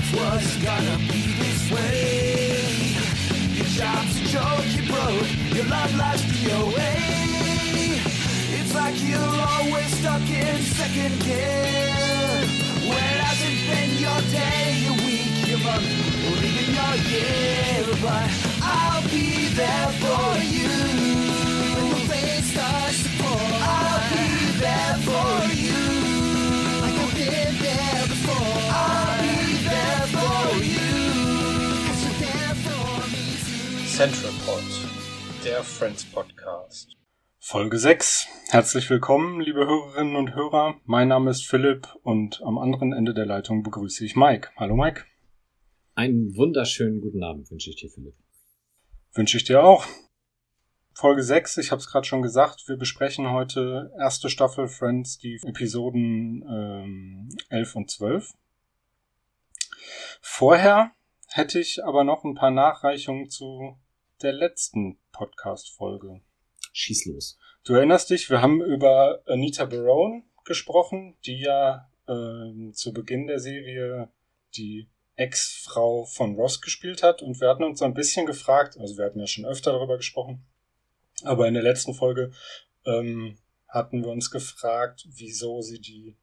life was gonna be this way. Your job's a joke, you broke, your love life's DOA. It's like you're always stuck in second gear. Where hasn't been your day, your week, your month, or even your year. But I'll be there for you. When the rain starts to pour, I'll be there for you. Central Pod, der Friends Podcast. Folge 6. Herzlich willkommen, liebe Hörerinnen und Hörer. Mein Name ist Philipp und am anderen Ende der Leitung begrüße ich Mike. Hallo Mike. Einen wunderschönen guten Abend wünsche ich dir, Philipp. Wünsche ich dir auch. Folge 6, ich habe es gerade schon gesagt, wir besprechen heute erste Staffel Friends, die Episoden ähm, 11 und 12. Vorher hätte ich aber noch ein paar Nachreichungen zu der letzten Podcast-Folge. Schieß los. Du erinnerst dich, wir haben über Anita Barone gesprochen, die ja ähm, zu Beginn der Serie die Ex-Frau von Ross gespielt hat und wir hatten uns so ein bisschen gefragt, also wir hatten ja schon öfter darüber gesprochen, aber in der letzten Folge ähm, hatten wir uns gefragt, wieso sie die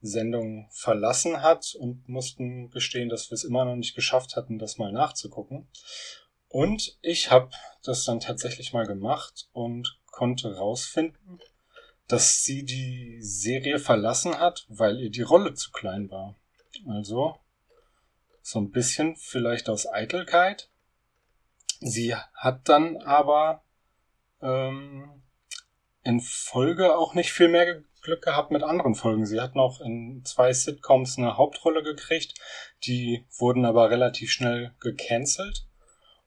Sendung verlassen hat und mussten gestehen, dass wir es immer noch nicht geschafft hatten, das mal nachzugucken. Und ich habe das dann tatsächlich mal gemacht und konnte rausfinden, dass sie die Serie verlassen hat, weil ihr die Rolle zu klein war. Also so ein bisschen vielleicht aus Eitelkeit. Sie hat dann aber ähm, in Folge auch nicht viel mehr Glück gehabt mit anderen Folgen. Sie hat noch in zwei Sitcoms eine Hauptrolle gekriegt, die wurden aber relativ schnell gecancelt.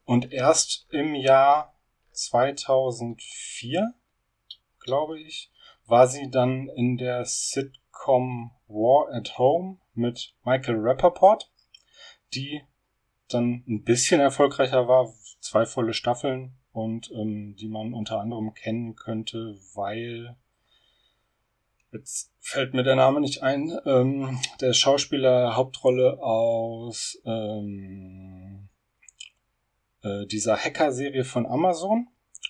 Und erst im Jahr 2004, glaube ich, war sie dann in der Sitcom War at Home mit Michael Rappaport, die dann ein bisschen erfolgreicher war, zwei volle Staffeln und ähm, die man unter anderem kennen könnte, weil jetzt fällt mir der Name nicht ein, ähm, der Schauspieler Hauptrolle aus ähm, äh, dieser Hacker-Serie von Amazon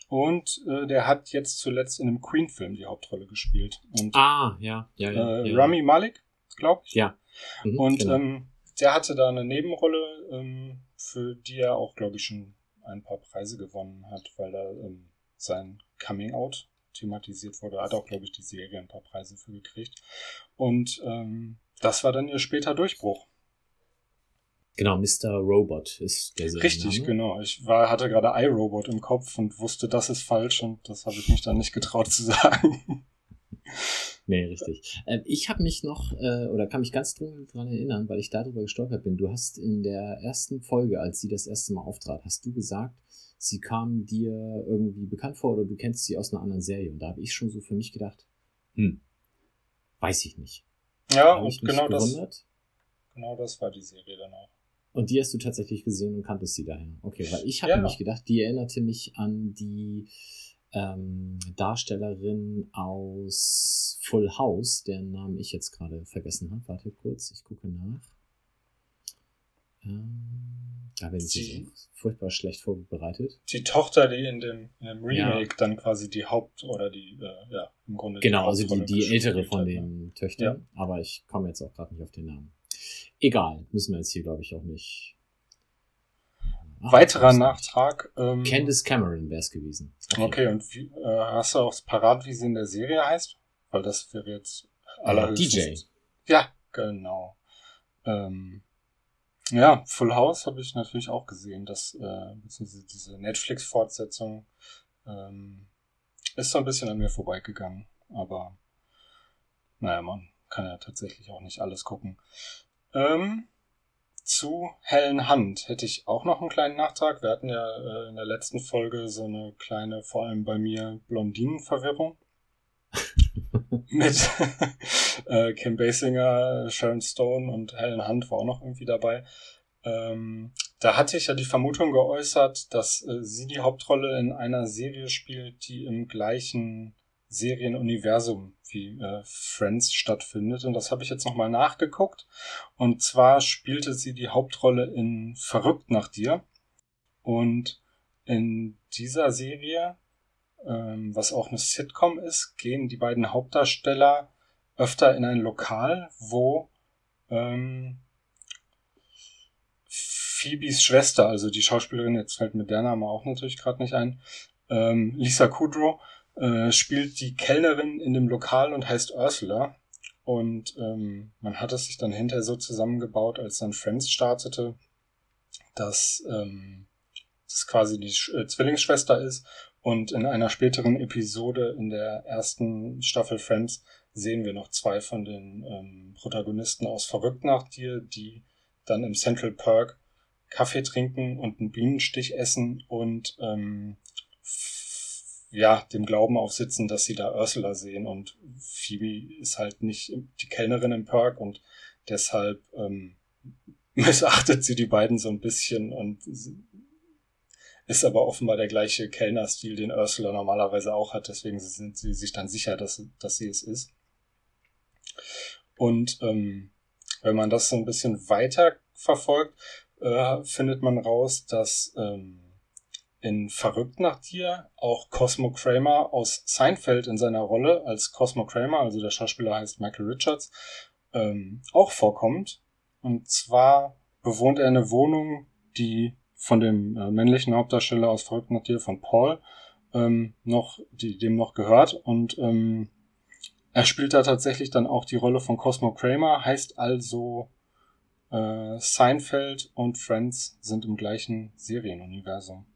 und äh, der hat jetzt zuletzt in einem Queen-Film die Hauptrolle gespielt. Und Ah, ja, ja, ja. äh, ja. Rami Malek, glaube ich. Ja. Mhm, Und genau. ähm, der hatte da eine Nebenrolle, ähm, für die er auch, glaube ich, schon ein paar Preise gewonnen hat, weil da ähm, sein Coming Out thematisiert wurde. Er hat auch, glaube ich, die Serie ein paar Preise für gekriegt. Und ähm, das war dann ihr später Durchbruch. Genau, Mr. Robot ist der Richtig, Serienname. genau. Ich war, hatte gerade iRobot im Kopf und wusste, das ist falsch und das habe ich mich dann nicht getraut zu sagen. Nee, richtig. Ähm, ich habe mich noch, äh, oder kann mich ganz dunkel dran erinnern, weil ich darüber gestolpert bin. Du hast in der ersten Folge, als sie das erste Mal auftrat, hast du gesagt, sie kam dir irgendwie bekannt vor oder du kennst sie aus einer anderen Serie. Und da habe ich schon so für mich gedacht, hm, weiß ich nicht. ja, und genau das, gewundert. genau das war die Serie dann auch. Und die hast du tatsächlich gesehen und kanntest sie daher. Okay, weil ich habe Ja. nämlich gedacht, die erinnerte mich an die ähm, Darstellerin aus Full House, deren Namen ich jetzt gerade vergessen habe. Warte kurz, ich gucke nach. Ähm, da bin ich Die- jetzt furchtbar schlecht vorbereitet. die Tochter, die in dem, in dem Remake dann quasi die Haupt- oder die, äh, ja, im Grunde Genau, die also die, die ältere von ne? den Töchtern. Aber ich komme jetzt auch gerade nicht auf den Namen. Egal, müssen wir jetzt hier, glaube ich, auch nicht. Ach, Weiterer. Nachtrag. Ähm, Candice Cameron wäre es gewesen. Okay, und wie, äh, hast du auch parat, wie sie in der Serie heißt? Weil das wäre jetzt Äh, allerhöchstens. DJ. Ja, genau. Ähm, ja, Full House habe ich natürlich auch gesehen, dass äh, beziehungsweise diese Netflix-Fortsetzung ähm, ist so ein bisschen an mir vorbeigegangen. Aber naja, man kann ja tatsächlich auch nicht alles gucken. Ähm, zu Helen Hunt hätte ich auch noch einen kleinen Nachtrag. Wir hatten ja äh, in der letzten Folge so eine kleine, vor allem bei mir, Blondinenverwirrung. Mit äh, Kim Basinger, Sharon Stone und Helen Hunt war auch noch irgendwie dabei. Ähm, da hatte ich ja die Vermutung geäußert, dass äh, sie die Hauptrolle in einer Serie spielt, die im gleichen Serienuniversum wie äh, Friends stattfindet. Und das habe ich jetzt nochmal nachgeguckt. Und zwar spielte sie die Hauptrolle in Verrückt nach dir. Und in dieser Serie, ähm, was auch eine Sitcom ist, gehen die beiden Hauptdarsteller öfter in ein Lokal, wo ähm, Phoebes Schwester, also die Schauspielerin, jetzt fällt mir der Name auch natürlich gerade nicht ein, ähm, Lisa Kudrow, äh, spielt die Kellnerin in dem Lokal und heißt Ursula. Und ähm, man hat es sich dann hinterher so zusammengebaut, als dann Friends startete, dass ähm, das quasi die Sch äh, Zwillingsschwester ist. Und in einer späteren Episode in der ersten Staffel Friends sehen wir noch zwei von den ähm, Protagonisten aus Verrückt nach dir, die dann im Central Perk Kaffee trinken und einen Bienenstich essen und ähm, ja, dem Glauben aufsitzen, dass sie da Ursula sehen und Phoebe ist halt nicht die Kellnerin im Perk und deshalb ähm, missachtet sie die beiden so ein bisschen und ist aber offenbar der gleiche Kellnerstil, den Ursula normalerweise auch hat, deswegen sind sie sich dann sicher, dass, dass sie es ist. Und ähm, wenn man das so ein bisschen weiter verfolgt, äh, findet man raus, dass ähm, in Verrückt nach dir auch Cosmo Kramer aus Seinfeld in seiner Rolle als Cosmo Kramer, also der Schauspieler heißt Michael Richards, ähm, auch vorkommt. Und zwar bewohnt er eine Wohnung, die von dem äh, männlichen Hauptdarsteller aus Verrückt nach dir, von Paul, ähm, noch, die dem noch gehört. Und ähm, er spielt da tatsächlich dann auch die Rolle von Cosmo Kramer, heißt also äh, Seinfeld und Friends sind im gleichen Serienuniversum.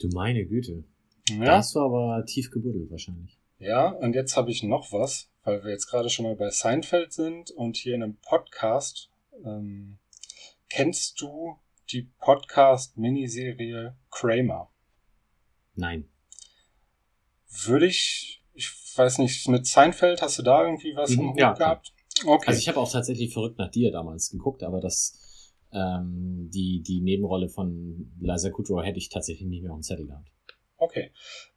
Du meine Güte. Ja. Da hast du aber tief gebuddelt wahrscheinlich. Ja, und jetzt habe ich noch was, weil wir jetzt gerade schon mal bei Seinfeld sind und hier in einem Podcast. Ähm, kennst du die Podcast-Miniserie Kramer? Nein. Würde ich, ich weiß nicht, mit Seinfeld hast du da irgendwie was mhm, im Hut ja, gehabt? Okay. Also ich habe auch tatsächlich verrückt nach dir damals geguckt, aber das ähm, die, die Nebenrolle von Liza Kudrow hätte ich tatsächlich nicht mehr auf dem Zettel gehabt. Okay.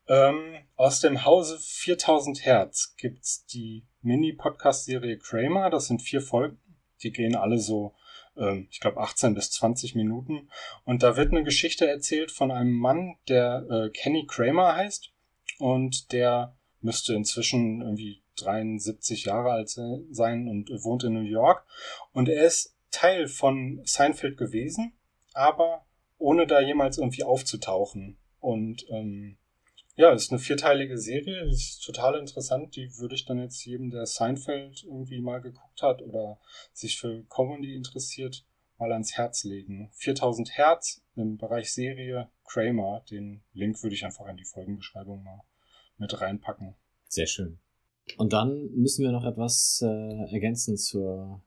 Ähm, aus dem Hause 4000 Hertz gibt's die Mini-Podcast-Serie Kramer. Das sind vier Folgen. Die gehen alle so, ähm, ich glaube, 18 bis 20 Minuten. Und da wird eine Geschichte erzählt von einem Mann, der äh, Kenny Kramer heißt. Und der müsste inzwischen irgendwie 73 Jahre alt sein und wohnt in New York. Und er ist Teil von Seinfeld gewesen, aber ohne da jemals irgendwie aufzutauchen. Und ähm, ja, ist eine vierteilige Serie, ist total interessant. Die würde ich dann jetzt jedem, der Seinfeld irgendwie mal geguckt hat oder sich für Comedy interessiert, mal ans Herz legen. 4000 Hertz im Bereich Serie Kramer. Den Link würde ich einfach in die Folgenbeschreibung mal mit reinpacken. Sehr schön. Und dann müssen wir noch etwas äh, ergänzen zur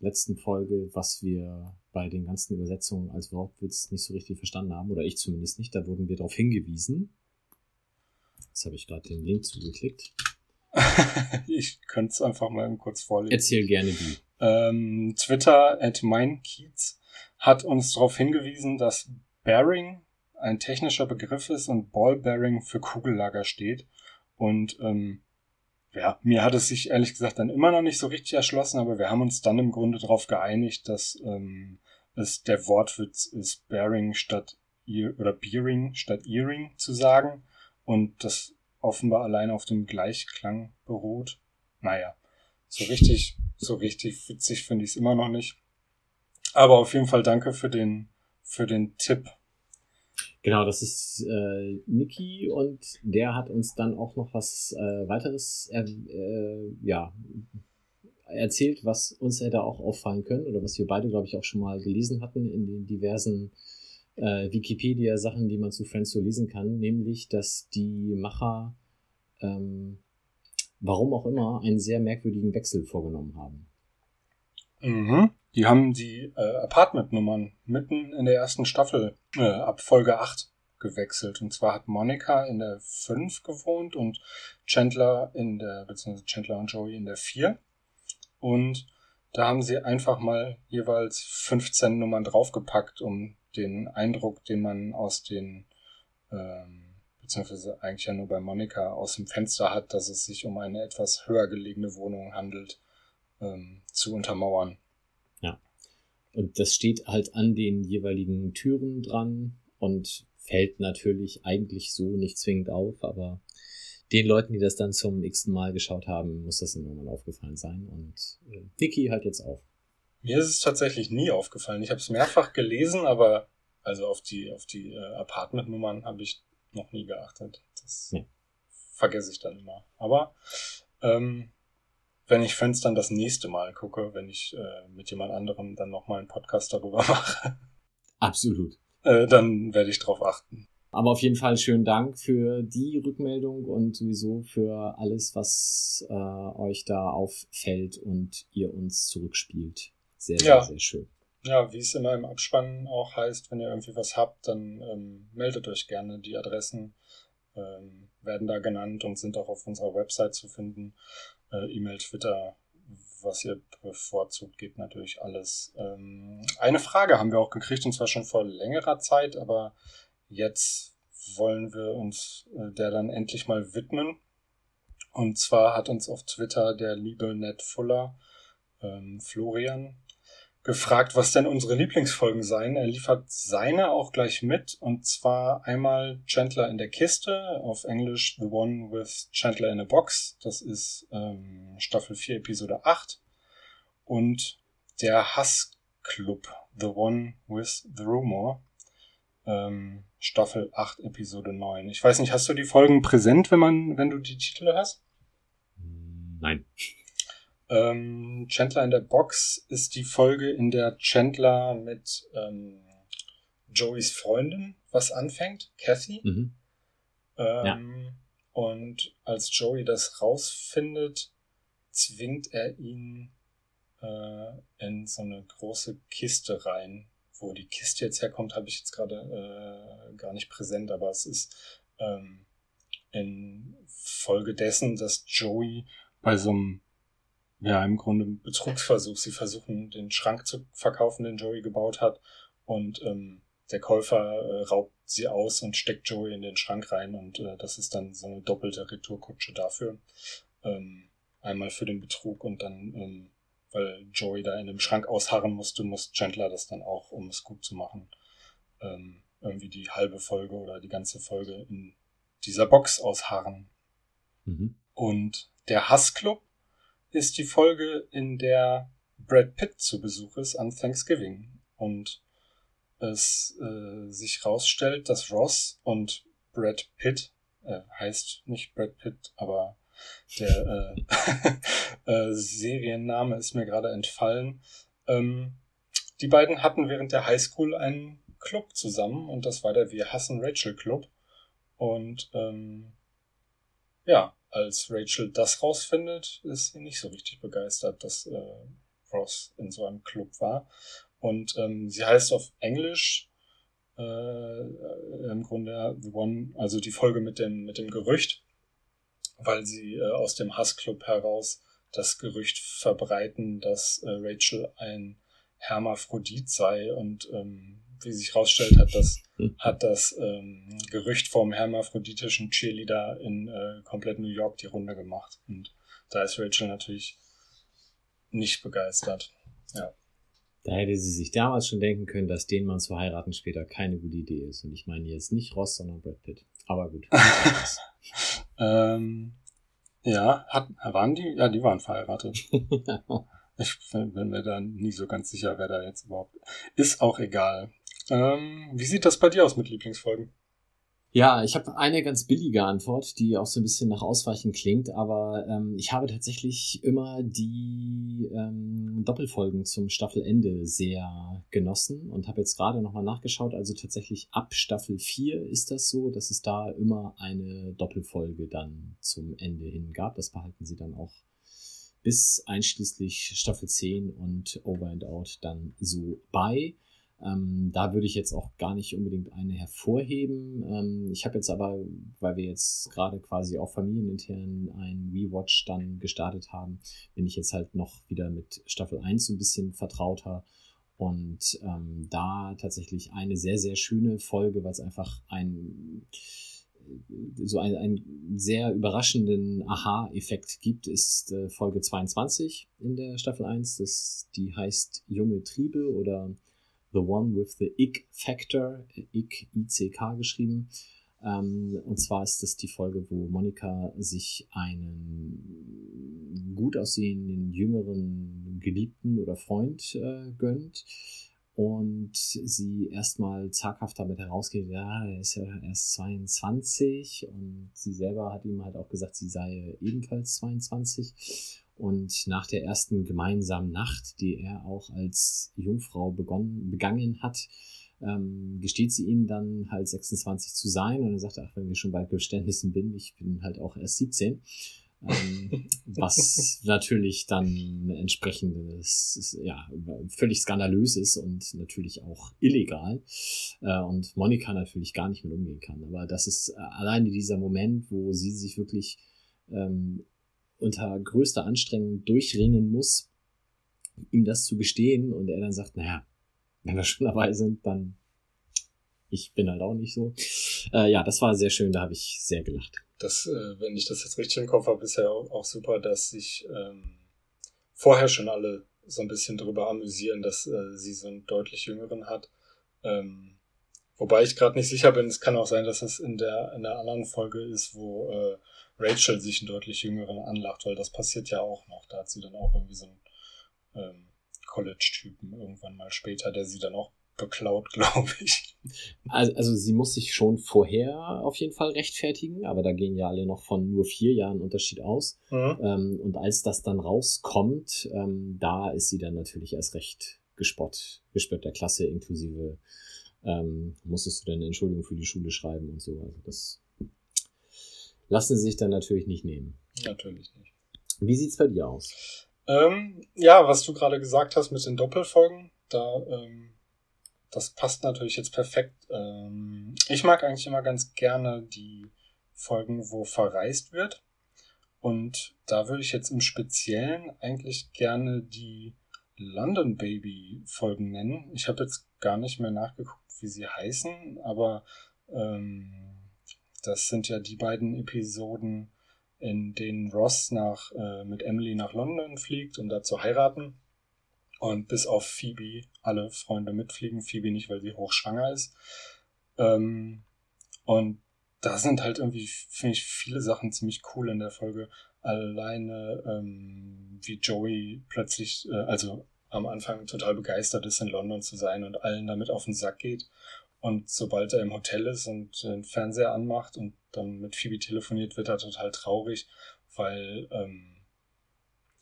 letzten Folge, was wir bei den ganzen Übersetzungen als Wortwitz nicht so richtig verstanden haben, oder ich zumindest nicht. Da wurden wir darauf hingewiesen. Jetzt habe ich gerade den Link zugeklickt. ich könnte es einfach mal kurz vorlesen. Erzähl gerne wie. Ähm, Twitter at meinkiez hat uns darauf hingewiesen, dass Bearing ein technischer Begriff ist und Ball Bearing für Kugellager steht. Und ähm, ja, mir hat es sich ehrlich gesagt dann immer noch nicht so richtig erschlossen, aber wir haben uns dann im Grunde darauf geeinigt, dass ähm, es der Wortwitz ist, Bearing statt Ear oder Bearing statt Earring zu sagen und das offenbar allein auf dem Gleichklang beruht. Naja, so richtig, so richtig witzig finde ich es immer noch nicht. Aber auf jeden Fall danke für den, für den Tipp. Genau, das ist äh, Niki und der hat uns dann auch noch was äh, weiteres äh, äh, ja, erzählt, was uns hätte auch auffallen können oder was wir beide, glaube ich, auch schon mal gelesen hatten in den diversen äh, Wikipedia-Sachen, die man zu Friends so lesen kann, nämlich, dass die Macher, ähm, warum auch immer, einen sehr merkwürdigen Wechsel vorgenommen haben. Mhm. Die haben die äh, Apartment-Nummern mitten in der ersten Staffel äh, ab Folge 8 gewechselt. Und zwar hat Monika in der 5 gewohnt und Chandler in der, beziehungsweise Chandler und Joey in der 4. Und da haben sie einfach mal jeweils 15 Nummern draufgepackt, um den Eindruck, den man aus den ähm, beziehungsweise eigentlich ja nur bei Monika aus dem Fenster hat, dass es sich um eine etwas höher gelegene Wohnung handelt, ähm, zu untermauern. Und das steht halt an den jeweiligen Türen dran und fällt natürlich eigentlich so nicht zwingend auf, aber den Leuten, die das dann zum x Mal geschaut haben, muss das irgendwann aufgefallen sein. Und äh, Vicky halt jetzt auf. Mir ist es tatsächlich nie aufgefallen. Ich habe es mehrfach gelesen, aber also auf die, auf die äh, Apartment-Nummern habe ich noch nie geachtet. Das ja. vergesse ich dann immer. Aber ähm, wenn ich Friends dann das nächste Mal gucke, wenn ich äh, mit jemand anderem dann nochmal einen Podcast darüber mache. Absolut. Äh, dann werde ich drauf achten. Aber auf jeden Fall schönen Dank für die Rückmeldung und sowieso für alles, was äh, euch da auffällt und ihr uns zurückspielt. Sehr, ja. sehr, sehr schön. Ja, wie es immer im Abspann auch heißt, wenn ihr irgendwie was habt, dann ähm, meldet euch gerne. Die Adressen ähm, werden da genannt und sind auch auf unserer Website zu finden. Äh, E-Mail, Twitter, was ihr bevorzugt, geht natürlich alles. Ähm, eine Frage haben wir auch gekriegt, und zwar schon vor längerer Zeit, aber jetzt wollen wir uns äh, der dann endlich mal widmen. Und zwar hat uns auf Twitter der liebe Ned Fuller, ähm, Florian, gefragt, was denn unsere Lieblingsfolgen seien. Er liefert seine auch gleich mit. Und zwar einmal Chandler in der Kiste, auf Englisch The One with Chandler in a Box. Das ist ähm, Staffel 4, Episode 8. Und der Hassclub, The One with the Rumor ähm, Staffel 8, Episode 9. Ich weiß nicht, hast du die Folgen präsent, wenn man, wenn du die Titel hast? Nein. Ähm, Chandler in der Box ist die Folge, in der Chandler mit ähm, Joeys Freundin was anfängt, Kathy. Mhm. Ähm, ja. Und als Joey das rausfindet, zwingt er ihn äh, in so eine große Kiste rein, wo die Kiste jetzt herkommt, habe ich jetzt gerade äh, gar nicht präsent, aber es ist ähm, in Folge dessen, dass Joey bei so einem, ja, im Grunde Betrugsversuch, sie versuchen, den Schrank zu verkaufen, den Joey gebaut hat, und ähm, der Käufer äh, raubt sie aus und steckt Joey in den Schrank rein, und äh, das ist dann so eine doppelte Retourkutsche dafür. Ähm, einmal für den Betrug und dann ähm, weil Joey da in dem Schrank ausharren musste, muss Chandler das dann auch, um es gut zu machen, ähm, irgendwie die halbe Folge oder die ganze Folge in dieser Box ausharren. Mhm. Und der Hassclub ist die Folge, in der Brad Pitt zu Besuch ist an Thanksgiving und es äh, sich rausstellt, dass Ross und Brad Pitt, äh, heißt nicht Brad Pitt, aber der äh, äh, Serienname ist mir gerade entfallen. Ähm, die beiden hatten während der Highschool einen Club zusammen und das war der Wir hassen Rachel Club. Und ähm, ja, als Rachel das rausfindet, ist sie nicht so richtig begeistert, dass äh, Ross in so einem Club war. Und ähm, sie heißt auf Englisch äh, im Grunde The One, also die Folge mit dem, mit dem Gerücht weil sie äh, aus dem Hassclub heraus das Gerücht verbreiten, dass äh, Rachel ein Hermaphrodit sei und ähm, wie sich herausstellt, hat das, hat das ähm, Gerücht vom hermaphroditischen Cheerleader in äh, komplett New York die Runde gemacht. Und da ist Rachel natürlich nicht begeistert. Ja. Da hätte sie sich damals schon denken können, dass den Mann zu heiraten später keine gute Idee ist. Und ich meine jetzt nicht Ross, sondern Brad Pitt. Aber gut. ähm, ja, hat, waren die? Ja, die waren verheiratet. ich bin mir da nie so ganz sicher, wer da jetzt überhaupt ist. Auch egal. Ähm, wie sieht das bei dir aus mit Lieblingsfolgen? Ja, ich habe eine ganz billige Antwort, die auch so ein bisschen nach Ausweichen klingt, aber ähm, ich habe tatsächlich immer die ähm, Doppelfolgen zum Staffelende sehr genossen und habe jetzt gerade nochmal nachgeschaut. Also tatsächlich ab Staffel 4 ist das so, dass es da immer eine Doppelfolge dann zum Ende hin gab. Das behalten sie dann auch bis einschließlich Staffel 10 und Over and Out dann so bei. Ähm, da würde ich jetzt auch gar nicht unbedingt eine hervorheben. Ähm, ich habe jetzt aber, weil wir jetzt gerade quasi auch familienintern ein Rewatch dann gestartet haben, bin ich jetzt halt noch wieder mit Staffel 1 so ein bisschen vertrauter. Und ähm, da tatsächlich eine sehr, sehr schöne Folge, weil es einfach ein so einen, einen sehr überraschenden Aha-Effekt gibt, ist äh, Folge 22 in der Staffel 1. Das, die heißt Junge Triebe oder The One with the Ick Factor, Ick, ICK geschrieben. Ähm, und zwar ist das die Folge, wo Monika sich einen gut aussehenden, jüngeren Geliebten oder Freund äh, gönnt und sie erstmal zaghaft damit herausgeht, ja, er ist ja erst 22 und sie selber hat ihm halt auch gesagt, sie sei ebenfalls 22 und nach der ersten gemeinsamen Nacht, die er auch als Jungfrau begonnen, begangen hat, ähm, gesteht sie ihm dann halt 26 zu sein und er sagt, ach, wenn wir schon bei Geständnissen bin, ich bin halt auch erst 17 ähm, was natürlich dann entsprechendes, ja, völlig skandalös ist und natürlich auch illegal äh, und Monika natürlich gar nicht mit umgehen kann. Aber das ist äh, alleine dieser Moment, wo sie sich wirklich ähm, unter größter Anstrengung durchringen muss, ihm das zu gestehen und er dann sagt, naja, wenn wir schon dabei sind, dann ich bin halt auch nicht so. Äh, ja, das war sehr schön, da habe ich sehr gelacht das, äh, wenn ich das jetzt richtig im Kopf habe, ist ja auch, super, dass sich ähm, vorher schon alle so ein bisschen darüber amüsieren, dass äh, sie so einen deutlich jüngeren hat. Ähm, wobei ich gerade nicht sicher bin, es kann auch sein, dass es in der, in der anderen Folge ist, wo äh, Rachel sich einen deutlich jüngeren anlacht, weil das passiert ja auch noch. Da hat sie dann auch irgendwie so einen ähm, College-Typen irgendwann mal später, der sie dann auch beklaut, glaube ich. Also, also sie muss sich schon vorher auf jeden Fall rechtfertigen, aber da gehen ja alle noch von nur vier Jahren Unterschied aus. Mhm. Ähm, und als das dann rauskommt, ähm, da ist sie dann natürlich erst recht gespott, gespött der Klasse, inklusive ähm, musstest du dann eine Entschuldigung für die Schule schreiben und so. Also das lassen sie sich dann natürlich nicht nehmen. Natürlich nicht. Wie sieht's bei dir aus? Ähm, ja, was du gerade gesagt hast mit den Doppelfolgen, da ähm, das passt natürlich jetzt perfekt. Ähm, ich mag eigentlich immer ganz gerne die Folgen, wo verreist wird. Und da würde ich jetzt im Speziellen eigentlich gerne die London Baby Folgen nennen. Ich habe jetzt gar nicht mehr nachgeguckt, wie sie heißen, aber ähm, das sind ja die beiden Episoden, in denen Ross nach, äh, mit Emily nach London fliegt, um da zu heiraten. Und bis auf Phoebe alle Freunde mitfliegen. Phoebe nicht, weil sie hochschwanger ist. Ähm, und da sind halt irgendwie, finde ich, viele Sachen ziemlich cool in der Folge. Alleine, ähm, wie Joey plötzlich, äh, also am Anfang total begeistert ist, in London zu sein und allen damit auf den Sack geht. Und sobald er im Hotel ist und den Fernseher anmacht und dann mit Phoebe telefoniert, wird er total traurig, weil ähm,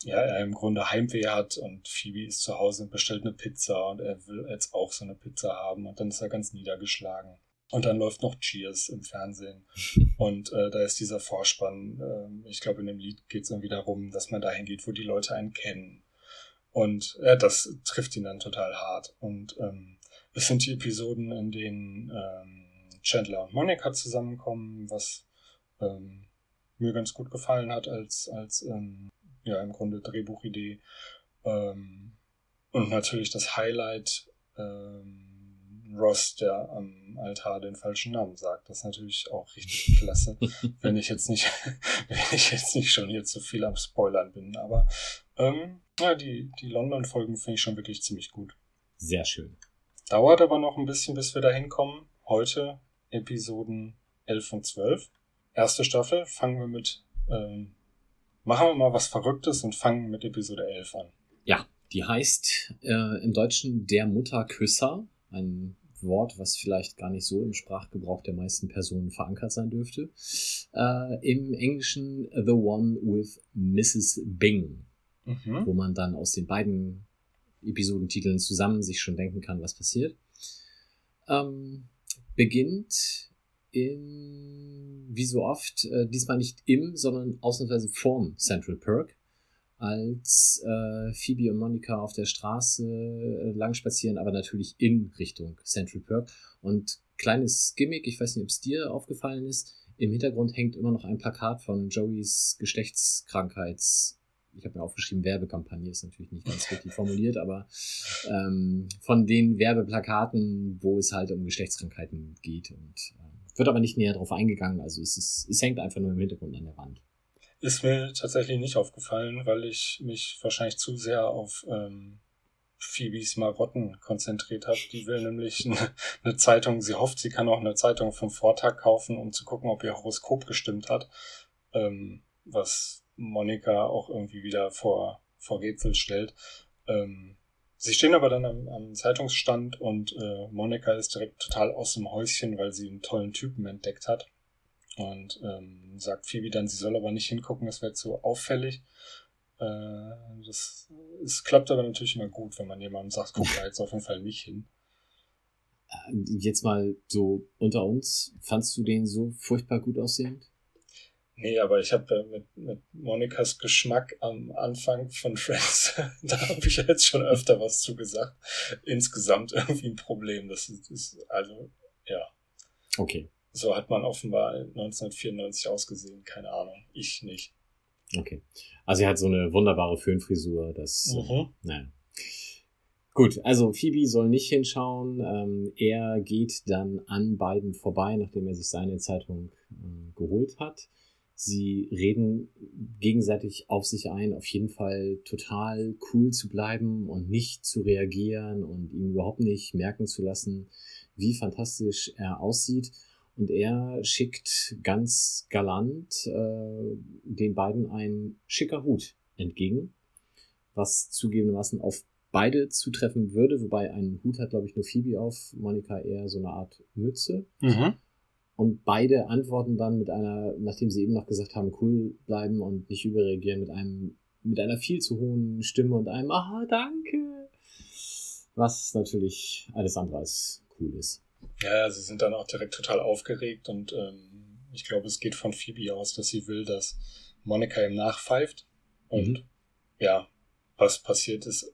ja, er im Grunde Heimweh hat und Phoebe ist zu Hause und bestellt eine Pizza und er will jetzt auch so eine Pizza haben und dann ist er ganz niedergeschlagen. Und dann läuft noch Cheers im Fernsehen. Und äh, da ist dieser Vorspann. Äh, ich glaube, in dem Lied geht es irgendwie darum, dass man dahin geht, wo die Leute einen kennen. Und äh, das trifft ihn dann total hart. Und ähm, es sind die Episoden, in denen ähm, Chandler und Monica zusammenkommen, was ähm, mir ganz gut gefallen hat als, als ähm, ja im Grunde Drehbuchidee. Ähm, und natürlich das Highlight, ähm, Ross, der am Altar den falschen Namen sagt. Das ist natürlich auch richtig klasse, wenn ich jetzt nicht, wenn ich jetzt nicht schon hier zu viel am Spoilern bin. Aber ähm, ja, die, die London-Folgen finde ich schon wirklich ziemlich gut. Sehr schön. Dauert aber noch ein bisschen, bis wir da hinkommen. Heute Episoden 11 und 12. Erste Staffel fangen wir mit ähm, Machen wir mal was Verrücktes und fangen mit Episode 11 an. Ja, die heißt äh, im Deutschen Der Mutterküsser. Ein Wort, was vielleicht gar nicht so im Sprachgebrauch der meisten Personen verankert sein dürfte. Äh, Im Englischen The One with Mrs. Bing. Mhm. Wo man dann aus den beiden Episodentiteln zusammen sich schon denken kann, was passiert. Ähm, beginnt in, wie so oft, äh, diesmal nicht im, sondern ausnahmsweise vorm Central Perk, als äh, Phoebe und Monica auf der Straße äh, lang spazieren, aber natürlich in Richtung Central Perk. Und kleines Gimmick, ich weiß nicht, ob es dir aufgefallen ist, im Hintergrund hängt immer noch ein Plakat von Joeys Geschlechtskrankheits- ich habe mir aufgeschrieben, Werbekampagne ist natürlich nicht ganz richtig formuliert, aber ähm, von den Werbeplakaten, wo es halt um Geschlechtskrankheiten geht und Wird aber nicht näher drauf eingegangen, also es, ist, es hängt einfach nur im Hintergrund an der Wand. Ist mir tatsächlich nicht aufgefallen, weil ich mich wahrscheinlich zu sehr auf ähm, Phoebes Marotten konzentriert habe. Die will nämlich eine, eine Zeitung, sie hofft, sie kann auch eine Zeitung vom Vortag kaufen, um zu gucken, ob ihr Horoskop gestimmt hat. Ähm, was Monika auch irgendwie wieder vor, vor Rätsel stellt. Ähm, sie stehen aber dann am, am Zeitungsstand und äh, Monika ist direkt total aus dem Häuschen, weil sie einen tollen Typen entdeckt hat und ähm, sagt Phoebe dann, sie soll aber nicht hingucken, das wäre zu auffällig. Äh, das es klappt aber natürlich immer gut, wenn man jemandem sagt, guck da jetzt auf jeden Fall nicht hin. Äh, jetzt mal so unter uns, fandst du den so furchtbar gut aussehend? Nee, aber ich habe mit, mit Monikas Geschmack am Anfang von Friends, da habe ich jetzt schon öfter was zu gesagt. Insgesamt irgendwie ein Problem. Das ist, ist also, ja. Okay. So hat man offenbar 1994 ausgesehen, keine Ahnung. Ich nicht. Okay. Also er hat so eine wunderbare Föhnfrisur, das, Mhm. äh, naja. Gut, also Phoebe soll nicht hinschauen. Ähm, er geht dann an beiden vorbei, nachdem er sich seine Zeitung äh, geholt hat. Sie reden gegenseitig auf sich ein, auf jeden Fall total cool zu bleiben und nicht zu reagieren und ihn überhaupt nicht merken zu lassen, wie fantastisch er aussieht. Und er schickt ganz galant äh, den beiden ein schicker Hut entgegen, was zugegebenermaßen auf beide zutreffen würde, wobei ein Hut hat, glaube ich, nur Phoebe auf, Monika eher so eine Art Mütze. Mhm. Und beide antworten dann mit einer, nachdem sie eben noch gesagt haben, cool bleiben und nicht überreagieren, mit einem, mit einer viel zu hohen Stimme und einem, aha, danke. Was natürlich alles andere als cool ist. Ja, ja, sie sind dann auch direkt total aufgeregt und ähm, ich glaube, es geht von Phoebe aus, dass sie will, dass Monika ihm nachpfeift. Und Mhm. ja, was passiert ist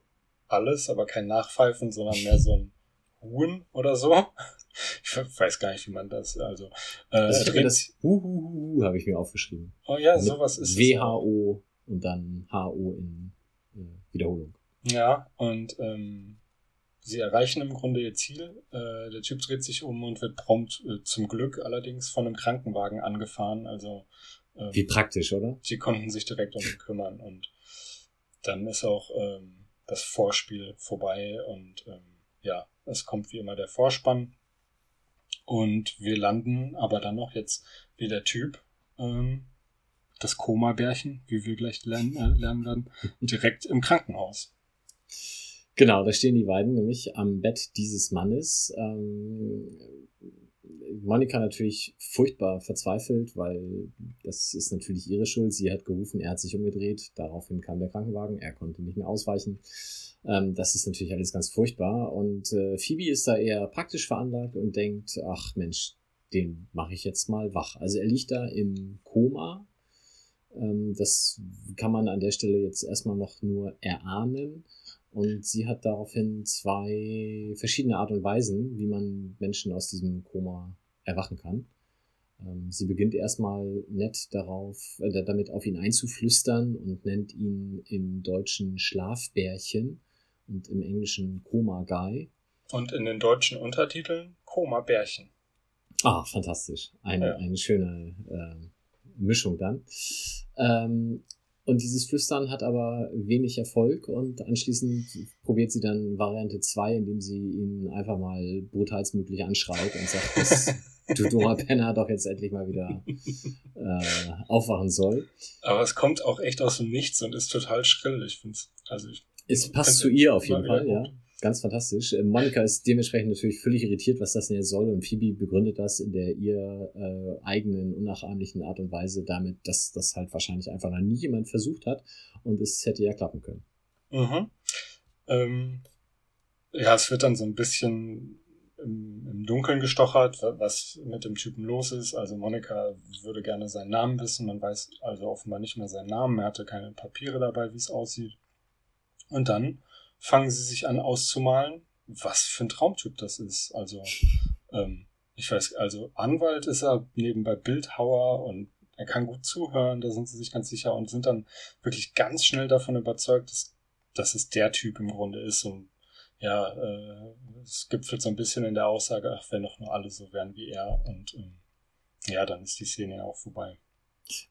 alles, aber kein Nachpfeifen, sondern mehr so ein Huhn oder so. Ich weiß gar nicht, wie man das, also, äh, Also ich habe das Huhuhu habe ich mir aufgeschrieben. oh ja, Mit sowas ist. WHO und dann HO in äh, Wiederholung. Ja, und ähm, sie erreichen im Grunde ihr Ziel. Äh, der Typ dreht sich um und wird prompt, äh, zum Glück allerdings, von einem Krankenwagen angefahren. Also ähm, Wie praktisch, oder? sie konnten sich direkt um ihn kümmern. Und dann ist auch ähm, das Vorspiel vorbei und ähm, ja, es kommt wie immer der Vorspann. Und wir landen aber dann noch jetzt wie der Typ, ähm, das Koma-Bärchen, wie wir gleich lernen, äh, lernen werden, direkt im Krankenhaus. Genau, da stehen die beiden nämlich am Bett dieses Mannes. Ähm, Monika natürlich furchtbar verzweifelt, weil das ist natürlich ihre Schuld. Sie hat gerufen, er hat sich umgedreht. Daraufhin kam der Krankenwagen, er konnte nicht mehr ausweichen. Ähm, das ist natürlich alles ganz furchtbar. Und äh, Phoebe ist da eher praktisch veranlagt und denkt, ach Mensch, den mache ich jetzt mal wach. Also er liegt da im Koma. Ähm, das kann man an der Stelle jetzt erstmal noch nur erahnen. Und sie hat daraufhin zwei verschiedene Art und Weisen, wie man Menschen aus diesem Koma erwachen kann. Ähm, sie beginnt erstmal nett darauf, äh, damit auf ihn einzuflüstern und nennt ihn im Deutschen Schlafbärchen und im Englischen Koma Guy. Und in den deutschen Untertiteln Koma-Bärchen. Ah, fantastisch. Eine, Ja. eine schöne äh, Mischung dann. Ähm, und dieses Flüstern hat aber wenig Erfolg und anschließend probiert sie dann Variante 2, indem sie ihn einfach mal brutalstmöglich anschreit und sagt, dass du dummer Penner doch jetzt endlich mal wieder äh, aufwachen soll. Aber es kommt auch echt aus dem Nichts und ist total schrill. Ich finde es, also ich, Es passt zu ihr auf jeden Fall, ja. Ganz fantastisch. Äh, Monika ist dementsprechend natürlich völlig irritiert, was das denn jetzt soll. Und Phoebe begründet das in der ihr äh, eigenen, unnachahmlichen Art und Weise damit, dass das halt wahrscheinlich einfach noch nie jemand versucht hat und es hätte ja klappen können. mhm. ähm, ja, es wird dann so ein bisschen im, im Dunkeln gestochert, wa- was mit dem Typen los ist. Also Monika würde gerne seinen Namen wissen. Man weiß also offenbar nicht mehr seinen Namen. Er hatte keine Papiere dabei, wie es aussieht. Und dann fangen sie sich an auszumalen, was für ein Traumtyp das ist. Also, ähm, ich weiß, also Anwalt ist er nebenbei Bildhauer und er kann gut zuhören, da sind sie sich ganz sicher und sind dann wirklich ganz schnell davon überzeugt, dass, dass es der Typ im Grunde ist. Und ja, äh, es gipfelt so ein bisschen in der Aussage, ach, wenn doch nur alle so wären wie er. Und ähm, Ja, dann ist die Szene ja auch vorbei.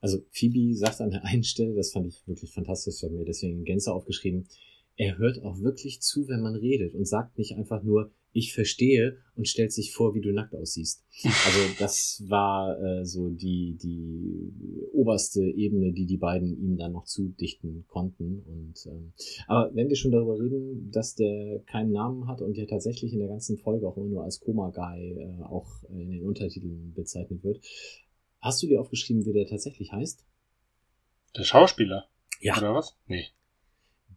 Also Phoebe sagt an der einen Stelle, das fand ich wirklich fantastisch, ich habe mir deswegen in Gänze aufgeschrieben, er hört auch wirklich zu, wenn man redet und sagt nicht einfach nur, ich verstehe und stellt sich vor, wie du nackt aussiehst. Also das war äh, so die, die oberste Ebene, die die beiden ihm dann noch zudichten konnten. Und ähm, aber wenn wir schon darüber reden, dass der keinen Namen hat und ja tatsächlich in der ganzen Folge auch immer nur als Koma-Guy äh, auch in den Untertiteln bezeichnet wird, hast du dir aufgeschrieben, wie der tatsächlich heißt? Der Schauspieler? Ja. Oder was? Nee.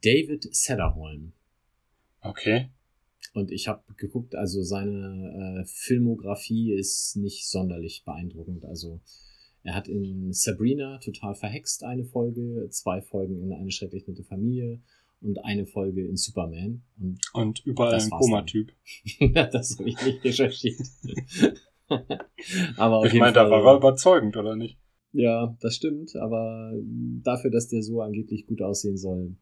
David Sederholm. Okay. Und ich habe geguckt, also seine äh, Filmografie ist nicht sonderlich beeindruckend. Also er hat in Sabrina total verhext eine Folge, zwei Folgen in eine schrecklich nette Familie und eine Folge in Superman. Und, Und überall ein. Komatyp. das habe ich nicht recherchiert. aber auf Ich meine, da war er überzeugend, oder nicht? Ja, das stimmt, aber dafür, dass der so angeblich gut aussehen soll,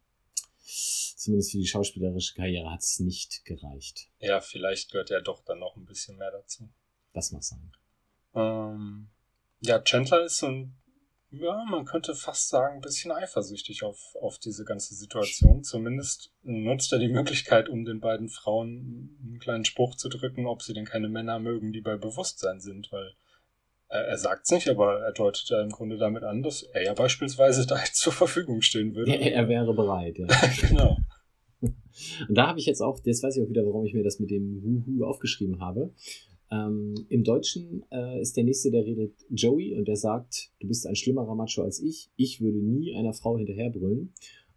zumindest für die schauspielerische Karriere, hat es nicht gereicht. Ja, vielleicht gehört ja doch dann noch ein bisschen mehr dazu. Das mag sein. Ähm, ja, Chandler ist so ein, ja, man könnte fast sagen, ein bisschen eifersüchtig auf, auf diese ganze Situation. Zumindest nutzt er die Möglichkeit, um den beiden Frauen einen kleinen Spruch zu drücken, ob sie denn keine Männer mögen, die bei Bewusstsein sind, weil er, er sagt's nicht, aber er deutet ja im Grunde damit an, dass er ja beispielsweise da jetzt zur Verfügung stehen würde. Er, er wäre bereit, ja. genau. Und da habe ich jetzt auch, jetzt weiß ich auch wieder, warum ich mir das mit dem Huhu aufgeschrieben habe. Ähm, Im Deutschen äh, ist der nächste, der redet Joey und der sagt, du bist ein schlimmerer Macho als ich. Ich würde nie einer Frau hinterherbrüllen.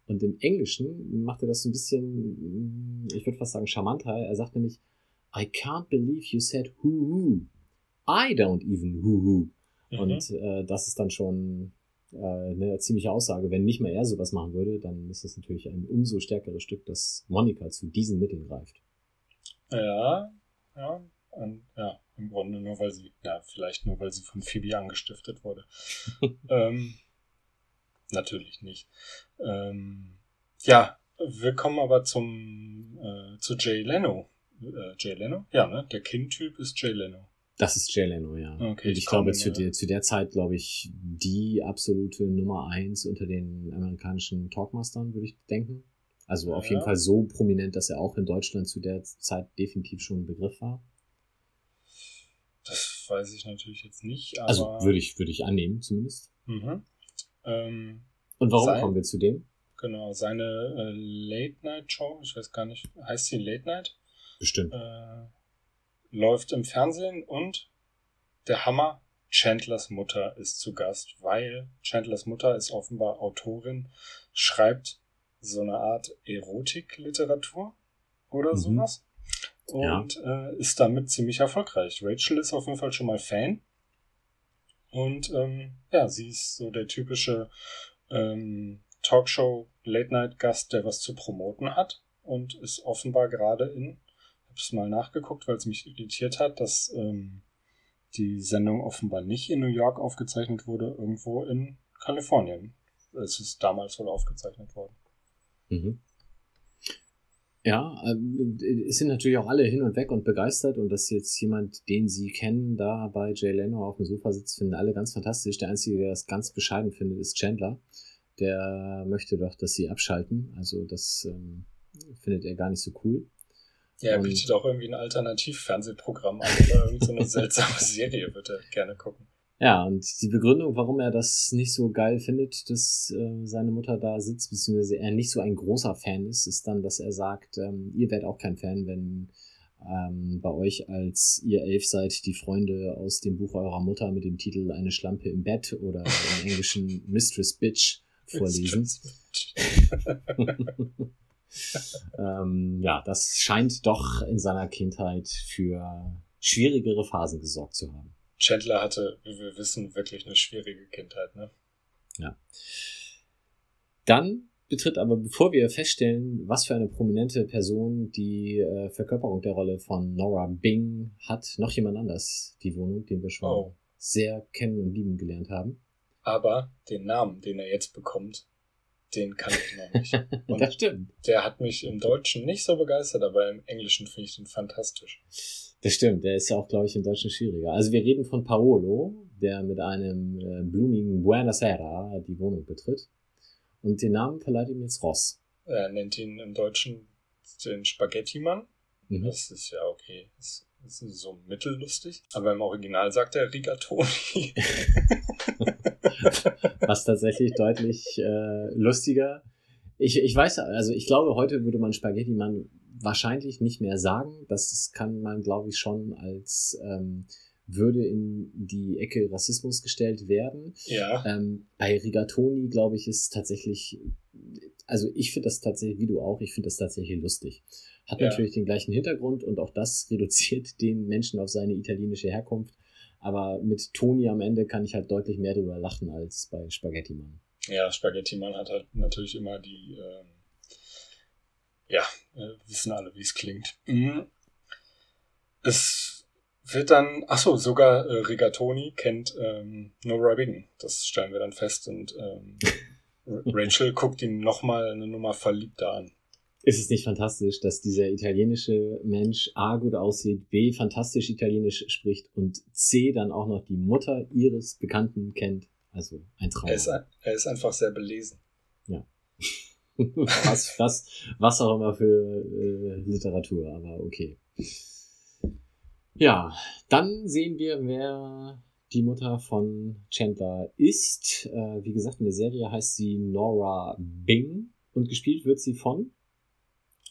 Und im Englischen macht er das so ein bisschen, mm, ich würde fast sagen, charmanter. Er sagt nämlich, I can't believe you said Huhu. I don't even Huhu. Mhm. Und äh, das ist dann schon äh, eine ziemliche Aussage. Wenn nicht mehr er sowas machen würde, dann ist es natürlich ein umso stärkeres Stück, dass Monika zu diesen Mitteln greift. Ja, ja, und, ja, im Grunde nur, weil sie, ja, vielleicht nur, weil sie von Phoebe angestiftet wurde. ähm, natürlich nicht. Ähm, ja, wir kommen aber zum, äh, zu Jay Leno. Äh, Jay Leno? Ja, ne? Der Kind-Typ ist Jay Leno. Das ist Jay Leno, ja. Okay, Und ich glaube, zu, der, zu der Zeit, glaube ich, die absolute Nummer eins unter den amerikanischen Talkmastern, würde ich denken. Also auf Ja. jeden Fall so prominent, dass er auch in Deutschland zu der Zeit definitiv schon ein Begriff war. Das weiß ich natürlich jetzt nicht, aber. Also würde ich, würde ich annehmen, zumindest. Mhm. Ähm, Und warum Sein- kommen wir zu dem? genau, seine äh, Late-Night-Show, ich weiß gar nicht, heißt sie Late Night? Bestimmt. äh, läuft im Fernsehen und der Hammer, Chandlers Mutter ist zu Gast, weil Chandlers Mutter ist offenbar Autorin, schreibt so eine Art Erotikliteratur oder Mhm. sowas Ja. und äh, ist damit ziemlich erfolgreich. Rachel ist auf jeden Fall schon mal Fan und ähm, ja, sie ist so der typische ähm, Talkshow Late Night Gast, der was zu promoten hat und ist offenbar gerade in es mal nachgeguckt, weil es mich irritiert hat, dass ähm, die Sendung offenbar nicht in New York aufgezeichnet wurde, irgendwo in Kalifornien. Es ist damals wohl aufgezeichnet worden. Mhm. Ja, ähm, es sind natürlich auch alle hin und weg und begeistert und dass jetzt jemand, den sie kennen, da bei Jay Leno auf dem Sofa sitzt, finden alle ganz fantastisch. Der Einzige, der das ganz bescheiden findet, ist Chandler. Der möchte doch, dass sie abschalten. Also das ähm, findet er gar nicht so cool. Ja, er bietet auch irgendwie ein Alternativfernsehprogramm an oder irgendeine so eine seltsame Serie, würde er gerne gucken. Ja, und die Begründung, warum er das nicht so geil findet, dass äh, seine Mutter da sitzt, beziehungsweise er nicht so ein großer Fan ist, ist dann, dass er sagt, ähm, ihr werdet auch kein Fan, wenn ähm, bei euch, als ihr elf seid, die Freunde aus dem Buch eurer Mutter mit dem Titel Eine Schlampe im Bett oder im Englischen Mistress Bitch vorlesen. ähm, ja, das scheint doch in seiner Kindheit für schwierigere Phasen gesorgt zu haben. Chandler hatte, wie wir wissen, wirklich eine schwierige Kindheit, ne? Dann betritt aber, bevor wir feststellen, was für eine prominente Person die äh, Verkörperung der Rolle von Nora Bing hat, noch jemand anders die Wohnung, den wir schon Oh. sehr kennen und lieben gelernt haben. Aber den Namen, den er jetzt bekommt, den kann ich noch nicht. Und das stimmt. der hat mich im Deutschen nicht so begeistert, aber im Englischen finde ich den fantastisch. Das stimmt, der ist ja auch, glaube ich, im Deutschen schwieriger. Also wir reden von Paolo, der mit einem äh, blumigen Buonasera die Wohnung betritt. Und den Namen verleiht ihm jetzt Ross. Er nennt ihn im Deutschen den Spaghetti-Mann. Mhm. Das ist ja okay. Das ist so mittellustig. Aber im Original sagt er Rigatoni. Was tatsächlich deutlich äh, lustiger. Ich, ich weiß, also ich glaube, heute würde man Spaghetti-Mann wahrscheinlich nicht mehr sagen. Das kann man, glaube ich, schon als ähm, würde in die Ecke Rassismus gestellt werden. ja. Ähm, bei Rigatoni, glaube ich, ist tatsächlich, also ich finde das tatsächlich, wie du auch, ich finde das tatsächlich lustig. Hat Ja. natürlich den gleichen Hintergrund und auch das reduziert den Menschen auf seine italienische Herkunft. Aber mit Toni am Ende kann ich halt deutlich mehr drüber lachen als bei Spaghetti Mann. Ja, Spaghetti-Mann hat halt natürlich immer die, ähm, ja, äh, wissen alle, wie es klingt. Mhm. Es wird dann, ach so, sogar äh, Rigatoni kennt ähm, Nora Bing. Das stellen wir dann fest und ähm, Rachel guckt ihn nochmal eine Nummer verliebter an. Ist es nicht fantastisch, dass dieser italienische Mensch A gut aussieht, B fantastisch Italienisch spricht und C dann auch noch die Mutter ihres Bekannten kennt? Also ein Traum. Er ist, er ist einfach sehr belesen. was, was, was auch immer für äh, Literatur, aber okay. Ja, dann sehen wir, wer die Mutter von Chandler ist. Äh, wie gesagt, in der Serie heißt sie Nora Bing und gespielt wird sie von.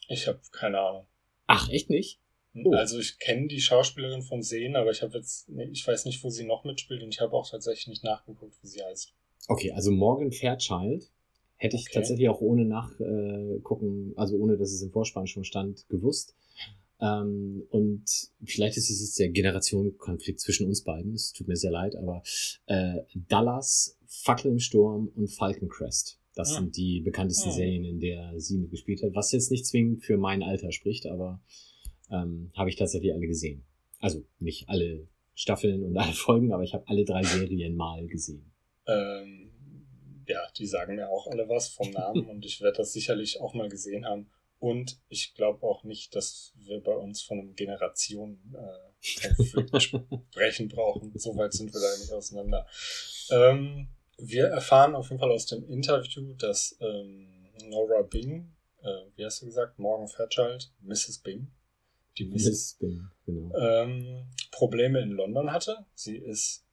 Ich habe keine Ahnung. Ach, echt nicht? Oh. Also ich kenne die Schauspielerin von Sehen, aber ich habe jetzt, ich weiß nicht, wo sie noch mitspielt und ich habe auch tatsächlich nicht nachgeguckt, wie sie heißt. Okay, also Morgan Fairchild hätte ich Okay. tatsächlich auch ohne nachgucken, also ohne dass es im Vorspann schon stand, gewusst. Ähm, und vielleicht ist es jetzt der Generationenkonflikt zwischen uns beiden. Es tut mir sehr leid, aber äh, Dallas, Fackel im Sturm und Falcon Crest. Das Ah. sind die bekanntesten Ah. Serien, in der sie mitgespielt hat. Was jetzt nicht zwingend für mein Alter spricht, aber ähm, habe ich tatsächlich alle gesehen. Also nicht alle Staffeln und alle Folgen, aber ich habe alle drei Serien mal gesehen. Ähm, ja, die sagen mir auch alle was vom Namen und ich werde das sicherlich auch mal gesehen haben. Und ich glaube auch nicht, dass wir bei uns von einem Generationen-Konflikt sprechen brauchen. So weit sind wir da nicht auseinander. Ähm, wir erfahren auf jeden Fall aus dem Interview, dass ähm, Nora Bing, äh, wie hast du gesagt, Morgan Fairchild, Mrs. Bing, die Mrs. Bing, genau. ähm, Probleme in London hatte. Sie ist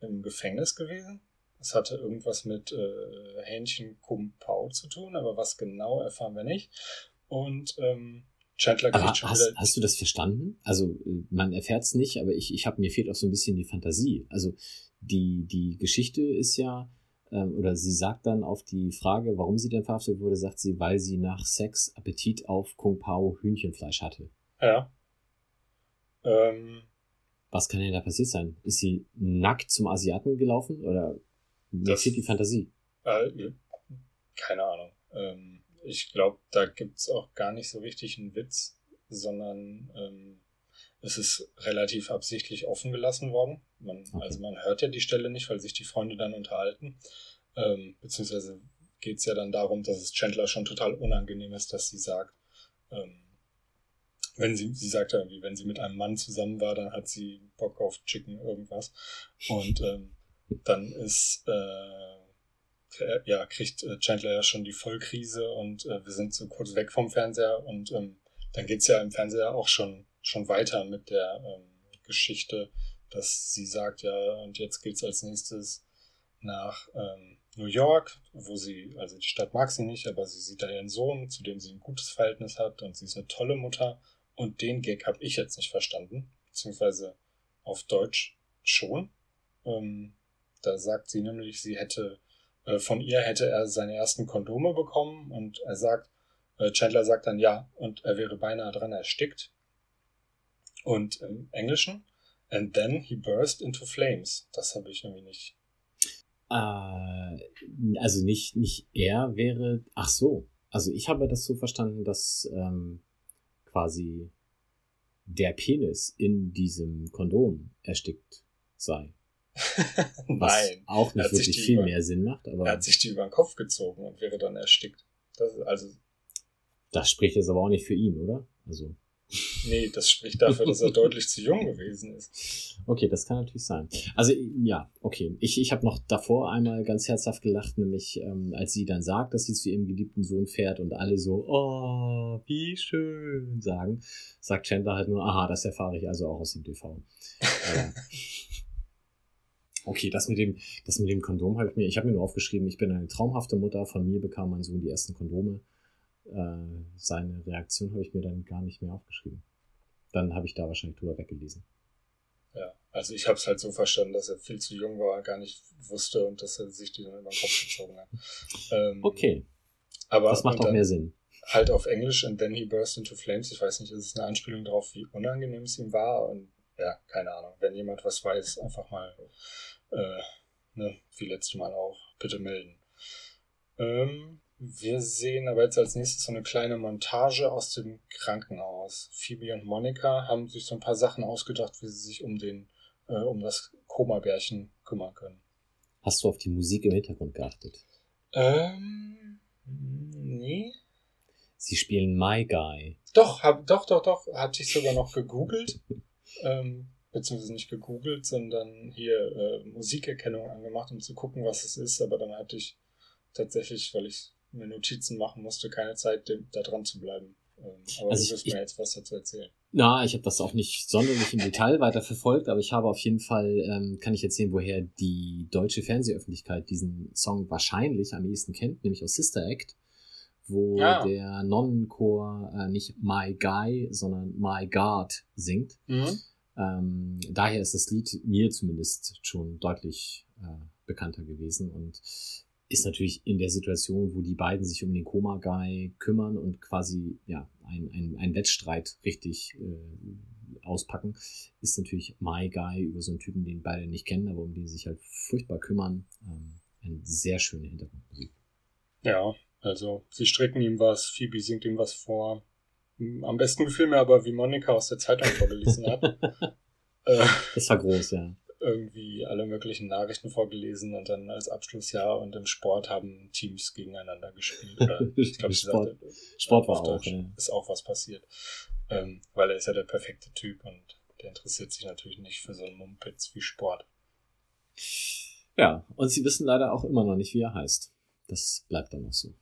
im Gefängnis gewesen. Es hatte irgendwas mit äh, Hähnchen Kumpau zu tun, aber was genau erfahren wir nicht. Und ähm, Chandler Aber kriegt schon hast, wieder. hast du das verstanden? Also äh, man erfährt es nicht, aber ich, ich habe mir fehlt auch so ein bisschen die Fantasie. Also die, die Geschichte ist ja, ähm, oder sie sagt dann auf die Frage, warum sie denn verhaftet wurde, sagt sie, weil sie nach Sex Appetit auf Kung Pao Hühnchenfleisch hatte. Ja. Ähm, Was kann denn da passiert sein? Ist sie nackt zum Asiaten gelaufen oder mir Das- fehlt die Fantasie? äh, keine Ahnung. Ähm, ich glaube, da gibt's auch gar nicht so richtig einen Witz, sondern ähm, es ist relativ absichtlich offen gelassen worden. Man, Okay. Also man hört ja die Stelle nicht, weil sich die Freunde dann unterhalten. Ähm, beziehungsweise geht's ja dann darum, dass es Chandler schon total unangenehm ist, dass sie sagt, ähm, wenn sie, sie sagt ja irgendwie, wenn sie mit einem Mann zusammen war, dann hat sie Bock auf Chicken irgendwas. Und ähm, dann ist, äh, äh, ja, kriegt äh, Chandler ja schon die Vollkrise und äh, wir sind so kurz weg vom Fernseher und ähm, dann geht's ja im Fernseher auch schon, schon weiter mit der ähm, Geschichte, dass sie sagt, ja, und jetzt geht's als nächstes nach ähm, New York, wo sie, also die Stadt mag sie nicht, aber sie sieht da ihren Sohn, zu dem sie ein gutes Verhältnis hat und sie ist eine tolle Mutter. Und den Gag habe ich jetzt nicht verstanden, beziehungsweise auf Deutsch schon. Ähm, da sagt sie nämlich, sie hätte, äh, von ihr hätte er seine ersten Kondome bekommen und er sagt, äh, Chandler sagt dann ja und er wäre beinahe dran erstickt. Und im Englischen, and then he burst into flames. Das habe ich irgendwie nicht. Äh, also nicht, nicht er wäre. Ach so. Also ich habe das so verstanden, dass ähm, quasi der Penis in diesem Kondom erstickt sei. Was Nein, auch Er nicht wirklich viel über- mehr Sinn macht, er aber hat sich die über den Kopf gezogen und wäre dann erstickt. Das, ist also, das spricht jetzt aber auch nicht für ihn, oder? Also Nee, das spricht dafür, dass er deutlich zu jung gewesen ist. Okay, das kann natürlich sein. Also ja, okay. Ich, ich habe noch davor einmal ganz herzhaft gelacht, nämlich ähm, als sie dann sagt, dass sie zu ihrem geliebten Sohn fährt und alle so, oh, wie schön sagen, sagt Chandler halt nur, aha, das erfahre ich also auch aus dem TV. okay, das mit dem, das mit dem Kondom habe ich mir, ich habe mir nur aufgeschrieben, ich bin eine traumhafte Mutter, von mir bekam mein Sohn die ersten Kondome. Äh, seine Reaktion habe ich mir dann gar nicht mehr aufgeschrieben. Dann habe ich da wahrscheinlich drüber weggelesen. Ja, also ich habe es halt so verstanden, dass er viel zu jung war, gar nicht wusste und dass er sich die dann über den Kopf gezogen hat. Ähm, okay. Aber das macht auch mehr Sinn. Halt auf Englisch and then he burst into flames. Ich weiß nicht, ist es eine Anspielung darauf, wie unangenehm es ihm war? Und ja, keine Ahnung. Wenn jemand was weiß, einfach mal, äh, ne, wie letztes Mal auch, bitte melden. Ähm, wir sehen aber jetzt als nächstes so eine kleine Montage aus dem Krankenhaus. Phoebe und Monika haben sich so ein paar Sachen ausgedacht, wie sie sich um den, äh, um das Koma-Bärchen kümmern können. Hast du auf die Musik im Hintergrund geachtet? Ähm, nee. Sie spielen My Guy. Doch, hab, doch, doch, doch, hatte ich sogar noch gegoogelt. ähm, beziehungsweise nicht gegoogelt, sondern hier äh, Musikerkennung angemacht, um zu gucken, was es ist. Aber dann hatte ich tatsächlich, weil ich Notizen machen musste, keine Zeit, da dran zu bleiben. Ähm, aber also du wirst mir jetzt was dazu erzählen. Na, ich habe das auch nicht sonderlich im Detail weiter verfolgt, aber ich habe auf jeden Fall, ähm, kann ich erzählen, woher die deutsche Fernsehöffentlichkeit diesen Song wahrscheinlich am ehesten kennt, nämlich aus Sister Act, wo ja. der Nonnenchor äh, nicht My Guy, sondern My God singt. Mhm. Ähm, daher ist das Lied mir zumindest schon deutlich äh, bekannter gewesen und ist natürlich in der Situation, wo die beiden sich um den Koma-Guy kümmern und quasi ja ein, ein, ein Wettstreit richtig äh, auspacken, ist natürlich My Guy über so einen Typen, den beide nicht kennen, aber um den sie sich halt furchtbar kümmern. Ähm, eine sehr schöne Hintergrundmusik. Ja, also sie stricken ihm was, Phoebe singt ihm was vor. Am besten gefiel mir aber, wie Monika aus der Zeitung vorgelesen hat. äh, das war groß, ja irgendwie alle möglichen Nachrichten vorgelesen und dann als Abschlussjahr und im Sport haben Teams gegeneinander gespielt. Oder ich glaube, Sport, sagte, Sport war auch. Ja. Ist auch was passiert. Ähm, weil er ist ja der perfekte Typ und der interessiert sich natürlich nicht für so einen Mumpitz wie Sport. Ja, und sie wissen leider auch immer noch nicht, wie er heißt. Das bleibt dann noch so.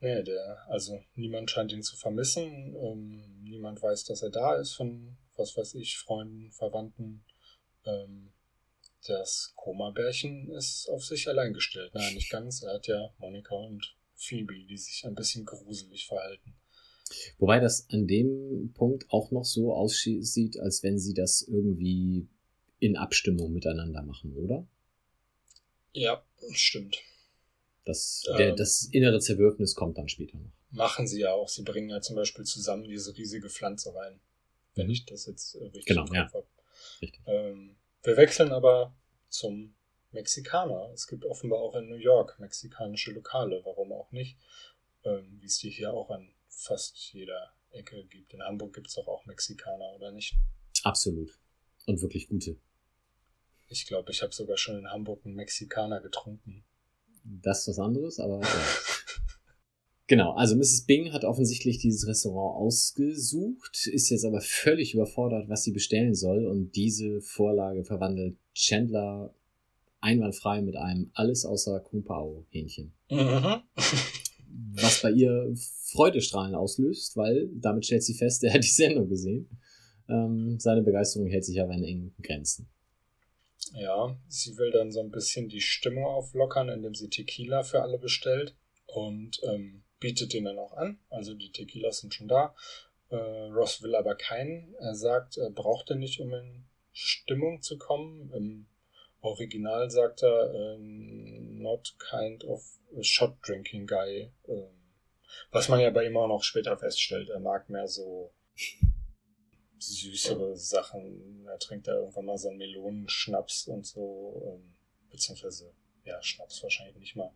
Nee, der, also niemand scheint ihn zu vermissen. Ähm, niemand weiß, dass er da ist von, was weiß ich, Freunden, Verwandten. Ähm, das Koma-Bärchen ist auf sich allein gestellt. Nein, nicht ganz. Er hat ja Monika und Phoebe, die sich ein bisschen gruselig verhalten. Wobei das an dem Punkt auch noch so aussieht, als wenn sie das irgendwie in Abstimmung miteinander machen, oder? Ja, stimmt. Das, der, ähm, das innere Zerwürfnis kommt dann später noch. Machen sie ja auch. Sie bringen ja zum Beispiel zusammen diese riesige Pflanze rein. Wenn mhm. ich das jetzt äh, richtig genau, ja. habe. Richtig. Ähm, wir wechseln aber zum Mexikaner. Es gibt offenbar auch in New York mexikanische Lokale, warum auch nicht? Ähm, Wie es die hier auch an fast jeder Ecke gibt. In Hamburg gibt es doch auch Mexikaner, oder nicht? Absolut. Und wirklich gute. Ich glaube, ich habe sogar schon in Hamburg einen Mexikaner getrunken. Das ist was anderes, aber. Genau, also Mrs. Bing hat offensichtlich dieses Restaurant ausgesucht, ist jetzt aber völlig überfordert, was sie bestellen soll und diese Vorlage verwandelt Chandler einwandfrei mit einem alles außer Kung Pao Hähnchen. Mhm. was bei ihr Freudestrahlen auslöst, weil damit stellt sie fest, er hat die Sendung gesehen. Ähm, seine Begeisterung hält sich aber in engen Grenzen. Ja, sie will dann so ein bisschen die Stimmung auflockern, indem sie Tequila für alle bestellt. Und ähm, bietet den dann auch an. Also die Tequilas sind schon da. Äh, Ross will aber keinen. Er sagt, er braucht den nicht, um in Stimmung zu kommen. Im Original sagt er, äh, not kind of a shot drinking guy. Äh, was man ja bei ihm auch noch später feststellt. Er mag mehr so süßere Sachen. Er trinkt da irgendwann mal so einen Melonenschnaps und so. Ähm, beziehungsweise, ja, Schnaps wahrscheinlich nicht mal.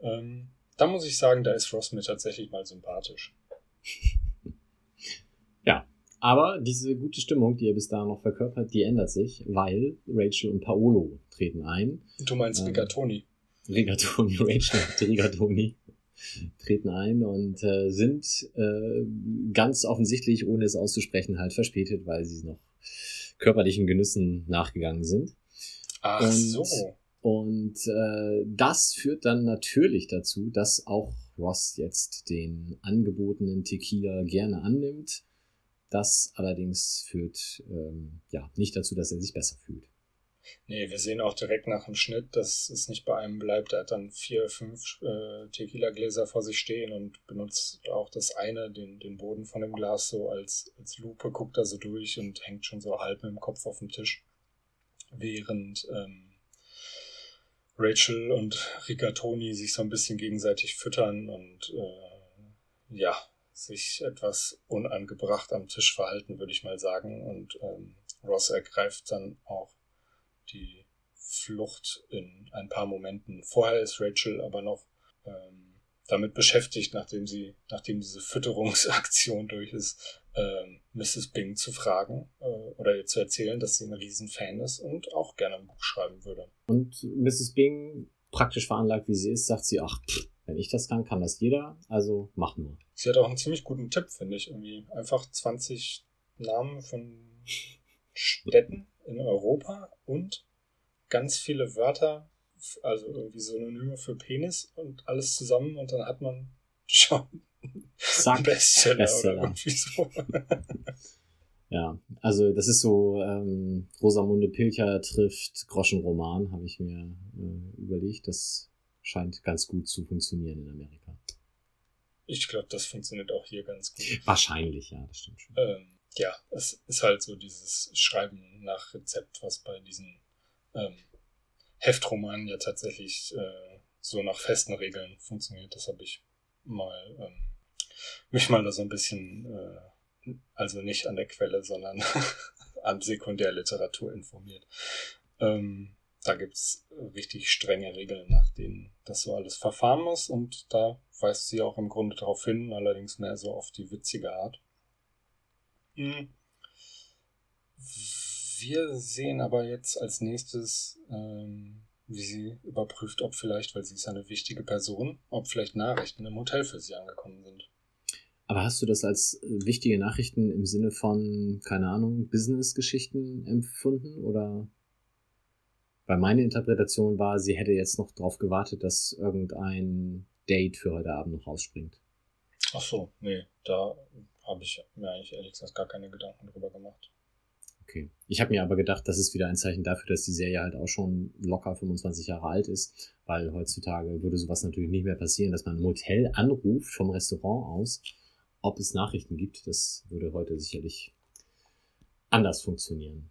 Ähm, da muss ich sagen, da ist Ross mir tatsächlich mal sympathisch. ja, aber diese gute Stimmung, die er bis dahin noch verkörpert, die ändert sich, weil Rachel und Paolo treten ein. Du meinst ähm, Rigatoni. Rigatoni, Rachel und Rigatoni. treten ein und äh, sind äh, ganz offensichtlich, ohne es auszusprechen, halt verspätet, weil sie noch körperlichen Genüssen nachgegangen sind. Ach und, so. Und äh, das führt dann natürlich dazu, dass auch Ross jetzt den angebotenen Tequila gerne annimmt. Das allerdings führt ähm, ja nicht dazu, dass er sich besser fühlt. Nee, wir sehen auch direkt nach dem Schnitt, dass es nicht bei einem bleibt. Er hat dann vier, fünf äh, Tequila-Gläser vor sich stehen und benutzt auch das eine, den, den Boden von dem Glas so als, als Lupe, guckt da so durch und hängt schon so halb mit dem Kopf auf dem Tisch. Während ähm, Rachel und Rigatoni sich so ein bisschen gegenseitig füttern und äh, ja, sich etwas unangebracht am Tisch verhalten, würde ich mal sagen. Und ähm, Ross ergreift dann auch die Flucht in ein paar Momenten. Vorher ist Rachel aber noch ähm, damit beschäftigt, nachdem sie, nachdem diese Fütterungsaktion durch ist, ähm, Mrs. Bing zu fragen äh, oder ihr zu erzählen, dass sie ein Riesenfan ist und auch gerne ein Buch schreiben würde. Und Mrs. Bing, praktisch veranlagt wie sie ist, sagt sie, ach, pff, wenn ich das kann, kann das jeder, also mach nur. Sie hat auch einen ziemlich guten Tipp, finde ich. Irgendwie einfach 20 Namen von Städten in Europa und ganz viele Wörter, also irgendwie Synonyme für Penis und alles zusammen und dann hat man schon Zack, Bestseller, Bestseller. oder irgendwie so. Ja, also das ist so ähm, Rosamunde Pilcher trifft Groschenroman, habe ich mir äh, überlegt. Das scheint ganz gut zu funktionieren in Amerika. Ich glaube, das funktioniert auch hier ganz gut. Wahrscheinlich, ja, das stimmt schon. Ähm, ja, es ist halt so dieses Schreiben nach Rezept, was bei diesen ähm, Heftromanen ja tatsächlich äh, so nach festen Regeln funktioniert. Das habe ich mal ähm, mich mal da so ein bisschen, äh, also nicht an der Quelle, sondern an Sekundärliteratur informiert. Ähm, da gibt's richtig strenge Regeln, nach denen das so alles verfahren muss und da weist sie auch im Grunde darauf hin, allerdings mehr so auf die witzige Art. Hm. Wir sehen aber jetzt als nächstes, ähm, wie sie überprüft, ob vielleicht, weil sie ist eine wichtige Person, ob vielleicht Nachrichten im Hotel für sie angekommen sind. Aber hast du das als äh, wichtige Nachrichten im Sinne von, keine Ahnung, Business-Geschichten empfunden? Oder? Weil meine Interpretation war, sie hätte jetzt noch darauf gewartet, dass irgendein Date für heute Abend noch rausspringt. Ach so, nee, da habe ich mir eigentlich ehrlich gesagt gar keine Gedanken drüber gemacht. Okay. Ich habe mir aber gedacht, das ist wieder ein Zeichen dafür, dass die Serie halt auch schon locker 25 Jahre alt ist, weil heutzutage würde sowas natürlich nicht mehr passieren, dass man im Hotel anruft vom Restaurant aus, ob es Nachrichten gibt. Das würde heute sicherlich anders funktionieren.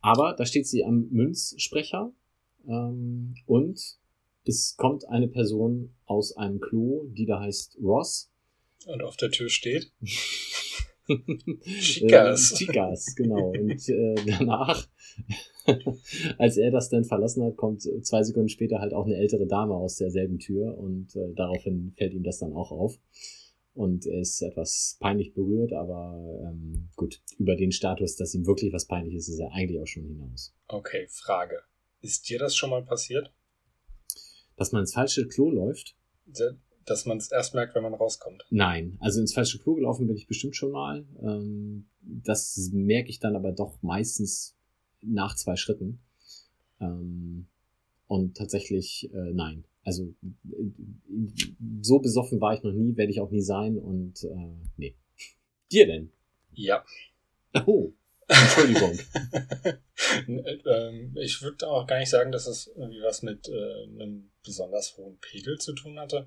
Aber da steht sie am Münzsprecher ähm, und es kommt eine Person aus einem Klo, die da heißt Ross. Und auf der Tür steht. Chicas. Äh, Chicas, genau. Und äh, danach, als er das dann verlassen hat, kommt zwei Sekunden später halt auch eine ältere Dame aus derselben Tür und äh, daraufhin fällt ihm das dann auch auf. Und er ist etwas peinlich berührt, aber ähm, gut, über den Status, dass ihm wirklich was peinlich ist, ist er eigentlich auch schon hinaus. Okay, Frage. Ist dir das schon mal passiert? Dass man ins falsche Klo läuft? Dass man es erst merkt, wenn man rauskommt? Nein, also ins falsche Klo gelaufen bin ich bestimmt schon mal. Ähm, das merke ich dann aber doch meistens nach zwei Schritten. Ähm, und tatsächlich, äh, nein. Also äh, so besoffen war ich noch nie, werde ich auch nie sein und äh, nee. Dir denn? Ja. Oh, Entschuldigung. ähm, ich würde auch gar nicht sagen, dass es irgendwie was mit äh, einem besonders hohen Pegel zu tun hatte.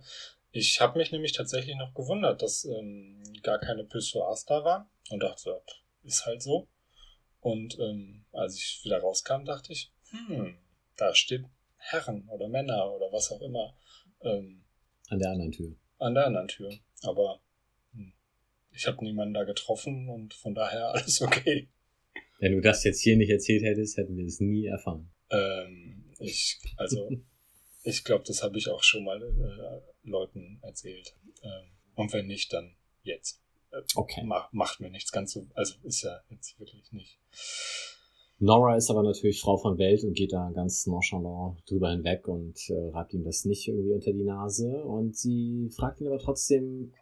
Ich habe mich nämlich tatsächlich noch gewundert, dass ähm, gar keine Pissoirs da waren und dachte, ist halt so. Und ähm, als ich wieder rauskam, dachte ich, hm, da steht Herren oder Männer oder was auch immer. Ähm, an der anderen Tür. An der anderen Tür. Aber hm, ich habe niemanden da getroffen und von daher alles okay. Wenn du das jetzt hier nicht erzählt hättest, hätten wir es nie erfahren. Ähm, ich, also, ich glaube, das habe ich auch schon mal äh, Leuten erzählt. Ähm, und wenn nicht, dann jetzt. Okay. Mach, macht mir nichts ganz so, also ist ja jetzt wirklich nicht Nora ist aber natürlich Frau von Welt und geht da ganz nonchalant drüber hinweg und äh, reibt ihm das nicht irgendwie unter die Nase. Und sie fragt ihn aber trotzdem,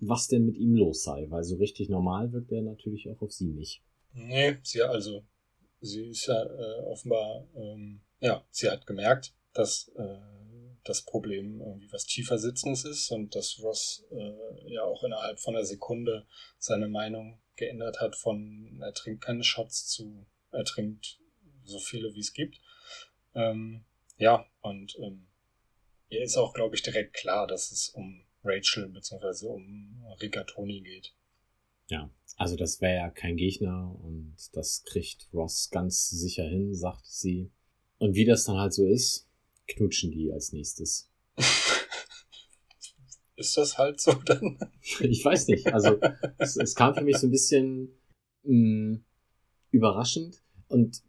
was denn mit ihm los sei, weil so richtig normal wirkt er natürlich auch auf sie nicht. Nee, sie also, sie ist ja äh, offenbar, ähm, ja, sie hat gemerkt, dass äh, das Problem irgendwie was tiefer sitzendes ist und dass Ross äh, ja auch innerhalb von einer Sekunde seine Meinung geändert hat von er trinkt keine Shots zu er trinkt so viele wie es gibt. Ähm, ja, und ähm, ihr ist auch, glaube ich, direkt klar, dass es um Rachel bzw. um Rigatoni geht. Ja, also das wäre ja kein Gegner und das kriegt Ross ganz sicher hin, sagt sie. Und wie das dann halt so ist, knutschen die als nächstes. ist das halt so dann? ich weiß nicht. Also es, es kam für mich so ein bisschen mh, mm, überraschend. Und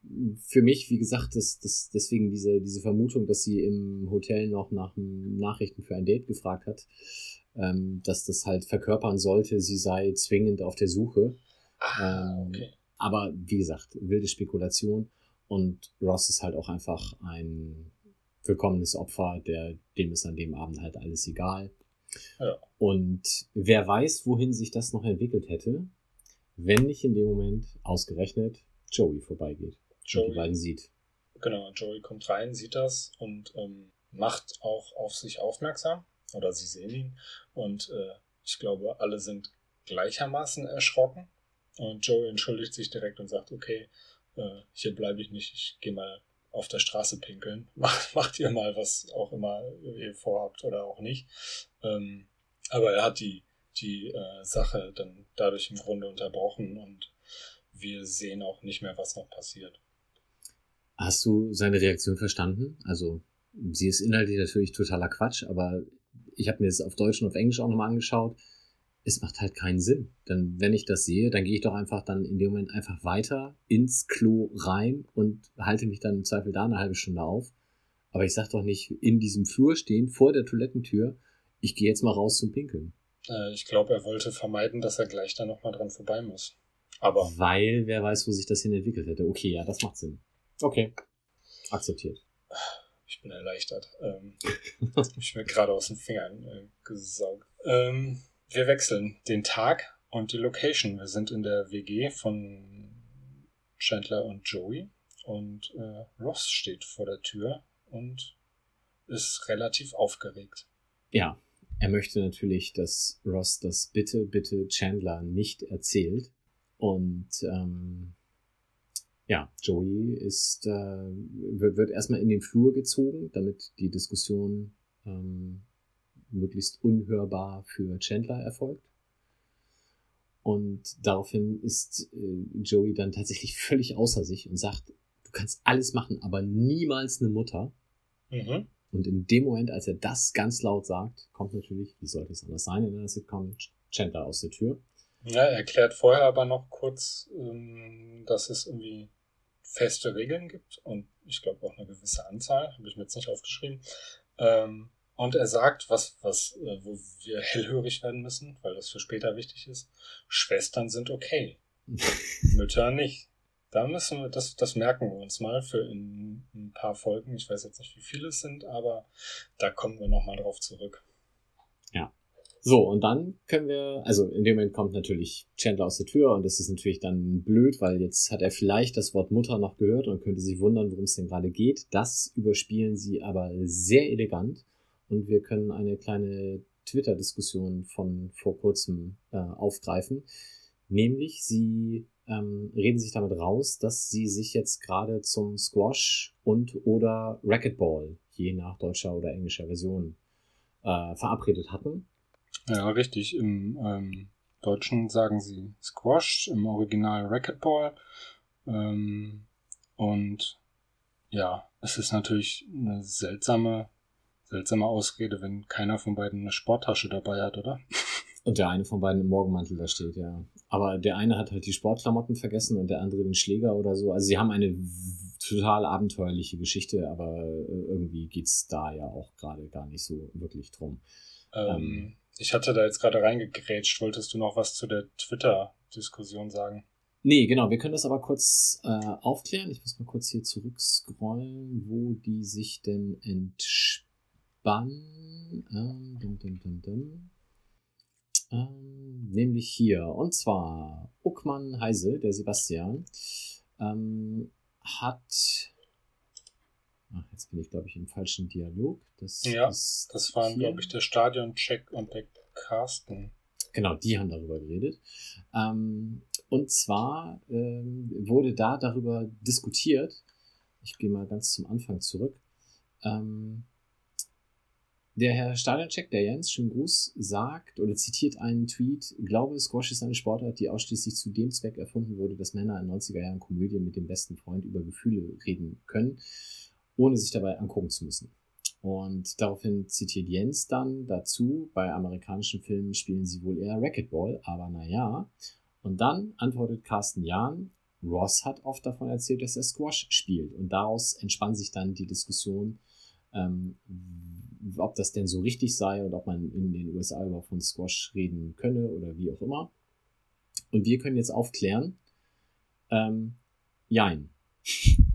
für mich, wie gesagt, das, das, deswegen diese, diese Vermutung, dass sie im Hotel noch nach Nachrichten für ein Date gefragt hat, ähm, dass das halt verkörpern sollte, sie sei zwingend auf der Suche. Ah, ähm, okay. Aber wie gesagt, wilde Spekulation. Und Ross ist halt auch einfach ein willkommenes Opfer, der, dem ist an dem Abend halt alles egal. Ja. Und wer weiß, wohin sich das noch entwickelt hätte, wenn nicht in dem Moment ausgerechnet Joey vorbeigeht. Joey, und die beiden sieht. Genau, Joey kommt rein, sieht das und ähm, macht auch auf sich aufmerksam. Oder sie sehen ihn. Und äh, ich glaube, alle sind gleichermaßen erschrocken. Und Joey entschuldigt sich direkt und sagt, okay, äh, hier bleibe ich nicht, ich gehe mal auf der Straße pinkeln. Macht, macht ihr mal, was auch immer ihr vorhabt oder auch nicht. Ähm, aber er hat die, die äh, Sache dann dadurch im Grunde unterbrochen und wir sehen auch nicht mehr, was noch passiert. Hast du seine Reaktion verstanden? Also, sie ist inhaltlich natürlich totaler Quatsch, aber ich habe mir das auf Deutsch und auf Englisch auch nochmal angeschaut. Es macht halt keinen Sinn. Denn wenn ich das sehe, dann gehe ich doch einfach dann in dem Moment einfach weiter ins Klo rein und halte mich dann im Zweifel da eine halbe Stunde auf. Aber ich sag doch nicht in diesem Flur stehen, vor der Toilettentür, ich gehe jetzt mal raus zum Pinkeln. Äh, ich glaube, er wollte vermeiden, dass er gleich da nochmal dran vorbei muss. Aber. Weil wer weiß, wo sich das hin entwickelt hätte. Okay, ja, das macht Sinn. Okay. Akzeptiert. Ich bin erleichtert. Ähm, ich bin gerade aus den Fingern äh, gesaugt. Ähm, wir wechseln den Tag und die Location. Wir sind in der WG von Chandler und Joey und äh, Ross steht vor der Tür und ist relativ aufgeregt. Ja, er möchte natürlich, dass Ross das bitte, bitte Chandler nicht erzählt. Und ähm, ja, Joey ist, äh, wird, erstmal in den Flur gezogen, damit die Diskussion ähm, möglichst unhörbar für Chandler erfolgt. Und daraufhin ist äh, Joey dann tatsächlich völlig außer sich und sagt, du kannst alles machen, aber niemals eine Mutter. Mhm. Und in dem Moment, als er das ganz laut sagt, kommt natürlich, wie sollte es anders sein in einer Sitcom, Chandler aus der Tür. Ja, er erklärt vorher aber noch kurz, ähm, dass es irgendwie feste Regeln gibt und ich glaube auch eine gewisse Anzahl, habe ich mir jetzt nicht aufgeschrieben. Ähm, und er sagt, was, was, äh, wo wir hellhörig werden müssen, weil das für später wichtig ist. Schwestern sind okay. Mütter nicht. Da müssen wir, das, das merken wir uns mal für in, in ein paar Folgen. Ich weiß jetzt nicht, wie viele es sind, aber da kommen wir nochmal drauf zurück. Ja. So, und dann können wir, also in dem Moment kommt natürlich Chandler aus der Tür und das ist natürlich dann blöd, weil jetzt hat er vielleicht das Wort Mutter noch gehört und könnte sich wundern, worum es denn gerade geht. Das überspielen sie aber sehr elegant und wir können eine kleine Twitter-Diskussion von vor kurzem äh, aufgreifen. Nämlich, sie ähm, reden sich damit raus, dass sie sich jetzt gerade zum Squash und oder Racquetball, je nach deutscher oder englischer Version, äh, verabredet hatten. Ja, richtig. Im ähm, Deutschen sagen sie Squash, im Original Racquetball. Ähm, und ja, es ist natürlich eine seltsame, seltsame Ausrede, wenn keiner von beiden eine Sporttasche dabei hat, oder? Und der eine von beiden im Morgenmantel da steht, ja. Aber der eine hat halt die Sportklamotten vergessen und der andere den Schläger oder so. Also sie haben eine total abenteuerliche Geschichte, aber äh, irgendwie geht's da ja auch gerade gar nicht so wirklich drum. Ähm, ähm, ich hatte da jetzt gerade reingegrätscht. Wolltest du noch was zu der Twitter-Diskussion sagen? Nee, genau, wir können das aber kurz äh, aufklären. Ich muss mal kurz hier zurückscrollen, wo die sich denn entspannen. Ähm, dum, dum, dum. Ähm, nämlich hier. Und zwar Uckmann Heise, der Sebastian, ähm, hat. Ach, jetzt bin ich, glaube ich, im falschen Dialog. Das Ja, ist Das waren, glaube ich, der Stadion-Check und der Carsten. Genau, die haben darüber geredet. Ähm, und zwar ähm, wurde da darüber diskutiert, ich gehe mal ganz zum Anfang zurück, ähm, der Herr Stadioncheck, der Jens, schönen Gruß, sagt oder zitiert einen Tweet, glaube, Squash ist eine Sportart, die ausschließlich zu dem Zweck erfunden wurde, dass Männer in 90er Jahren Komödien mit dem besten Freund über Gefühle reden können, ohne sich dabei angucken zu müssen. Und daraufhin zitiert Jens dann dazu, bei amerikanischen Filmen spielen sie wohl eher Racquetball, aber naja. Und dann antwortet Carsten Jahn, Ross hat oft davon erzählt, dass er Squash spielt. Und daraus entspann sich dann die Diskussion, ähm, ob das denn so richtig sei und ob man in den USA überhaupt von Squash reden könne oder wie auch immer. Und wir können jetzt aufklären, ähm, jein.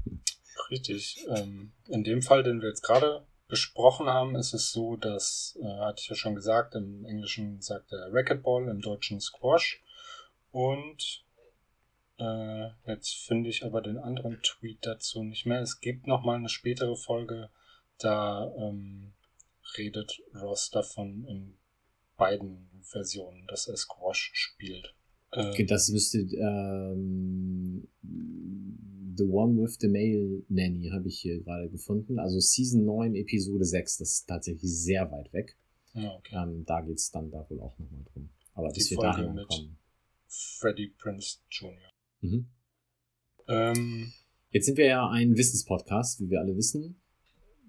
Richtig. Ähm, in dem Fall, den wir jetzt gerade besprochen haben, ist es so, dass, äh, hatte ich ja schon gesagt, im Englischen sagt er Racquetball, im Deutschen Squash. Und äh, jetzt finde ich aber den anderen Tweet dazu nicht mehr. Es gibt noch mal eine spätere Folge, da ähm, redet Ross davon in beiden Versionen, dass er Squash spielt. Äh, Okay, Das müsste ähm, The One with the Male Nanny habe ich hier gerade gefunden. Also Season 9, Episode 6. Das ist tatsächlich sehr weit weg. ja, okay. Ähm, da geht's dann da wohl auch nochmal drum. Aber Die bis wir Folge dahin mit- kommen. Freddie Prince Jr. Mhm. Ähm, Jetzt sind wir ja ein Wissenspodcast, wie wir alle wissen.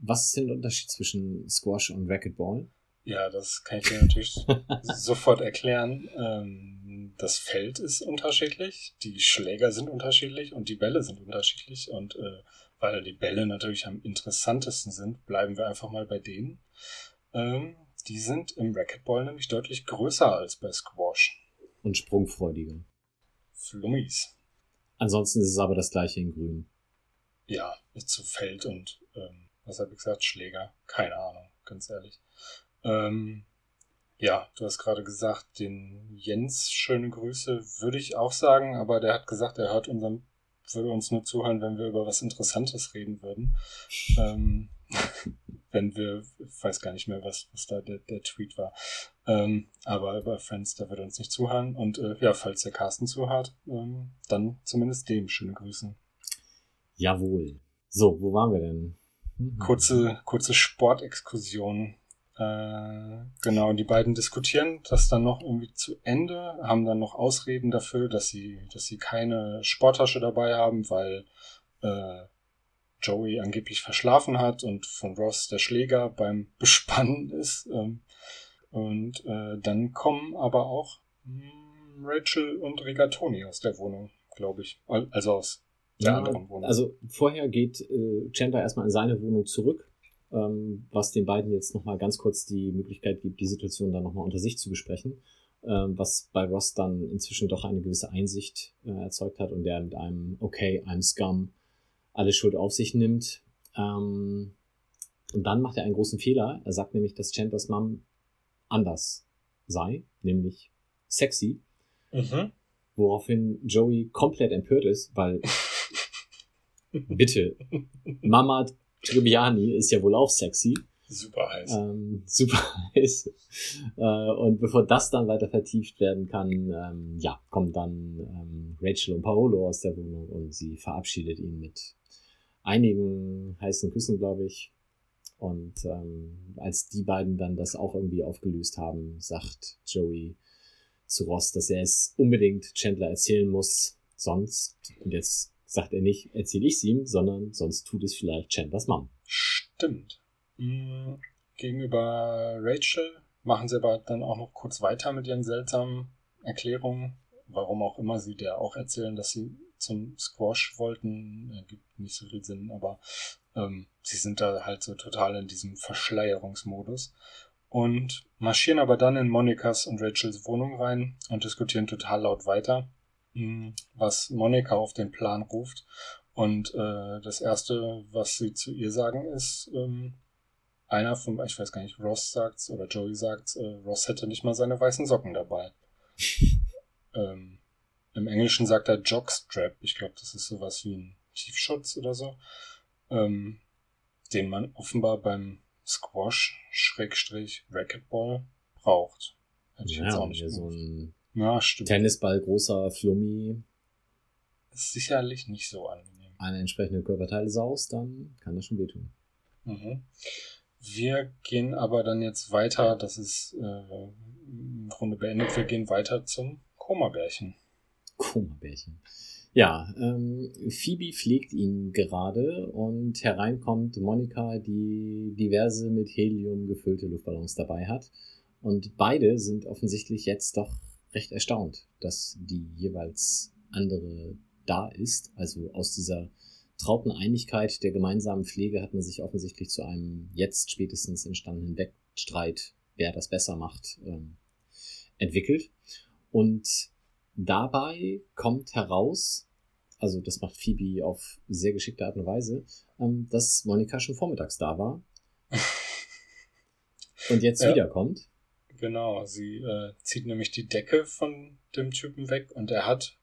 Was ist denn der Unterschied zwischen Squash und Racquetball? Ja, das kann ich dir natürlich sofort erklären. Ähm, das Feld ist unterschiedlich, die Schläger sind unterschiedlich und die Bälle sind unterschiedlich. Und äh, weil die Bälle natürlich am interessantesten sind, bleiben wir einfach mal bei denen. Ähm, die sind im Racquetball nämlich deutlich größer als bei Squash. Und sprungfreudiger. Flummis. Ansonsten ist es aber das gleiche in Grün. Ja, zu Feld und, ähm, was habe ich gesagt, Schläger. Keine Ahnung, ganz ehrlich. Ähm, ja, du hast gerade gesagt, den Jens, schöne Grüße, würde ich auch sagen, aber der hat gesagt, er hört unseren, würde uns nur zuhören, wenn wir über was Interessantes reden würden. Ähm, wenn wir, ich weiß gar nicht mehr, was, was da der, der Tweet war. Ähm, aber über Friends, da würde uns nicht zuhören. Und äh, ja, falls der Carsten zuhört, ähm, dann zumindest dem schöne Grüße. Jawohl. So, wo waren wir denn? Mhm. kurze, kurze Sportexkursion. Äh, genau, die beiden diskutieren das dann noch irgendwie zu Ende, haben dann noch Ausreden dafür, dass sie, dass sie keine Sporttasche dabei haben, weil äh, Joey angeblich verschlafen hat und von Ross der Schläger beim Bespannen ist. Ähm, und äh, dann kommen aber auch mh, Rachel und Rigatoni aus der Wohnung, glaube ich. Al- Also aus Ja, Wohnung. also vorher geht äh, Chandler erstmal in seine Wohnung zurück, ähm, was den beiden jetzt nochmal ganz kurz die Möglichkeit gibt, die Situation dann nochmal unter sich zu besprechen, ähm, was bei Ross dann inzwischen doch eine gewisse Einsicht äh, erzeugt hat und der mit einem Okay, I'm Scum alle Schuld auf sich nimmt. Ähm, und dann macht er einen großen Fehler. Er sagt nämlich, dass Chandlers Mom anders sei, nämlich sexy, mhm. woraufhin Joey komplett empört ist, weil Bitte. Mama Tribbiani ist ja wohl auch sexy. Super heiß. Ähm, super heiß. Äh, und bevor das dann weiter vertieft werden kann, ähm, ja, kommen dann ähm, Rachel und Paolo aus der Wohnung und sie verabschiedet ihn mit einigen heißen Küssen, glaube ich. Und ähm, als die beiden dann das auch irgendwie aufgelöst haben, sagt Joey zu Ross, dass er es unbedingt Chandler erzählen muss. Sonst, und jetzt sagt er nicht, erzähle ich es ihm, sondern sonst tut es vielleicht Chandlers Mom. Stimmt. Mhm. Gegenüber Rachel machen sie aber dann auch noch kurz weiter mit ihren seltsamen Erklärungen. Warum auch immer sie der auch erzählen, dass sie zum Squash wollten, ergibt nicht so viel Sinn, aber ähm, sie sind da halt so total in diesem Verschleierungsmodus und marschieren aber dann in Monikas und Rachels Wohnung rein und diskutieren total laut weiter. Was Monika auf den Plan ruft. Und äh, das Erste, was sie zu ihr sagen, ist, ähm, einer von, ich weiß gar nicht, Ross sagt's oder Joey sagt, äh, Ross hätte nicht mal seine weißen Socken dabei. ähm, Im Englischen sagt er Jockstrap. Ich glaube, das ist sowas wie ein Tiefschutz oder so. Ähm, den man offenbar beim Squash, Schrägstrich, Racquetball braucht. Hätte ich ja, jetzt auch nicht so ein ja, stimmt. Tennisball, großer Flummi. Ist sicherlich nicht so angenehm. Eine entsprechende Körperteile saust, dann kann das schon wehtun. Mhm. Wir gehen aber dann jetzt weiter, das ist äh, im Grunde beendet, wir gehen weiter zum Koma-Bärchen. Koma-Bärchen. Ja, ähm, Phoebe pflegt ihn gerade und hereinkommt Monika, die diverse mit Helium gefüllte Luftballons dabei hat. Und beide sind offensichtlich jetzt doch recht erstaunt, dass die jeweils andere da ist. Also aus dieser trauten Einigkeit der gemeinsamen Pflege hat man sich offensichtlich zu einem jetzt spätestens entstandenen Wettstreit, wer das besser macht, ähm, entwickelt. Und dabei kommt heraus, also das macht Phoebe auf sehr geschickte Art und Weise, ähm, dass Monika schon vormittags da war und jetzt ja. wiederkommt. Genau, sie äh, zieht nämlich die Decke von dem Typen weg und er hat,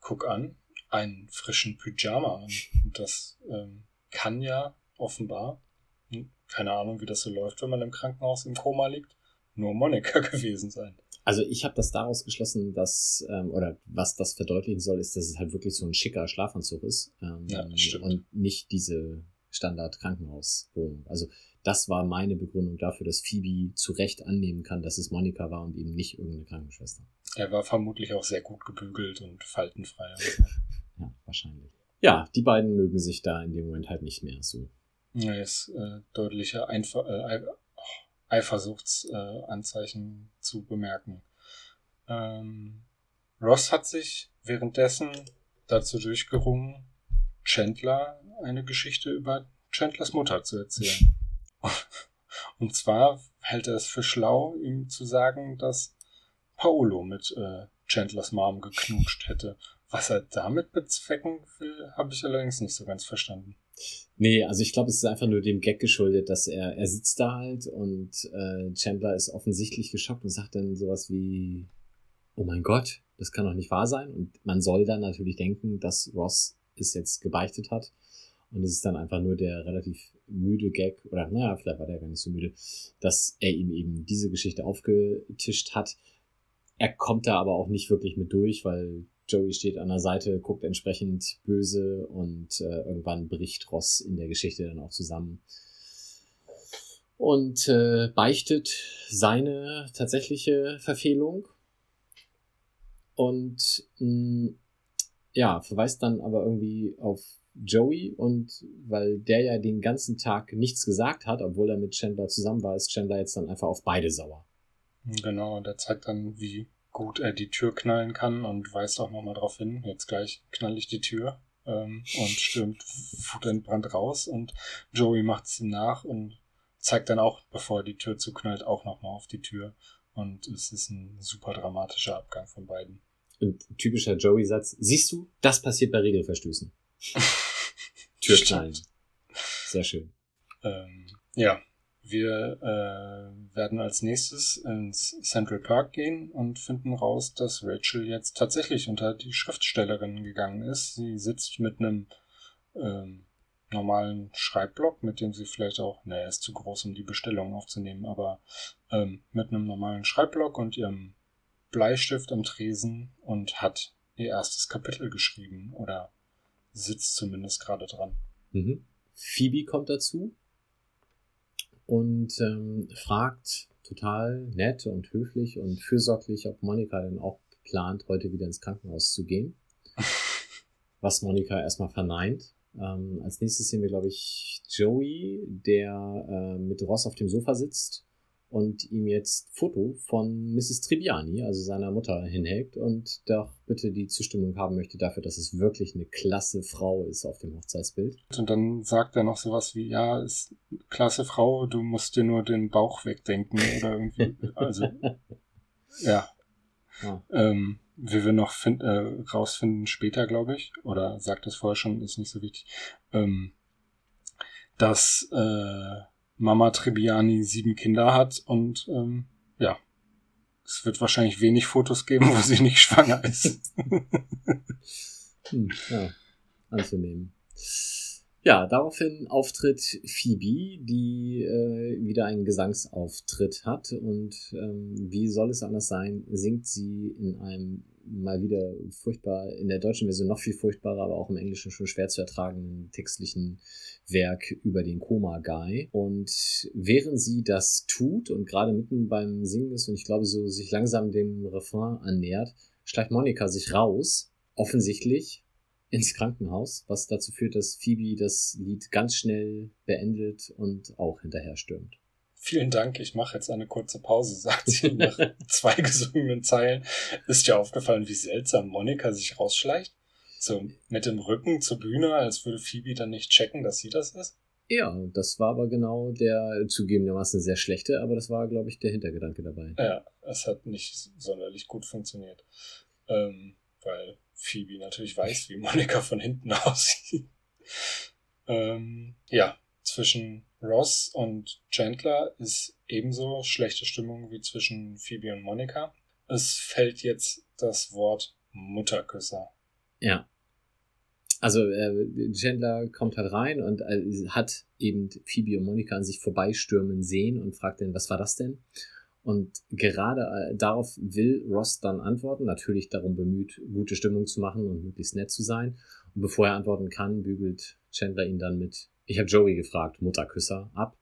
guck an, einen frischen Pyjama an. Und das ähm, kann ja offenbar, hm, keine Ahnung, wie das so läuft, wenn man im Krankenhaus im Koma liegt, nur Monika gewesen sein. Also ich habe das daraus geschlossen, dass, ähm, oder was das verdeutlichen soll, ist, dass es halt wirklich so ein schicker Schlafanzug ist. Ähm, ja, stimmt. Und nicht diese Standard-Krankenhauswohnung. Also das war meine Begründung dafür, dass Phoebe zu Recht annehmen kann, dass es Monika war und eben nicht irgendeine Krankenschwester. Er war vermutlich auch sehr gut gebügelt und faltenfrei. ja, wahrscheinlich. Ja, die beiden mögen sich da in dem Moment halt nicht mehr so. Ja, ist äh, deutliche Einver äh, Eifersuchtsanzeichen äh, zu bemerken. Ähm, Ross hat sich währenddessen dazu durchgerungen, Chandler eine Geschichte über Chandlers Mutter zu erzählen. Und zwar hält er es für schlau, ihm zu sagen, dass Paolo mit äh, Chandlers Mom geknutscht hätte. Was er damit bezwecken will, habe ich allerdings nicht so ganz verstanden. Nee, also ich glaube, es ist einfach nur dem Gag geschuldet, dass er, er sitzt da halt und äh, Chandler ist offensichtlich geschockt und sagt dann sowas wie, oh mein Gott, das kann doch nicht wahr sein. Und man soll dann natürlich denken, dass Ross es jetzt gebeichtet hat. Und es ist dann einfach nur der relativ müde Gag, oder naja, vielleicht war der gar nicht so müde, dass er ihm eben diese Geschichte aufgetischt hat. Er kommt da aber auch nicht wirklich mit durch, weil Joey steht an der Seite, guckt entsprechend böse und äh, irgendwann bricht Ross in der Geschichte dann auch zusammen und äh, beichtet seine tatsächliche Verfehlung und mh, mm, ja, verweist dann aber irgendwie auf Joey und weil der ja den ganzen Tag nichts gesagt hat, obwohl er mit Chandler zusammen war, ist Chandler jetzt dann einfach auf beide sauer. Genau, der zeigt dann, wie gut er die Tür knallen kann und weist auch nochmal drauf hin. Jetzt gleich knall ich die Tür ähm, und stürmt wutentbrannt raus und Joey macht es ihm nach und zeigt dann auch, bevor er die Tür zuknallt, auch nochmal auf die Tür. Und es ist ein super dramatischer Abgang von beiden. Und typischer Joey-Satz, siehst du, das passiert bei Regelverstößen. Türknallen. Sehr schön. Ähm, ja, wir äh, werden als nächstes ins Central Park gehen und finden raus, dass Rachel jetzt tatsächlich unter die Schriftstellerin gegangen ist. Sie sitzt mit einem ähm, normalen Schreibblock, mit dem sie vielleicht auch, naja, ist zu groß, um die Bestellung aufzunehmen, aber ähm, mit einem normalen Schreibblock und ihrem Bleistift am Tresen und hat ihr erstes Kapitel geschrieben oder sitzt zumindest gerade dran. Mhm. Phoebe kommt dazu und ähm, fragt total nett und höflich und fürsorglich, ob Monika denn auch plant, heute wieder ins Krankenhaus zu gehen. Was Monika erstmal verneint. Ähm, als nächstes sehen wir, glaube ich, Joey, der äh, mit Ross auf dem Sofa sitzt und ihm jetzt Foto von Mrs. Triviani, also seiner Mutter, hinhält und doch bitte die Zustimmung haben möchte dafür, dass es wirklich eine klasse Frau ist auf dem Hochzeitsbild. Und dann sagt er noch sowas wie, ja, ist klasse Frau, du musst dir nur den Bauch wegdenken oder irgendwie, also, ja. ja. Ähm, wie wir noch find, äh, rausfinden später, glaube ich, oder sagt es vorher schon, ist nicht so wichtig, ähm, dass äh, Mama Trebbiani sieben Kinder hat und ähm, ja, es wird wahrscheinlich wenig Fotos geben, wo sie nicht schwanger ist. hm, ja, anzunehmen. Ja, daraufhin auftritt Phoebe, die äh, wieder einen Gesangsauftritt hat und ähm, wie soll es anders sein, singt sie in einem mal wieder furchtbar, in der deutschen Version noch viel furchtbarer, aber auch im Englischen schon schwer zu ertragenden textlichen Werk über den Koma-Guy. Und während sie das tut und gerade mitten beim Singen ist und ich glaube so sich langsam dem Refrain annähert, schleicht Monika sich raus, offensichtlich ins Krankenhaus, was dazu führt, dass Phoebe das Lied ganz schnell beendet und auch hinterher stürmt. Vielen Dank, ich mache jetzt eine kurze Pause, sagt sie nach zwei gesungenen Zeilen. Ist dir aufgefallen, wie seltsam Monika sich rausschleicht? So mit dem Rücken zur Bühne, als würde Phoebe dann nicht checken, dass sie das ist? Ja, das war aber genau der zugegebenermaßen sehr schlechte, aber das war, glaube ich, der Hintergedanke dabei. Ja, es hat nicht sonderlich gut funktioniert. Ähm, weil Phoebe natürlich weiß, wie Monika von hinten aussieht. ähm, ja, zwischen Ross und Chandler ist ebenso schlechte Stimmung wie zwischen Phoebe und Monika. Es fällt jetzt das Wort Mutterküsser. Ja. Also äh, Chandler kommt halt rein und äh, hat eben Phoebe und Monika an sich vorbeistürmen sehen und fragt dann, was war das denn? Und gerade äh, darauf will Ross dann antworten, natürlich darum bemüht, gute Stimmung zu machen und möglichst nett zu sein. Und bevor er antworten kann, bügelt Chandler ihn dann mit, ich habe Joey gefragt, Mutterküsser ab,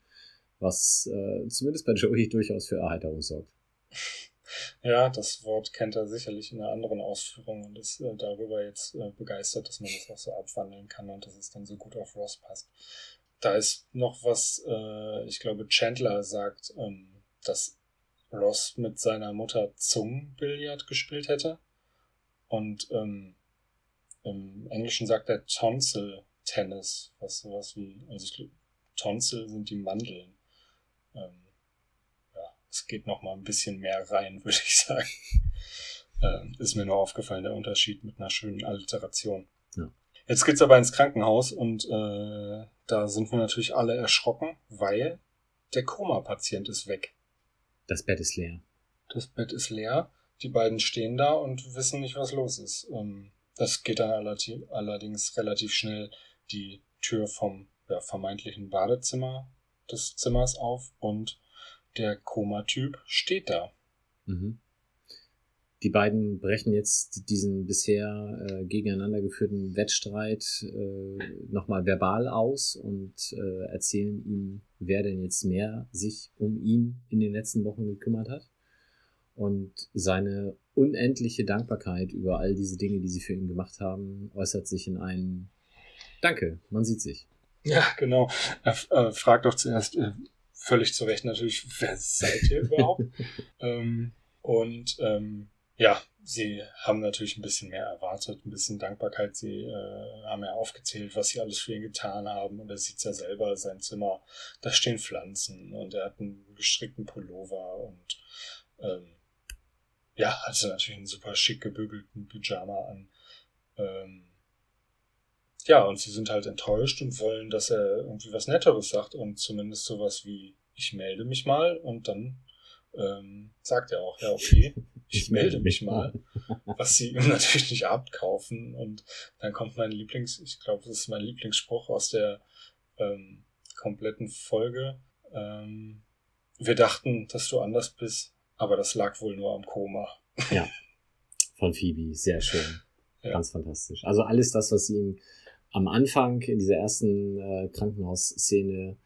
was äh, zumindest bei Joey durchaus für Erheiterung sorgt. Ja, das Wort kennt er sicherlich in einer anderen Ausführung und ist äh, darüber jetzt äh, begeistert, dass man das auch so abwandeln kann und dass es dann so gut auf Ross passt. Da ist noch was, äh, ich glaube, Chandler sagt, ähm, dass Ross mit seiner Mutter Zungenbillard gespielt hätte. Und ähm, im Englischen sagt er Tonsil Tennis, was sowas wie, also ich Tonsil sind die Mandeln. Ähm, es geht noch mal ein bisschen mehr rein, würde ich sagen. ähm, ist mir nur aufgefallen, der Unterschied mit einer schönen Alliteration. Ja. Jetzt geht's aber ins Krankenhaus und äh, da sind wir natürlich alle erschrocken, weil der Koma-Patient ist weg. Das Bett ist leer. Das Bett ist leer. Die beiden stehen da und wissen nicht, was los ist. Ähm, das geht dann allerdings relativ schnell die Tür vom ja, vermeintlichen Badezimmer des Zimmers auf und der Koma-Typ steht da. Mhm. Die beiden brechen jetzt diesen bisher äh, gegeneinander geführten Wettstreit äh, nochmal verbal aus und äh, erzählen ihm, wer denn jetzt mehr sich um ihn in den letzten Wochen gekümmert hat. Und seine unendliche Dankbarkeit über all diese Dinge, die sie für ihn gemacht haben, äußert sich in einem Danke, man sieht sich. Ja, genau. Er äh, fragt doch zuerst äh, völlig zu Recht natürlich, wer seid ihr überhaupt? ähm, und ähm, ja, sie haben natürlich ein bisschen mehr erwartet, ein bisschen Dankbarkeit. Sie äh, haben ja aufgezählt, was sie alles für ihn getan haben. Und er sieht ja selber, sein Zimmer, da stehen Pflanzen und er hat einen gestrickten Pullover und ähm, ja, hatte natürlich einen super schick gebügelten Pyjama an. Ähm, ja, und sie sind halt enttäuscht und wollen, dass er irgendwie was Netteres sagt und zumindest sowas wie, ich melde mich mal und dann ähm, sagt er auch, ja, okay, ich melde mich mal, was sie ihm natürlich nicht abkaufen. Und dann kommt mein Lieblings, ich glaube, das ist mein Lieblingsspruch aus der ähm, kompletten Folge. Ähm, wir dachten, dass du anders bist, aber das lag wohl nur am Koma. Ja, von Phoebe, sehr schön. Ja. Ganz fantastisch. Also alles das, was sie ihm am Anfang in dieser ersten äh, Krankenhausszene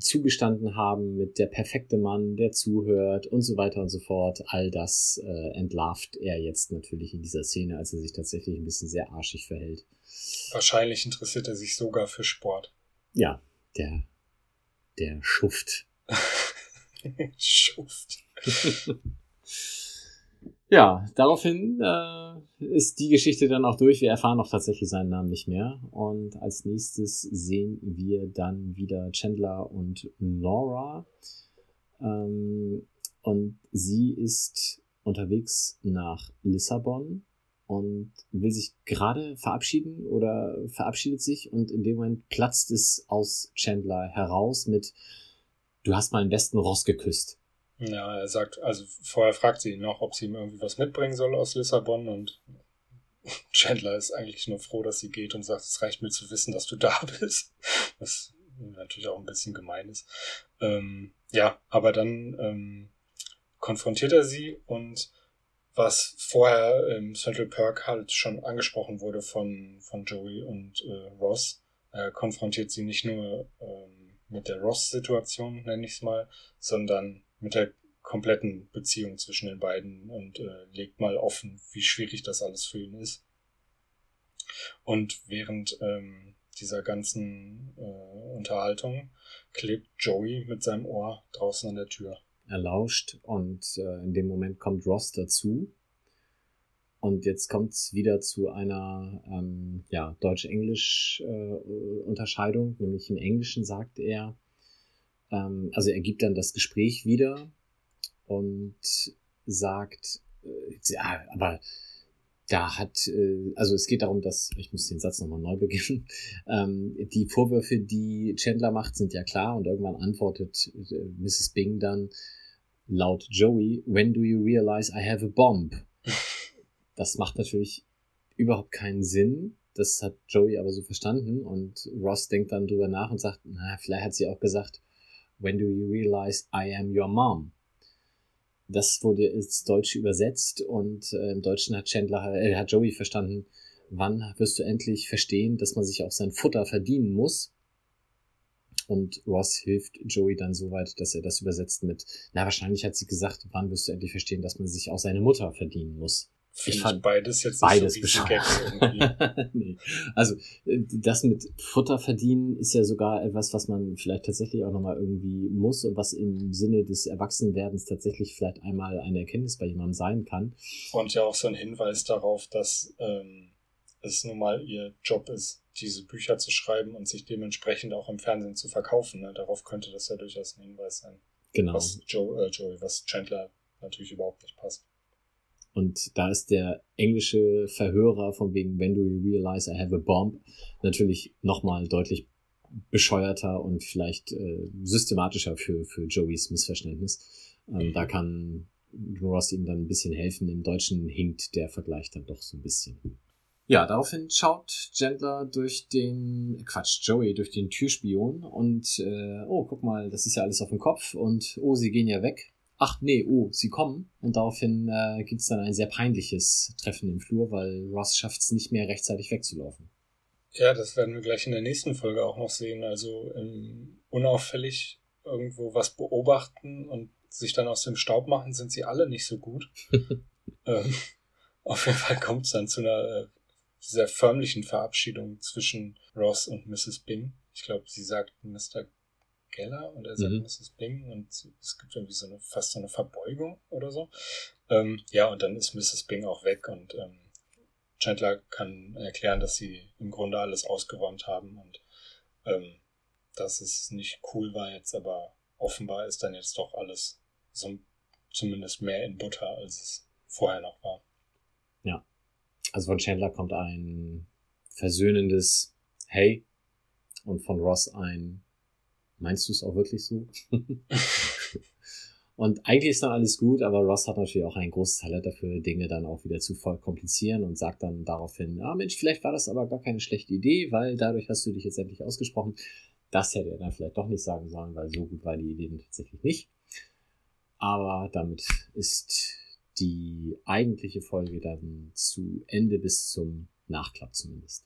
zugestanden haben mit der perfekte Mann, der zuhört und so weiter und so fort. All das äh, entlarvt er jetzt natürlich in dieser Szene, als er sich tatsächlich ein bisschen sehr arschig verhält. Wahrscheinlich interessiert er sich sogar für Sport. Ja, der, der Schuft. Schuft. Ja, daraufhin äh, ist die Geschichte dann auch durch. Wir erfahren auch tatsächlich seinen Namen nicht mehr. Und als nächstes sehen wir dann wieder Chandler und Laura. Ähm, und sie ist unterwegs nach Lissabon und will sich gerade verabschieden oder verabschiedet sich und in dem Moment platzt es aus Chandler heraus mit Du hast meinen besten Ross geküsst. Ja, er sagt, also vorher fragt sie ihn noch, ob sie ihm irgendwie was mitbringen soll aus Lissabon und Chandler ist eigentlich nur froh, dass sie geht und sagt, es reicht mir zu wissen, dass du da bist. Was natürlich auch ein bisschen gemein ist. Ähm, ja, aber dann ähm, konfrontiert er sie und was vorher im Central Perk halt schon angesprochen wurde von, von Joey und äh, Ross, äh, konfrontiert sie nicht nur ähm, mit der Ross-Situation, nenne ich es mal, sondern mit der kompletten Beziehung zwischen den beiden und äh, legt mal offen, wie schwierig das alles für ihn ist. Und während ähm, dieser ganzen äh, Unterhaltung klebt Joey mit seinem Ohr draußen an der Tür. Er lauscht und äh, in dem Moment kommt Ross dazu. Und jetzt kommt es wieder zu einer ähm, ja, Deutsch-Englisch-Unterscheidung, äh, nämlich im Englischen sagt er, ähm, also er gibt dann das Gespräch wieder und sagt, äh, ja, aber da hat, äh, also es geht darum, dass, ich muss den Satz nochmal neu beginnen, ähm, die Vorwürfe, die Chandler macht, sind ja klar und irgendwann antwortet äh, Mrs. Bing dann laut Joey, when do you realize I have a bomb? Das macht natürlich überhaupt keinen Sinn. Das hat Joey aber so verstanden und Ross denkt dann drüber nach und sagt, na, vielleicht hat sie auch gesagt, when do you realize I am your mom? Das wurde ins Deutsche übersetzt und äh, im Deutschen hat Chandler, äh, hat Joey verstanden, wann wirst du endlich verstehen, dass man sich auch sein Futter verdienen muss. Und Ross hilft Joey dann so weit, dass er das übersetzt mit, na, wahrscheinlich hat sie gesagt, wann wirst du endlich verstehen, dass man sich auch seine Mutter verdienen muss. Find ich fand beides jetzt beides so nee. Also äh, das mit Futter verdienen ist ja sogar etwas, was man vielleicht tatsächlich auch nochmal irgendwie muss und was im Sinne des Erwachsenwerdens tatsächlich vielleicht einmal eine Erkenntnis bei jemandem sein kann. Und ja auch so ein Hinweis darauf, dass ähm, es nun mal ihr Job ist, diese Bücher zu schreiben und sich dementsprechend auch im Fernsehen zu verkaufen. Ne? Darauf könnte das ja durchaus ein Hinweis sein. Genau. Was Joe, äh, Joey, was Chandler natürlich überhaupt nicht passt. Und da ist der englische Verhörer von wegen When do you realize I have a bomb natürlich nochmal deutlich bescheuerter und vielleicht äh, systematischer für, für Joeys Missverständnis. Ähm, mhm. Da kann Ross ihm dann ein bisschen helfen. Im Deutschen hinkt der Vergleich dann doch so ein bisschen. Ja, daraufhin schaut Chandler durch den, Quatsch, Joey durch den Türspion und, äh, oh, guck mal, das ist ja alles auf dem Kopf und, oh, sie gehen ja weg ach nee, oh, sie kommen. Und daraufhin äh, gibt es dann ein sehr peinliches Treffen im Flur, weil Ross schafft es nicht mehr rechtzeitig wegzulaufen. Ja, das werden wir gleich in der nächsten Folge auch noch sehen. Also ähm, unauffällig irgendwo was beobachten und sich dann aus dem Staub machen, sind sie alle nicht so gut. ähm, auf jeden Fall kommt es dann zu einer äh, sehr förmlichen Verabschiedung zwischen Ross und Mrs. Bing. Ich glaube, sie sagt Mr. Geller und er sagt mhm. Mrs. Bing und es gibt irgendwie so eine, fast so eine Verbeugung oder so. Ähm, ja, und dann ist Mrs. Bing auch weg und ähm, Chandler kann erklären, dass sie im Grunde alles ausgeräumt haben und ähm, dass es nicht cool war jetzt, aber offenbar ist dann jetzt doch alles so zumindest mehr in Butter, als es vorher noch war. Ja. Also von Chandler kommt ein versöhnendes Hey und von Ross ein Meinst du es auch wirklich so? und eigentlich ist dann alles gut, aber Ross hat natürlich auch ein großes Talent dafür, Dinge dann auch wieder zu voll komplizieren und sagt dann daraufhin, ah Mensch, vielleicht war das aber gar keine schlechte Idee, weil dadurch hast du dich jetzt endlich ausgesprochen. Das hätte er dann vielleicht doch nicht sagen sollen, weil so gut war die Idee tatsächlich nicht. Aber damit ist die eigentliche Folge dann zu Ende bis zum Nachklapp zumindest.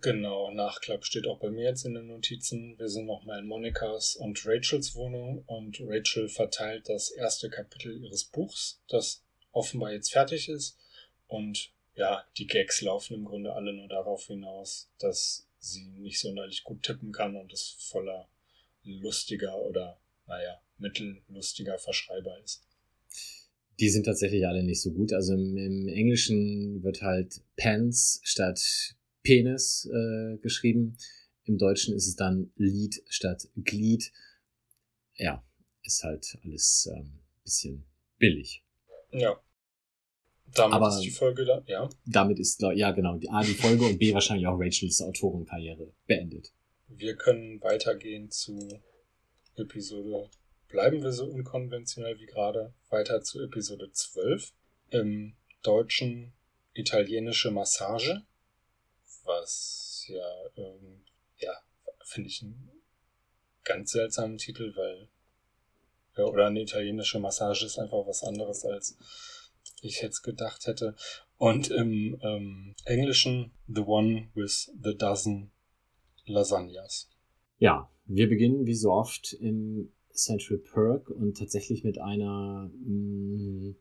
Genau, Nachklapp steht auch bei mir jetzt in den Notizen. Wir sind nochmal in Monikas und Rachels Wohnung und Rachel verteilt das erste Kapitel ihres Buchs, das offenbar jetzt fertig ist. Und ja, die Gags laufen im Grunde alle nur darauf hinaus, dass sie nicht sonderlich gut tippen kann und es voller lustiger oder, naja, mittellustiger Verschreiber ist. Die sind tatsächlich alle nicht so gut. Also im, im Englischen wird halt Pants statt Penis äh, geschrieben. Im Deutschen ist es dann Lied statt Glied. Ja, ist halt alles ähm, bisschen billig. Ja. Damit Aber- ist die Folge da, ja. Damit ist, ja genau, die A, die Folge und B, wahrscheinlich auch Rachels Autorenkarriere beendet. Wir können weitergehen zu Episode, bleiben wir so unkonventionell wie gerade, weiter zu Episode 12. Im Deutschen italienische Massage, was ja, ähm, ja, finde ich einen ganz seltsamen Titel, weil, ja, oder eine italienische Massage ist einfach was anderes, als ich jetzt gedacht hätte. Und im ähm, Englischen The One with the Dozen Lasagnas. Ja, wir beginnen wie so oft im Central Perk und tatsächlich mit einer mh,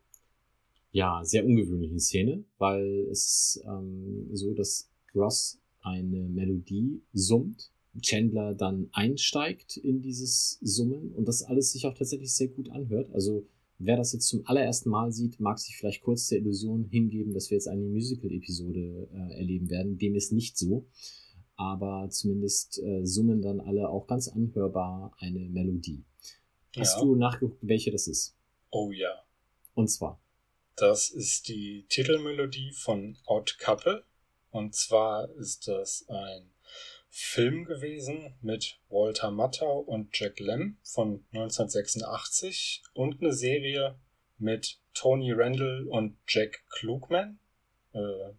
ja sehr ungewöhnlichen Szene, weil es ähm, so, dass Ross eine Melodie summt, Chandler dann einsteigt in dieses Summen und das alles sich auch tatsächlich sehr gut anhört. Also wer das jetzt zum allerersten Mal sieht, mag sich vielleicht kurz der Illusion hingeben, dass wir jetzt eine Musical-Episode äh, erleben werden. Dem ist nicht so aber zumindest äh, summen dann alle auch ganz anhörbar eine Melodie. Hast Ja. du nachgeguckt, welche das ist? Oh ja. Und zwar, Das ist die Titelmelodie von Odd Couple. Und zwar ist das ein Film gewesen mit Walter Matthau und Jack Lem von 1986 und eine Serie mit Tony Randall und Jack Klugman, äh,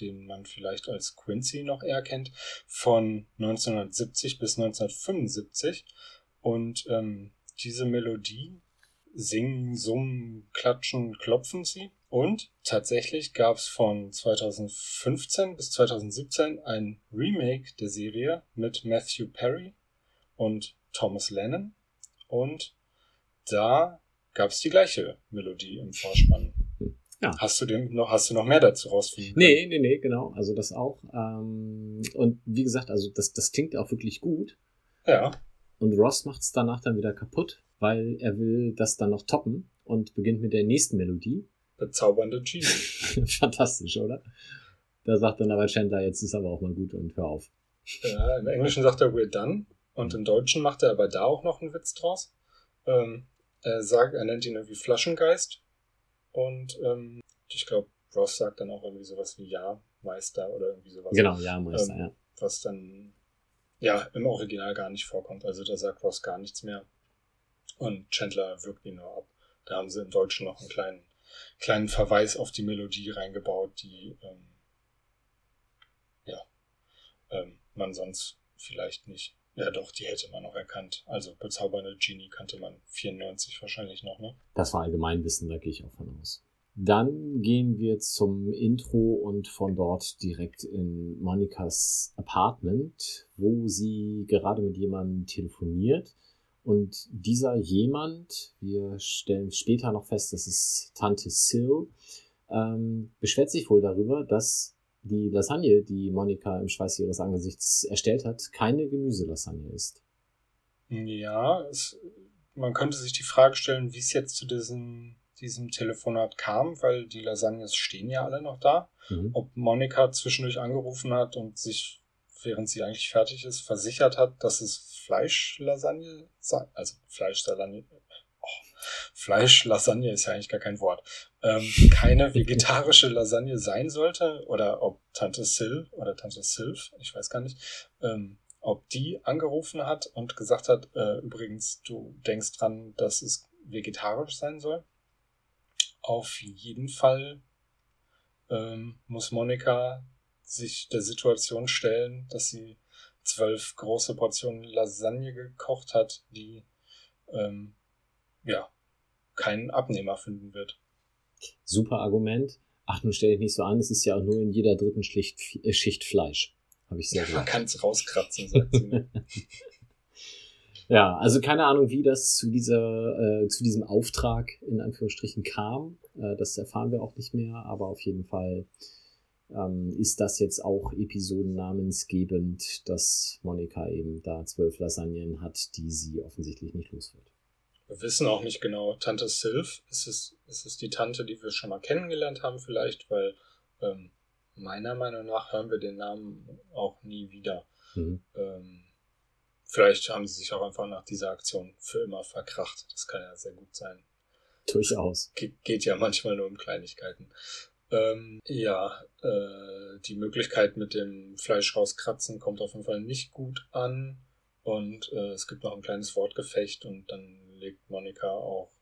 den man vielleicht als Quincy noch eher kennt, von 1970 bis 1975. Und ähm, diese Melodie singen, summen, klatschen, klopfen sie. Und tatsächlich gab es von 2015 bis 2017 ein Remake der Serie mit Matthew Perry und Thomas Lennon. Und da gab es die gleiche Melodie im Vorspann. Ja. Hast du dem noch, hast du noch mehr dazu rausfinden? nee, nee, nee, genau, also das auch. Ähm, und wie gesagt, also das, das klingt auch wirklich gut. Ja. Und Ross macht es danach dann wieder kaputt, weil er will das dann noch toppen und beginnt mit der nächsten Melodie. Bezaubernde Genie. Fantastisch, oder? Da sagt dann aber Chandler, jetzt ist aber auch mal gut und hör auf. Ja, Im Englischen sagt er we're done und im Deutschen macht er aber da auch noch einen Witz draus. Ähm, er sagt, er nennt ihn irgendwie Flaschengeist und ähm, ich glaube, Ross sagt dann auch irgendwie sowas wie Ja, Meister oder irgendwie sowas. Genau, ja, Meister, Ähm, ja. Was dann ja im Original gar nicht vorkommt. Also da sagt Ross gar nichts mehr und Chandler wirkt ihn nur ab. Da haben sie im Deutschen noch einen kleinen, kleinen Verweis auf die Melodie reingebaut, die ähm, ja, ähm, man sonst vielleicht nicht. Ja, doch, die hätte man noch erkannt. Also bezaubernde Genie kannte man 94 wahrscheinlich noch, ne? Das war Allgemeinwissen, da gehe ich auch von aus. Dann gehen wir zum Intro und von dort direkt in Monikas Apartment, wo sie gerade mit jemandem telefoniert. Und dieser jemand, wir stellen später noch fest, das ist Tante Sil, ähm, beschwert sich wohl darüber, dass die Lasagne, die Monika im Schweiß ihres Angesichts erstellt hat, keine Gemüselasagne ist. Ja, es, man könnte sich die Frage stellen, wie es jetzt zu diesem, diesem Telefonat kam, weil die Lasagnes stehen ja alle noch da. Mhm. Ob Monika zwischendurch angerufen hat und sich, während sie eigentlich fertig ist, versichert hat, dass es Fleischlasagne sei. Also Fleischlasagne. Oh, Fleischlasagne ist ja eigentlich gar kein Wort. Ähm, keine vegetarische Lasagne sein sollte. Oder ob Tante Sil oder Tante Sylph, ich weiß gar nicht, ähm, ob die angerufen hat und gesagt hat, äh, übrigens, du denkst dran, dass es vegetarisch sein soll. Auf jeden Fall ähm, muss Monika sich der Situation stellen, dass sie zwölf große Portionen Lasagne gekocht hat, die ähm, ja keinen Abnehmer finden wird. Super Argument. Ach, nun stell dich nicht so an, es ist ja auch nur in jeder dritten Schicht, äh, Schicht Fleisch. Habe ich sehr Man gut. kann es rauskratzen, sagt sie. Ne? Ja, also keine Ahnung, wie das zu dieser, äh, zu diesem Auftrag in Anführungsstrichen kam. Äh, das erfahren wir auch nicht mehr, aber auf jeden Fall ähm, ist das jetzt auch episodennamensgebend, dass Monika eben da zwölf Lasagnen hat, die sie offensichtlich nicht los wird. Wir wissen auch nicht genau. Tante Sylph, ist es, ist es die Tante, die wir schon mal kennengelernt haben vielleicht, weil ähm, meiner Meinung nach hören wir den Namen auch nie wieder. Mhm. Ähm, vielleicht haben sie sich auch einfach nach dieser Aktion für immer verkracht. Das kann ja sehr gut sein. Durchaus. Ge geht ja manchmal nur um Kleinigkeiten. Ähm, ja, äh, die Möglichkeit mit dem Fleisch rauskratzen kommt auf jeden Fall nicht gut an. Und äh, es gibt noch ein kleines Wortgefecht und dann legt Monika auch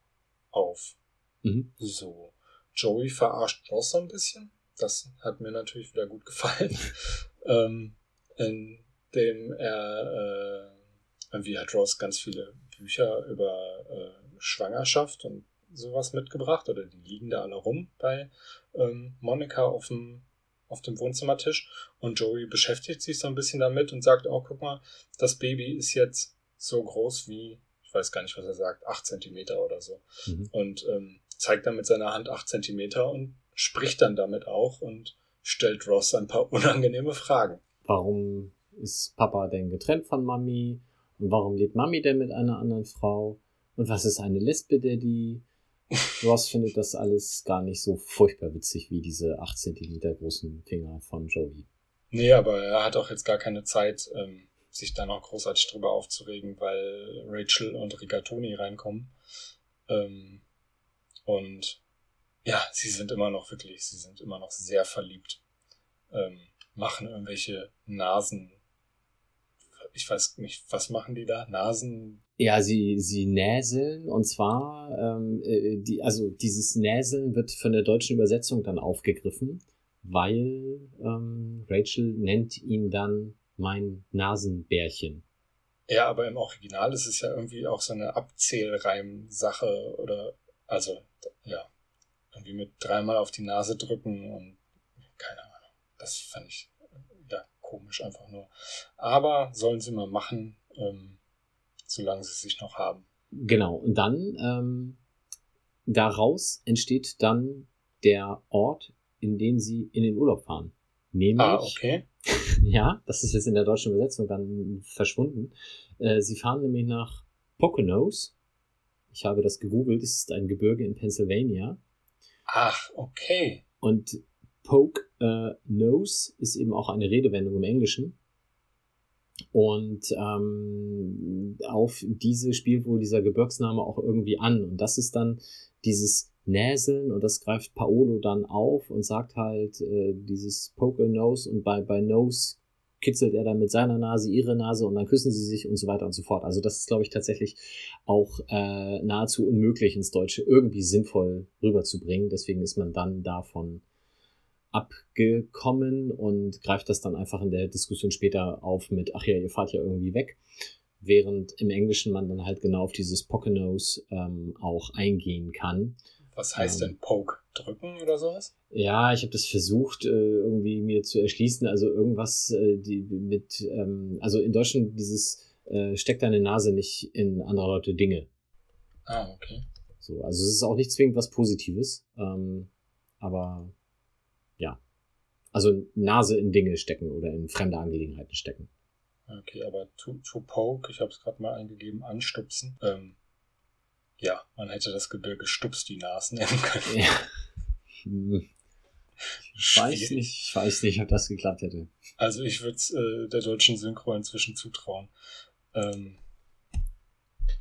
auf. Mhm. So. Joey verarscht Ross so ein bisschen. Das hat mir natürlich wieder gut gefallen. ähm, indem er, äh, irgendwie hat Ross ganz viele Bücher über äh, Schwangerschaft und sowas mitgebracht oder die liegen da alle rum bei ähm, Monika auf dem, auf dem Wohnzimmertisch und Joey beschäftigt sich so ein bisschen damit und sagt, oh, guck mal, das Baby ist jetzt so groß wie, ich weiß gar nicht, was er sagt, acht Zentimeter oder so. Mhm. Und ähm, zeigt dann mit seiner Hand acht Zentimeter und spricht dann damit auch und stellt Ross ein paar unangenehme Fragen. Warum ist Papa denn getrennt von Mami? Und warum lebt Mami denn mit einer anderen Frau? Und was ist eine Lesbe, Daddy? Ross findet das alles gar nicht so furchtbar witzig wie diese 8 cm großen Finger von Joey. Nee, aber er hat auch jetzt gar keine Zeit, ähm, sich da noch großartig drüber aufzuregen, weil Rachel und Rigatoni reinkommen. Ähm, und ja, sie sind immer noch wirklich, sie sind immer noch sehr verliebt. Ähm, machen irgendwelche Nasen. Ich weiß nicht, was machen die da? Nasen. Ja, sie, sie näseln und zwar, ähm, äh, die, also dieses Näseln wird von der deutschen Übersetzung dann aufgegriffen, weil ähm, Rachel nennt ihn dann mein Nasenbärchen. Ja, aber im Original ist es ja irgendwie auch so eine Abzählreim-Sache oder, also, ja, irgendwie mit dreimal auf die Nase drücken und keine Ahnung. Das fand ich ja komisch einfach nur. Aber sollen sie mal machen, ähm, solange sie sich noch haben. Genau, und dann ähm, daraus entsteht dann der Ort, in den sie in den Urlaub fahren. Nämlich, Ah, okay. ja, das ist jetzt in der deutschen Übersetzung dann verschwunden. Äh, sie fahren nämlich nach Poconos. Ich habe das gegoogelt, es ist ein Gebirge in Pennsylvania. Ach, okay. Und Poke äh, Nose ist eben auch eine Redewendung im Englischen. Und ähm, auf diese spielt wohl dieser Gebirgsname auch irgendwie an. Und das ist dann dieses Näseln und das greift Paolo dann auf und sagt halt äh, dieses Poke Nose und bei, bei Nose kitzelt er dann mit seiner Nase ihre Nase und dann küssen sie sich und so weiter und so fort. Also das ist, glaube ich, tatsächlich auch äh, nahezu unmöglich ins Deutsche irgendwie sinnvoll rüberzubringen. Deswegen ist man dann davon abgekommen und greift das dann einfach in der Diskussion später auf mit, ach ja, ihr fahrt ja irgendwie weg. Während im Englischen man dann halt genau auf dieses Poconos ähm, auch eingehen kann. Was heißt Ähm. denn Poke? Drücken oder sowas? Ja, ich habe das versucht, äh, irgendwie mir zu erschließen. Also irgendwas äh, die, mit, ähm, also in Deutschland dieses äh, steck deine Nase nicht in andere Leute Dinge. Ah, okay. So, also es ist auch nicht zwingend was Positives, ähm, aber. Also Nase in Dinge stecken oder in fremde Angelegenheiten stecken. Okay, aber to, to poke, ich habe es gerade mal eingegeben, anstupsen. Ähm, ja, man hätte das Gebirge Stups die Nasen nennen können. Ja. Hm, Ich weiß nicht, ich weiß nicht, ob das geklappt hätte. Also ich würde es äh, der deutschen Synchro inzwischen zutrauen. Ähm,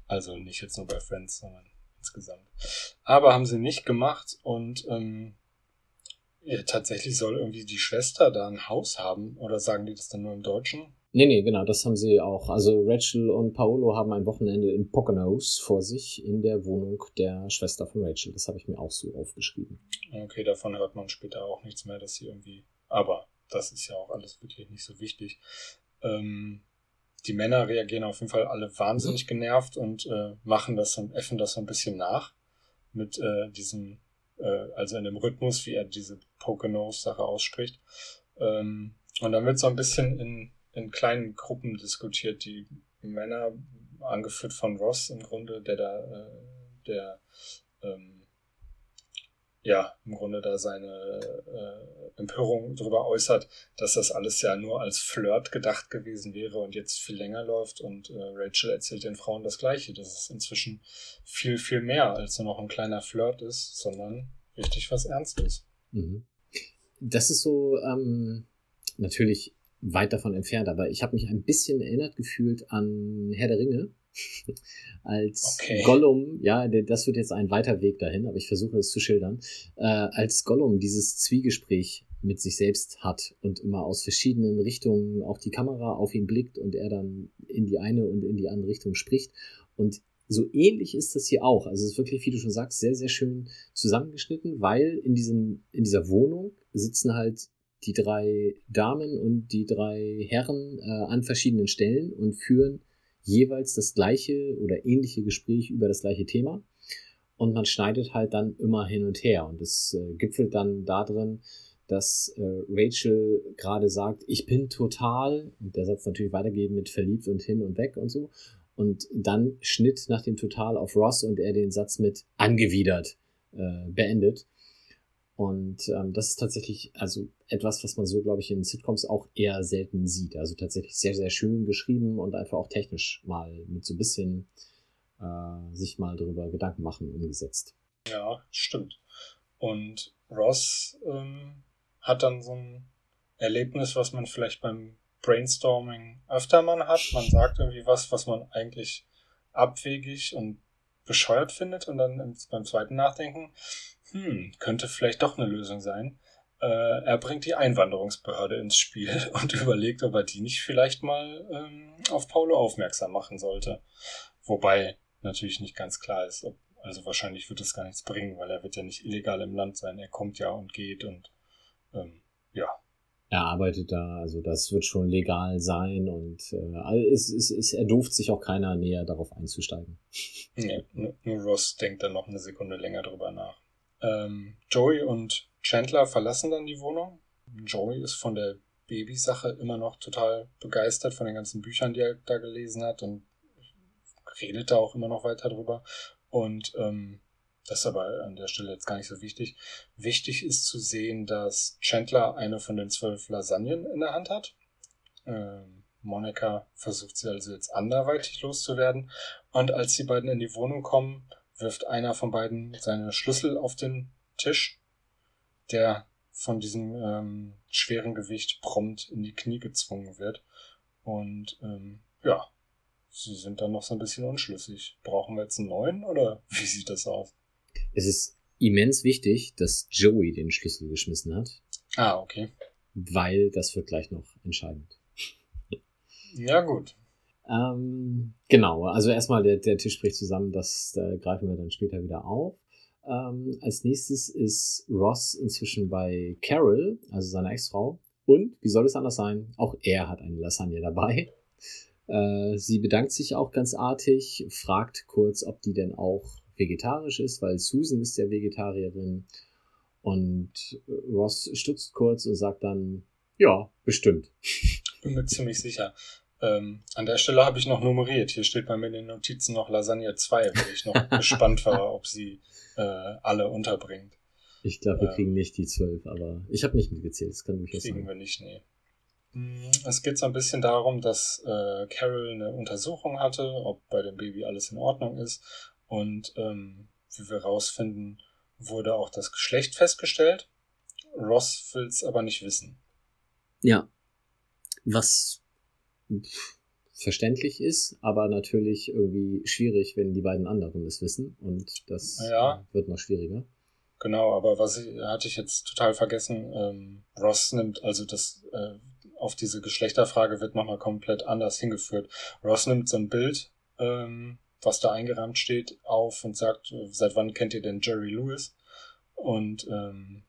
also nicht jetzt nur bei Friends, sondern insgesamt. Aber haben sie nicht gemacht und ähm, ja, tatsächlich soll irgendwie die Schwester da ein Haus haben oder sagen die das dann nur im Deutschen? Nee, nee, genau, das haben sie auch. Also Rachel und Paolo haben ein Wochenende in Poconos vor sich in der Wohnung der Schwester von Rachel. Das habe ich mir auch so aufgeschrieben. Okay, davon hört man später auch nichts mehr, dass sie irgendwie. Aber das ist ja auch alles wirklich nicht so wichtig. Ähm, die Männer reagieren auf jeden Fall alle wahnsinnig genervt und äh, machen das und effen das so ein bisschen nach. Mit äh, diesem, äh, also in dem Rhythmus, wie er diese Poconos-Sache ausspricht. Ähm, und dann wird so ein bisschen in, in kleinen Gruppen diskutiert. Die Männer, angeführt von Ross im Grunde, der da, äh, der ähm, ja, im Grunde da seine äh, Empörung darüber äußert, dass das alles ja nur als Flirt gedacht gewesen wäre und jetzt viel länger läuft. Und äh, Rachel erzählt den Frauen das Gleiche, dass es inzwischen viel, viel mehr als nur noch ein kleiner Flirt ist, sondern richtig was Ernstes. Mhm. Das ist so ähm, natürlich weit davon entfernt, aber ich habe mich ein bisschen erinnert gefühlt an Herr der Ringe, als Okay. Gollum, ja, das wird jetzt ein weiter Weg dahin, aber ich versuche es zu schildern, äh, als Gollum dieses Zwiegespräch mit sich selbst hat und immer aus verschiedenen Richtungen auch die Kamera auf ihn blickt und er dann in die eine und in die andere Richtung spricht. Und so ähnlich ist das hier auch. Also es ist wirklich, wie du schon sagst, sehr, sehr schön zusammengeschnitten, weil in diesem, in dieser Wohnung sitzen halt die drei Damen und die drei Herren äh, an verschiedenen Stellen und führen jeweils das gleiche oder ähnliche Gespräch über das gleiche Thema. Und man schneidet halt dann immer hin und her. Und es äh, gipfelt dann darin, dass äh, Rachel gerade sagt, ich bin total, und der Satz natürlich weitergeben mit verliebt und hin und weg und so. Und dann Schnitt nach dem Total auf Ross und er den Satz mit angewidert äh, beendet. Und ähm, das ist tatsächlich also etwas, was man so, glaube ich, in Sitcoms auch eher selten sieht. Also tatsächlich sehr, sehr schön geschrieben und einfach auch technisch mal mit so ein bisschen äh, sich mal darüber Gedanken machen umgesetzt. Ja, stimmt. Und Ross ähm, hat dann so ein Erlebnis, was man vielleicht beim Brainstorming öfter mal hat. Man sagt irgendwie was, was man eigentlich abwegig und bescheuert findet und dann im, beim zweiten Nachdenken, hm, könnte vielleicht doch eine Lösung sein. Äh, er bringt die Einwanderungsbehörde ins Spiel und überlegt, ob er die nicht vielleicht mal ähm, auf Paulo aufmerksam machen sollte. Wobei natürlich nicht ganz klar ist, ob, also wahrscheinlich wird es gar nichts bringen, weil er wird ja nicht illegal im Land sein. Er kommt ja und geht und ähm, ja. Er arbeitet da, also das wird schon legal sein und äh, es, es, es erdooft sich auch keiner näher darauf einzusteigen. Nee, nur nur Ross denkt dann noch eine Sekunde länger drüber nach. Ähm, Joey und Chandler verlassen dann die Wohnung. Joey ist von der Babysache immer noch total begeistert von den ganzen Büchern, die er da gelesen hat und redet da auch immer noch weiter drüber. Und ähm, das ist aber an der Stelle jetzt gar nicht so wichtig. Wichtig ist zu sehen, dass Chandler eine von den zwölf Lasagnen in der Hand hat. Ähm, Monica versucht sie also jetzt anderweitig loszuwerden. Und als die beiden in die Wohnung kommen, wirft einer von beiden seine Schlüssel auf den Tisch, der von diesem ähm, schweren Gewicht prompt in die Knie gezwungen wird. Und ähm, ja, sie sind dann noch so ein bisschen unschlüssig. Brauchen wir jetzt einen neuen oder wie sieht das aus? Es ist immens wichtig, dass Joey den Schlüssel geschmissen hat, Ah, okay. weil das wird gleich noch entscheidend. Ja, gut. Ähm, genau, also erstmal der, der Tisch spricht zusammen, das äh, greifen wir dann später wieder auf. Ähm, als nächstes ist Ross inzwischen bei Carol, also seiner Ex-Frau. Und, wie soll es anders sein, auch er hat eine Lasagne dabei. Äh, sie bedankt sich auch ganz artig, fragt kurz, ob die denn auch vegetarisch ist, weil Susan ist ja Vegetarierin. Und Ross stutzt kurz und sagt dann, ja, bestimmt. Bin mir ziemlich sicher. Ähm, an der Stelle habe ich noch nummeriert. Hier steht bei mir in den Notizen noch Lasagne 2, weil ich noch gespannt war, ob sie äh, alle unterbringt. Ich glaube, wir Ja. kriegen nicht die zwölf, aber ich habe nicht mitgezählt, das kann durchaus Kriegen sein. wir nicht, nee. Mm, Es geht so ein bisschen darum, dass äh, Carol eine Untersuchung hatte, ob bei dem Baby alles in Ordnung ist. Und ähm, wie wir rausfinden, wurde auch das Geschlecht festgestellt. Ross will es aber nicht wissen. Ja. Was verständlich ist, aber natürlich irgendwie schwierig, wenn die beiden anderen es wissen und das Ja. wird noch schwieriger. Genau, aber was ich, hatte ich jetzt total vergessen. Ähm, Ross nimmt also das äh, auf diese Geschlechterfrage wird nochmal komplett anders hingeführt. Ross nimmt so ein Bild, ähm, was da eingerahmt steht, auf und sagt, äh, seit wann kennt ihr denn Jerry Lewis? Und ähm,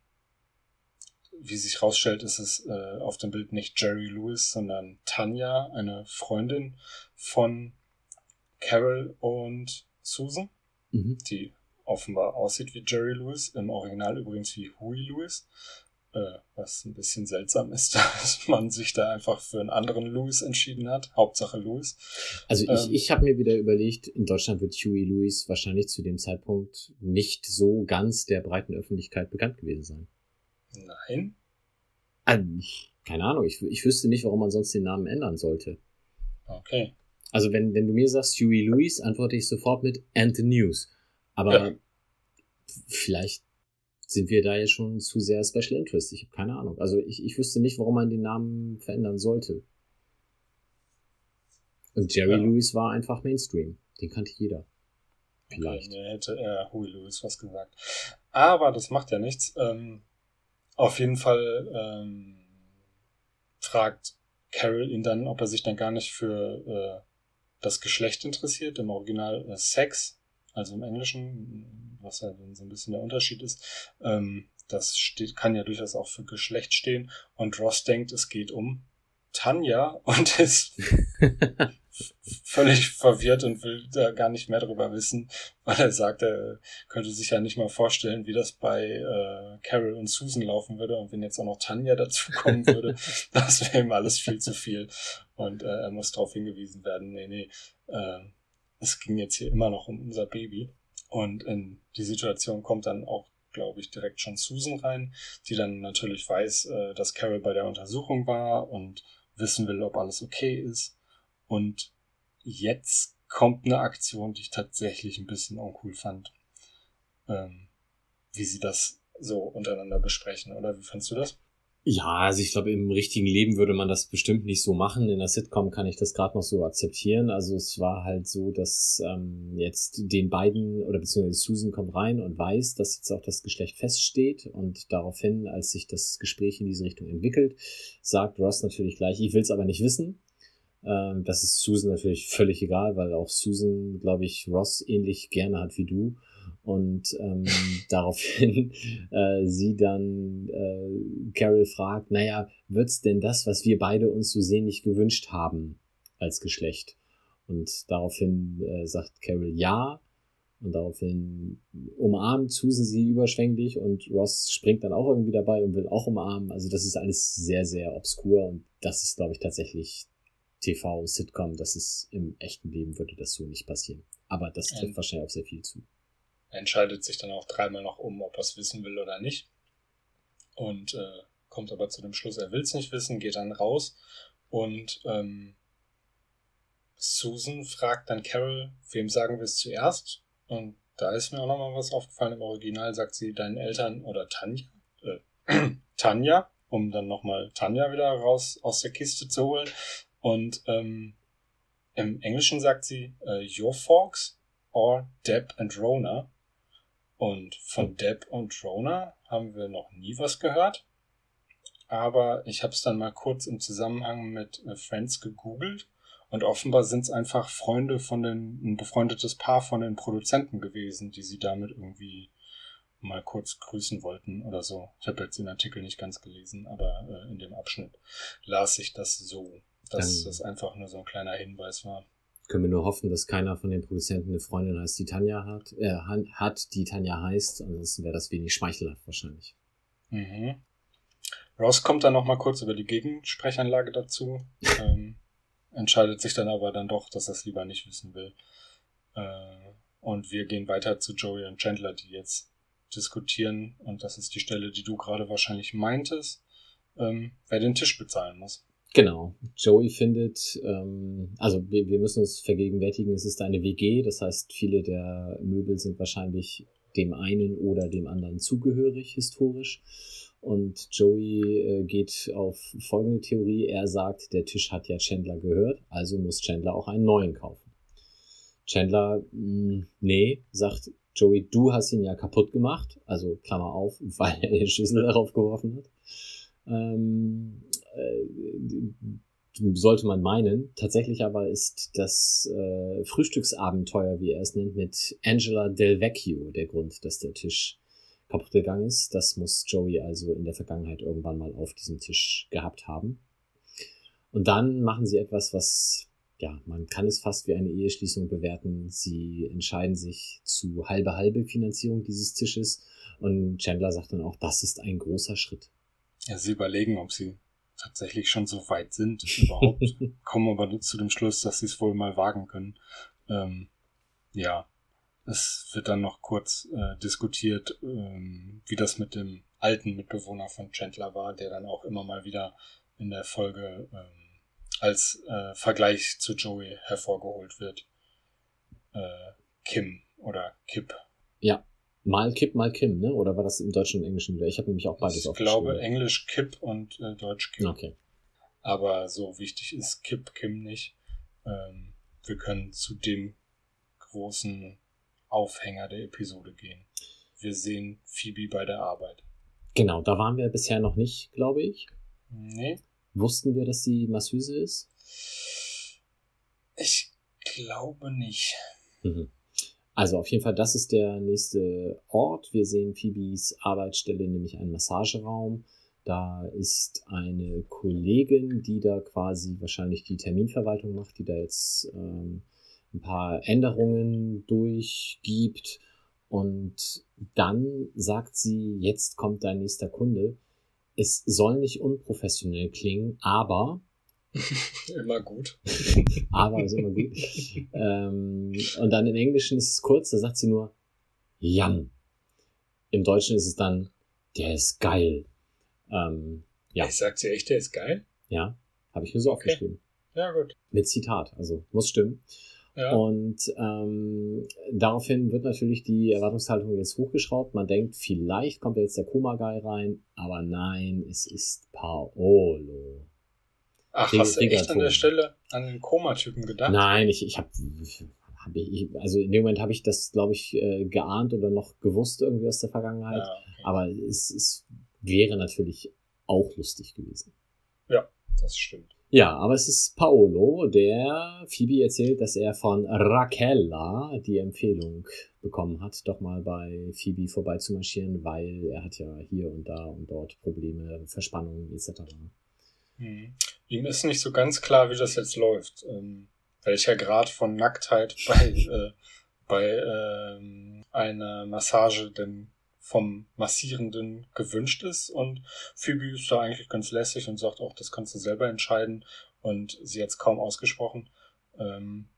wie sich rausstellt, ist es äh, auf dem Bild nicht Jerry Lewis, sondern Tanja, eine Freundin von Carol und Susan Mhm. die offenbar aussieht wie Jerry Lewis, im Original übrigens wie Huey Lewis, äh, was ein bisschen seltsam ist, dass man sich da einfach für einen anderen Lewis entschieden hat, Hauptsache Lewis. Also ich, Ähm. ich habe mir wieder überlegt, in Deutschland wird Huey Lewis wahrscheinlich zu dem Zeitpunkt nicht so ganz der breiten Öffentlichkeit bekannt gewesen sein. Nein, Ähm, keine Ahnung, ich, ich wüsste nicht, warum man sonst den Namen ändern sollte. okay. Also wenn, wenn du mir sagst Huey Lewis, antworte ich sofort mit And the News. Aber Ja. vielleicht sind wir da ja schon zu sehr Special Interest. Ich habe keine Ahnung. Also ich, ich wüsste nicht, warum man den Namen verändern sollte. Und Jerry ja. Lewis war einfach Mainstream. Den kannte jeder. Vielleicht. Okay, hätte er Huey Lewis was gesagt. Aber das macht ja nichts. Ähm, auf jeden Fall ähm, fragt Carol ihn dann, ob er sich dann gar nicht für äh, das Geschlecht interessiert. Im Original äh, Sex, also im Englischen, was ja dann so ein bisschen der Unterschied ist. Ähm, das steht, kann ja durchaus auch für Geschlecht stehen. Und Ross denkt, es geht um Tanja und ist völlig verwirrt und will da gar nicht mehr darüber wissen, weil er sagt, er könnte sich ja nicht mal vorstellen, wie das bei äh, Carol und Susan laufen würde und wenn jetzt auch noch Tanja dazu kommen würde, das wäre ihm alles viel zu viel. Und äh, er muss darauf hingewiesen werden, nee, nee, äh, es ging jetzt hier immer noch um unser Baby. Und in die Situation kommt dann auch glaube ich, direkt schon Susan rein, die dann natürlich weiß, äh, dass Carol bei der Untersuchung war und wissen will, ob alles okay ist. Und jetzt kommt eine Aktion, die ich tatsächlich ein bisschen uncool fand. Ähm, wie sie das so untereinander besprechen, oder wie fandst du das? Ja, also ich glaube, im richtigen Leben würde man das bestimmt nicht so machen. In der Sitcom kann ich das gerade noch so akzeptieren. Also es war halt so, dass ähm, jetzt den beiden oder beziehungsweise Susan kommt rein und weiß, dass jetzt auch das Geschlecht feststeht und daraufhin, als sich das Gespräch in diese Richtung entwickelt, sagt Ross natürlich gleich, ich will es aber nicht wissen. Ähm, das ist Susan natürlich völlig egal, weil auch Susan, glaube ich, Ross ähnlich gerne hat wie du und ähm, daraufhin äh, sie dann äh, Carol fragt, naja, wird's denn das, was wir beide uns so sehnlich gewünscht haben als Geschlecht? Und daraufhin äh, sagt Carol ja. Und daraufhin umarmt Susan sie überschwänglich und Ross springt dann auch irgendwie dabei und will auch umarmen. Also das ist alles sehr, sehr obskur und das ist, glaube ich, tatsächlich TV-Sitcom. Das ist im echten Leben würde das so nicht passieren. Aber das trifft ja. wahrscheinlich auf sehr viel zu. Er entscheidet sich dann auch dreimal noch um, ob er es wissen will oder nicht. Und äh, kommt aber zu dem Schluss, er will es nicht wissen, geht dann raus. Und ähm, Susan fragt dann Carol, wem sagen wir es zuerst? Und da ist mir auch nochmal was aufgefallen. Im Original sagt sie deinen Eltern oder Tanja, äh, Tanja, um dann nochmal Tanja wieder raus aus der Kiste zu holen. Und ähm, im Englischen sagt sie äh, Your Folks or Deb and Rona. Und von Deb und Rona haben wir noch nie was gehört. Aber ich habe es dann mal kurz im Zusammenhang mit äh, Friends gegoogelt. Und offenbar sind es einfach Freunde von den, ein befreundetes Paar von den Produzenten gewesen, die sie damit irgendwie mal kurz grüßen wollten oder so. Ich habe jetzt den Artikel nicht ganz gelesen, aber äh, in dem Abschnitt las ich das so, dass ähm, das einfach nur so ein kleiner Hinweis war können wir nur hoffen, dass keiner von den Produzenten eine Freundin heißt, die Tanja hat, äh, hat, die Tanja heißt. Ansonsten wäre das wenig schmeichelhaft wahrscheinlich. Mhm. Ross kommt dann noch mal kurz über die Gegensprechanlage dazu, ähm, entscheidet sich dann aber dann doch, dass er es lieber nicht wissen will. Äh, und wir gehen weiter zu Joey und Chandler, die jetzt diskutieren, und das ist die Stelle, die du gerade wahrscheinlich meintest, ähm, wer den Tisch bezahlen muss. Genau. Joey findet, ähm, also wir, wir müssen uns vergegenwärtigen, es ist eine WG, das heißt, viele der Möbel sind wahrscheinlich dem einen oder dem anderen zugehörig, historisch. Und Joey äh, geht auf folgende Theorie. Er sagt, der Tisch hat ja Chandler gehört, also muss Chandler auch einen neuen kaufen. Chandler, mh, hm, nee, sagt Joey, du hast ihn ja kaputt gemacht, also Klammer auf, weil er den Schlüssel darauf geworfen hat. Ähm, äh, sollte man meinen. Tatsächlich aber ist das äh, Frühstücksabenteuer, wie er es nennt, mit Angela Del Vecchio der Grund, dass der Tisch kaputt gegangen ist. Das muss Joey also in der Vergangenheit irgendwann mal auf diesem Tisch gehabt haben. Und dann machen sie etwas, was, ja, man kann es fast wie eine Eheschließung bewerten. Sie entscheiden sich zu halbe halbe Finanzierung dieses Tisches und Chandler sagt dann auch, das ist ein großer Schritt. Ja, sie überlegen, ob sie tatsächlich schon so weit sind überhaupt, kommen aber zu dem Schluss, dass sie es wohl mal wagen können. Ähm, ja, es wird dann noch kurz äh, diskutiert, ähm, wie das mit dem alten Mitbewohner von Chandler war, der dann auch immer mal wieder in der Folge ähm, als äh, Vergleich zu Joey hervorgeholt wird. Äh, Kim oder Kip. Ja, Mal Kip, mal Kim, ne? Oder war das im Deutschen und Englischen wieder? Ich habe nämlich auch beides Ich glaube Englisch Kip und äh, Deutsch Kim. Okay. Aber so wichtig ist Kip Kim nicht. ähm, wir können zu dem großen Aufhänger der Episode gehen. Wir sehen Phoebe bei der Arbeit. Genau, da waren wir bisher noch nicht, glaube ich. Nee, Wussten wir, dass sie Masseuse ist? ich glaube nicht. Mhm. Also auf jeden Fall, das ist der nächste Ort. Wir sehen Phoebes Arbeitsstelle, nämlich einen Massageraum. Da ist eine Kollegin, die da quasi wahrscheinlich die Terminverwaltung macht, die da jetzt ähm, ein paar Änderungen durchgibt. Und dann sagt sie, jetzt kommt dein nächster Kunde. Es soll nicht unprofessionell klingen, aber Immer gut. aber ist immer gut. ähm, und dann im Englischen ist es kurz, da sagt sie nur Jan. Im Deutschen ist es dann, der ist geil. Ähm, Ja. Ich sag dir echt, der ist geil. ja, habe ich mir so Okay. aufgeschrieben. Ja, gut. Mit Zitat, also muss stimmen. Ja. Und ähm, daraufhin wird natürlich die Erwartungshaltung jetzt hochgeschraubt. Man denkt, vielleicht kommt jetzt der Koma-Guy rein, aber nein, es ist Paolo. Ach, Ding- hast du echt an der Stelle an den Koma-Typen gedacht? Nein, ich, ich habe, hab ich, also in dem Moment habe ich das, glaube ich, äh, geahnt oder noch gewusst irgendwie aus der Vergangenheit. Ja, okay. Aber es, es wäre natürlich auch lustig gewesen. das stimmt. Ja, aber es ist Paolo, der Phoebe erzählt, dass er von Raquella die Empfehlung bekommen hat, doch mal bei Phoebe vorbeizumarschieren, weil er hat ja hier und da und dort Probleme, Verspannungen etc. Mhm. Ihm ist nicht so ganz klar, wie das jetzt läuft. Ähm, welcher Grad von Nacktheit bei, äh, bei ähm, einer Massage denn vom Massierenden gewünscht ist. Und Phoebe ist da eigentlich ganz lässig und sagt auch, das kannst du selber entscheiden. Und sie hat es kaum ausgesprochen. Ähm,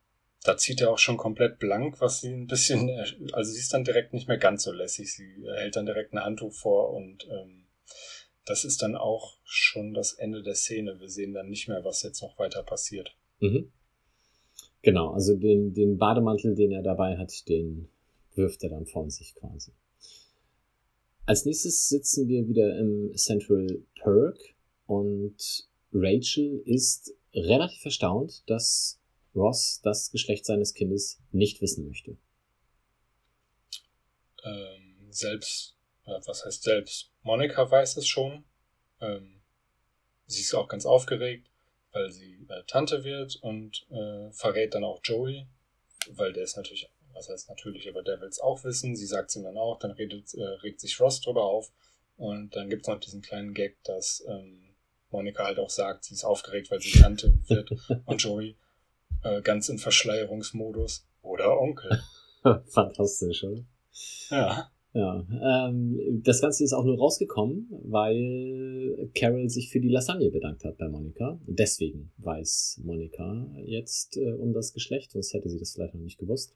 da zieht er auch schon komplett blank, was sie ein bisschen, äh, also sie ist dann direkt nicht mehr ganz so lässig. Sie hält dann direkt ein Handtuch vor und ähm, das ist dann auch schon das Ende der Szene. Wir sehen dann nicht mehr, was jetzt noch weiter passiert. Mhm. Genau, also den, den Bademantel, den er dabei hat, den wirft er dann von sich quasi. Als nächstes sitzen wir wieder im Central Perk und Rachel ist relativ erstaunt, dass Ross das Geschlecht seines Kindes nicht wissen möchte. Ähm, selbst, äh, was heißt selbst? Monika weiß es schon. Ähm, sie ist auch ganz aufgeregt, weil sie äh, Tante wird und äh, verrät dann auch Joey, weil der ist natürlich, was heißt natürlich, aber der will es auch wissen. Sie sagt es ihm dann auch, dann redet, äh, regt sich Ross drüber auf und dann gibt es noch diesen kleinen Gag, dass ähm, Monika halt auch sagt, sie ist aufgeregt, weil sie Tante wird und Joey äh, ganz im Verschleierungsmodus oder Onkel. Fantastisch, oder? Ja. Ja, ähm, das Ganze ist auch nur rausgekommen, weil Carol sich für die Lasagne bedankt hat bei Monika. Deswegen weiß Monika jetzt äh, um das Geschlecht, sonst hätte sie das vielleicht noch nicht gewusst.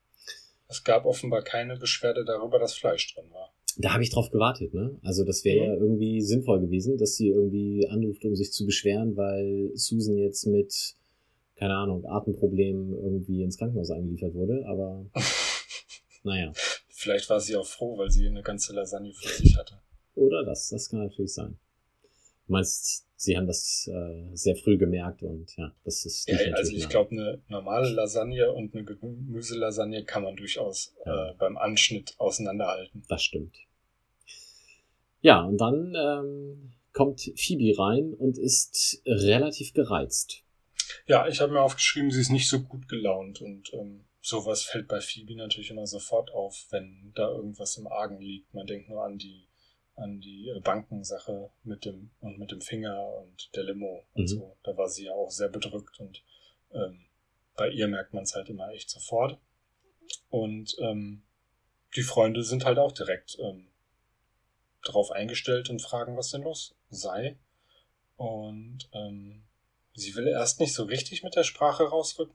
Es gab offenbar keine Beschwerde darüber, dass Fleisch drin war. Da habe ich drauf gewartet, ne? Also das wäre Mhm. ja irgendwie sinnvoll gewesen, dass sie irgendwie anruft, um sich zu beschweren, weil Susan jetzt mit, keine Ahnung, Atemproblemen irgendwie ins Krankenhaus eingeliefert wurde. Aber naja, Vielleicht war sie auch froh, weil sie eine ganze Lasagne für sich hatte. oder das, das kann natürlich sein. Du meinst, sie haben das äh, sehr früh gemerkt und ja, das ist Ja, also ich glaube, eine normale Lasagne und eine Gemüselasagne kann man durchaus Ja. äh, beim Anschnitt auseinanderhalten. Das stimmt. Ja, und dann ähm, kommt Phoebe rein und ist relativ gereizt. Ja, ich habe mir aufgeschrieben, sie ist nicht so gut gelaunt und ähm, sowas fällt bei Phoebe natürlich immer sofort auf, wenn da irgendwas im Argen liegt. Man denkt nur an die an die äh, Bankensache mit dem und mit dem Finger und der Limo und Mhm. so. Da war sie ja auch sehr bedrückt und ähm, bei ihr merkt man es halt immer echt sofort. Und ähm, die Freunde sind halt auch direkt ähm, darauf eingestellt und fragen, was denn los sei. Und ähm, sie will erst nicht so richtig mit der Sprache rausrücken.